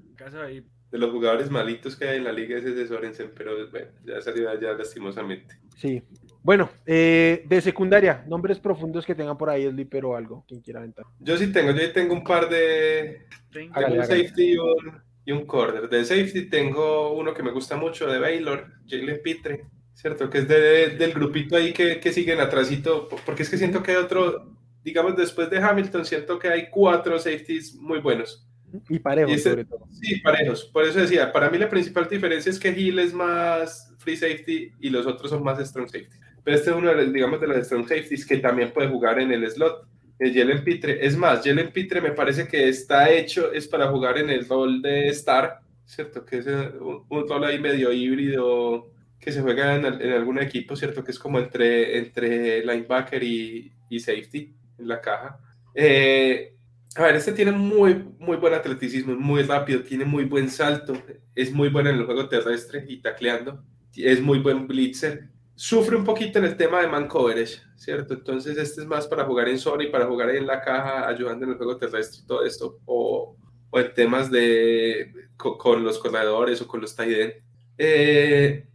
De los jugadores malitos que hay en la liga ese es de Sorensen, pero bueno, ya salió allá lastimosamente. Sí. Bueno, eh, de secundaria, nombres profundos que tengan por ahí, Slipper o algo, quien quiera aventar. Yo sí tengo, yo tengo un par de... Tengo- Hágale, un hágale. safety y un, y un corner. De safety tengo uno que me gusta mucho de Baylor, Jalen Pitre, ¿cierto? Que es de, del grupito ahí que, que siguen atrásito, porque es que siento que hay otro, digamos, después de Hamilton, siento que hay cuatro safeties muy buenos. Y parejos, este- sobre todo. Sí, parejos. Por eso decía, para mí la principal diferencia es que Hill es más free safety y los otros son más strong safety. Pero este es uno, de los, digamos, de los strong safeties que también puede jugar en el slot. El Jalen Pitre. Es más, Jalen Pitre me parece que está hecho, es para jugar en el rol de Star, ¿cierto? Que es eh, un, un rol ahí medio híbrido que se juega en, en algún equipo, ¿cierto? Que es como entre, entre linebacker y, y safety en la caja. Eh, a ver, este tiene muy, muy buen atleticismo, es muy rápido, tiene muy buen salto, es muy bueno en el juego terrestre y tacleando, es muy buen blitzer. Sufre un poquito en el tema de man coverage, ¿cierto? Entonces este es más para jugar en zona y para jugar en la caja, ayudando en el juego terrestre y todo esto, o, o en temas de co- con, los corredores o con los tight. Eh,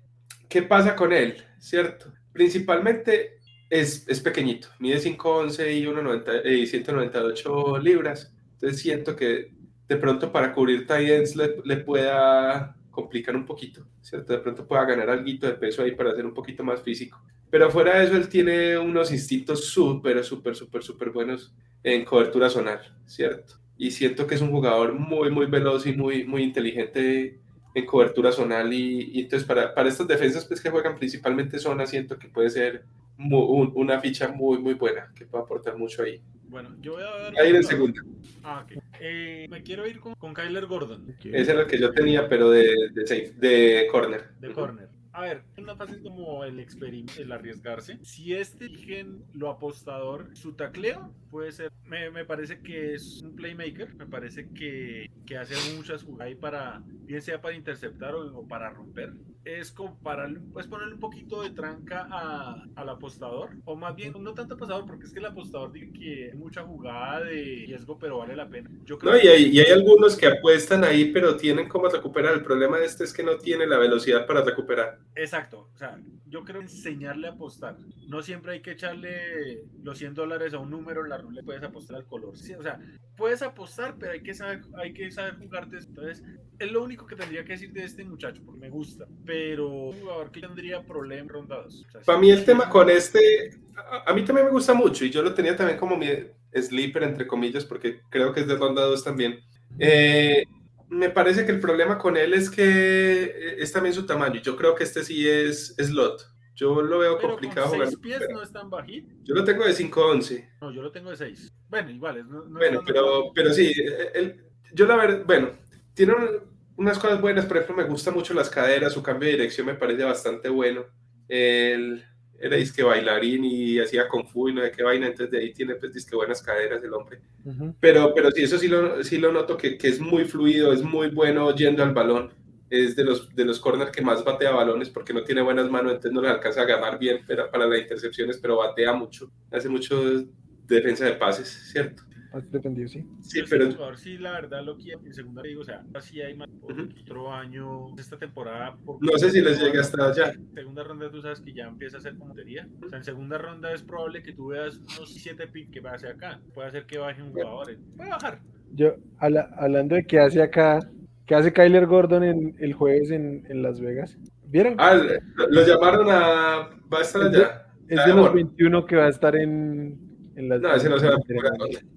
¿Qué pasa con él? ¿Cierto? Principalmente es, es pequeñito, mide 5'11 y 1,90 y 198 libras. Entonces siento que de pronto para cubrir tight ends le, le pueda complicar un poquito, ¿cierto? De pronto pueda ganar algo de peso ahí para ser un poquito más físico. Pero fuera de eso, él tiene unos instintos súper, súper, súper, súper buenos en cobertura zonal, ¿cierto? Y siento que es un jugador muy, muy veloz y muy, muy inteligente en cobertura zonal y, entonces para, para estas defensas pues que juegan principalmente zona siento que puede ser una ficha muy muy buena que puede aportar mucho ahí. Bueno, yo voy a ver. Ahí en el segundo. Ah, ok. Eh, me quiero ir con, con Kyler Gordon, Ese era el que yo tenía pero de, de, safe, de corner. de corner. A ver, una fase como el experimento, el arriesgarse. Si este eligen lo apostador, su tacleo puede ser. Me, me parece que es un playmaker. Me parece que, que hace muchas jugadas ahí para, bien sea para interceptar o, o para romper. Es como para pues, ponerle un poquito de tranca a- al apostador. O más bien, no tanto apostador, porque es que el apostador dice que hay mucha jugada de riesgo, pero vale la pena. Yo creo No, y hay, y hay algunos que apuestan ahí pero tienen cómo recuperar. El problema de este es que no tiene la velocidad para recuperar. Exacto, o sea, yo creo enseñarle a apostar. No siempre hay que echarle los 100 dólares a un número, en la ruleta puedes apostar al color. Sí, o sea, puedes apostar, pero hay que saber, hay que saber jugarte. Entonces, es lo único que tendría que decir de este muchacho, porque me gusta. Pero un jugador que tendría problemas rondados. O sea, Para mí el tema con este, a, a mí también me gusta mucho y yo lo tenía también como mi sleeper, entre comillas, porque creo que es de ronda 2 también. Eh, me parece que el problema con él es que es también su tamaño. Yo creo que este sí es slot. Yo lo veo Pero complicado con jugar. 6 pies no es tan bajito. Yo lo tengo de 5'11. No, yo lo tengo de 6. Bueno, igual. No, no Bueno, pero, pero sí, él- yo la verdad, bueno, tiene un- unas cosas buenas, por ejemplo, me gusta mucho las caderas, su cambio de dirección me parece bastante bueno. Él era disque bailarín y hacía kung fu y no sé qué vaina, entonces de ahí tiene pues disque buenas caderas el hombre. Ujú. Pero, pero sí, eso sí lo, sí lo noto que, que es muy fluido, es muy bueno yendo al balón. Es de los, de los corners que más batea balones porque no tiene buenas manos, entonces no le alcanza a agarrar bien pero, para las intercepciones, pero batea mucho, hace mucho defensa de pases, ¿cierto? Has defendido, sí. Sí, Yo pero jugador sí, la verdad lo quiero. En segunda digo, o sea, así hay más por Ujú. otro año, esta temporada. por- no sé si les llegue hasta allá. segunda ronda tú sabes que ya empieza a ser como teoría. O sea, en segunda ronda es probable que tú veas unos 7 picks que pase acá. Puede hacer que baje un jugador. eh. Puede bajar. Yo, habla- hablando de qué hace acá, qué hace Kyler Gordon en, el jueves en, en Las Vegas. ¿Vieron? Ah, lo, lo llamaron a. ¿Va a estar allá? es ah, de los bueno. 21 que va a estar en, en Las No, ese no se va a en-.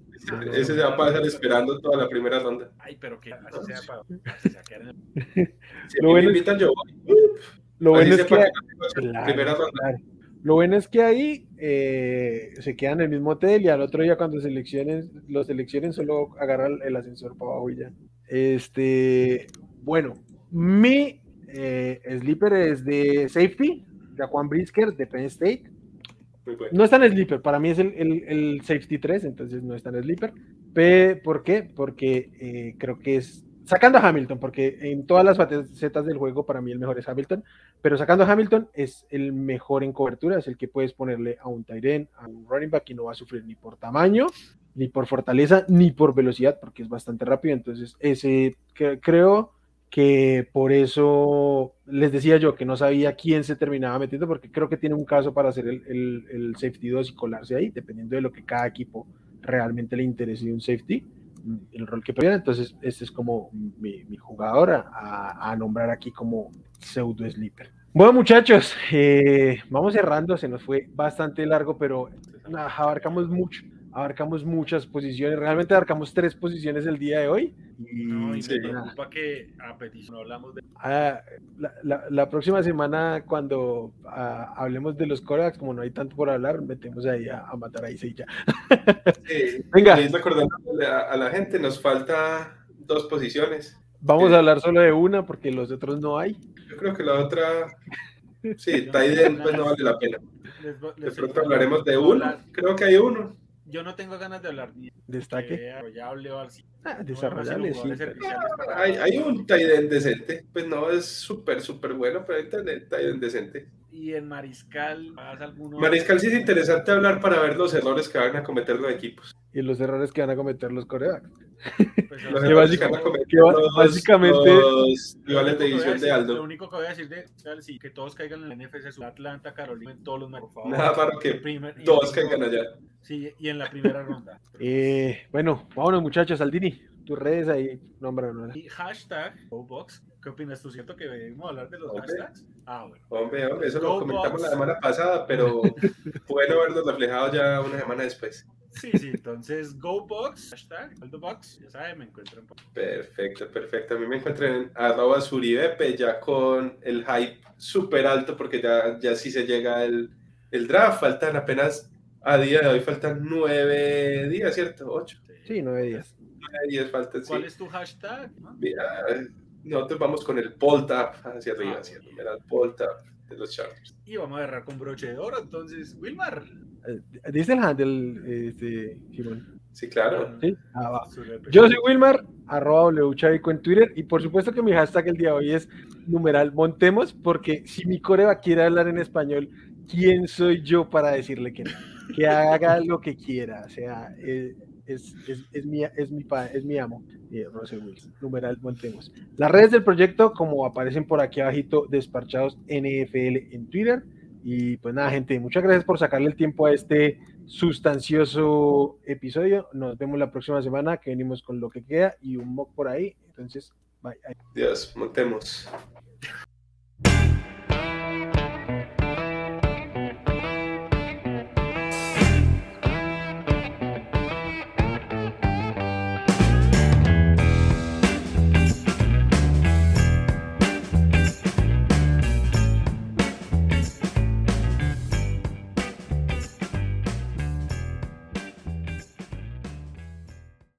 Ese, se va a pasar esperando toda la primera ronda. Ay, pero que así sea para así sea quedar en el- Si Lo es- invitan, yo. Lo bueno es que... primera ronda. claro. Lo bueno es que ahí eh, se quedan en el mismo hotel y al otro día cuando seleccionen, los seleccionen solo agarran el ascensor para abajo y ya. Este, bueno, mi eh, sleeper es de safety, de Juan Brisker, de Penn State. No es tan sleeper, para mí es el, el- el safety 3, entonces no es tan sleeper. Pe- ¿Por qué? Porque eh, creo que es sacando a Hamilton, porque en todas las facetas del juego para mí el mejor es Hamilton, pero sacando a Hamilton es el mejor en cobertura, es el que puedes ponerle a un end, a un running back y no va a sufrir ni por tamaño, ni por fortaleza, ni por velocidad, porque es bastante rápido. Entonces, ese creo que por eso les decía yo que no sabía quién se terminaba metiendo, porque creo que tiene un caso para hacer el, el- el safety 2 y colarse ahí, dependiendo de lo que cada equipo realmente le interese de un safety. el rol que prefiera. Entonces, este es como mi, mi a, a, nombrar aquí como pseudo sleeper. Bueno, muchachos, eh, vamos cerrando. Se nos fue bastante largo, pero abarcamos mucho abarcamos muchas posiciones, realmente abarcamos tres posiciones el día de hoy. No, y me preocupa que a petición no hablamos de... Ah, la, la, la, próxima semana, cuando ah, hablemos de los corebacks, como no hay tanto por hablar, metemos ahí a, a matar a ya. Sí, Venga. Recordando a, a la gente, nos falta dos posiciones. Vamos a hablar solo de una porque los otros no hay. Yo creo que la otra, sí, Taiden, pues no vale la pena. Les, les de pronto hablaremos de uno, creo que hay uno yo no tengo ganas de hablar ni destaque desarrollable o así. Ah, desarrollable, sí. Hay, hay, un Tiden decente, pues no es súper, súper bueno, pero hay Tiden decente. Y en Mariscal, ¿más alguno? Mariscal sí es interesante hablar para ver los errores que van a cometer los equipos. Y los errores que van a cometer los coreanos. Pues que básicamente, que los, básicamente los rivales de edición de Aldo. Lo único que voy a decir de sí, que todos caigan en el NFC Atlanta, Carolina, en todos los por favor. Nada para que primer, todos caigan allá. Sí, y en la primera ronda. Eh, bueno, vámonos muchachos, Aldini, tus redes ahí, nómbranos. Y hashtag GoBox, ¿qué opinas tú? ¿Cierto que debemos hablar de los hombre, hashtags? Ah, bueno. Hombre, hombre, eso lo comentamos la semana pasada, pero bueno verlo reflejado ya una semana después. Sí, sí, entonces GoBox, hashtag GoBox, ya saben, me encuentran. Perfecto, perfecto. A mí me encuentran en arroba suribepe ya con el hype súper alto porque ya, ya sí se llega el, el draft, faltan apenas, a día de hoy faltan nueve días, ¿cierto? Ocho. Sí, nueve días. ¿Cuál es tu hashtag? Mira, nosotros vamos con el poll tap hacia arriba, ah, hacia arriba, el poll tap de los Chargers. Y vamos a agarrar con broche de oro, entonces, Wilmar. Eh, dice el handle, este, Simón. Sí, claro. ¿Sí? Ah, Yo soy Wilmar, arroba wchavico en Twitter, y por supuesto que mi hashtag el día de hoy es numeral montemos, porque si mi coreba quiere hablar en español, ¿quién soy yo para decirle que no? Que haga lo que quiera, o sea, eh, es, es, es, mi, es, mi, es mi amo, eh, Russell Wilson, numeral Voltemos. Las redes del proyecto, como aparecen por aquí abajito, desparchados NFL en Twitter. Y pues nada, gente, muchas gracias por sacarle el tiempo a este sustancioso episodio. Nos vemos la próxima semana, que venimos con lo que queda y un mock por ahí. Entonces, bye. Dios, montemos.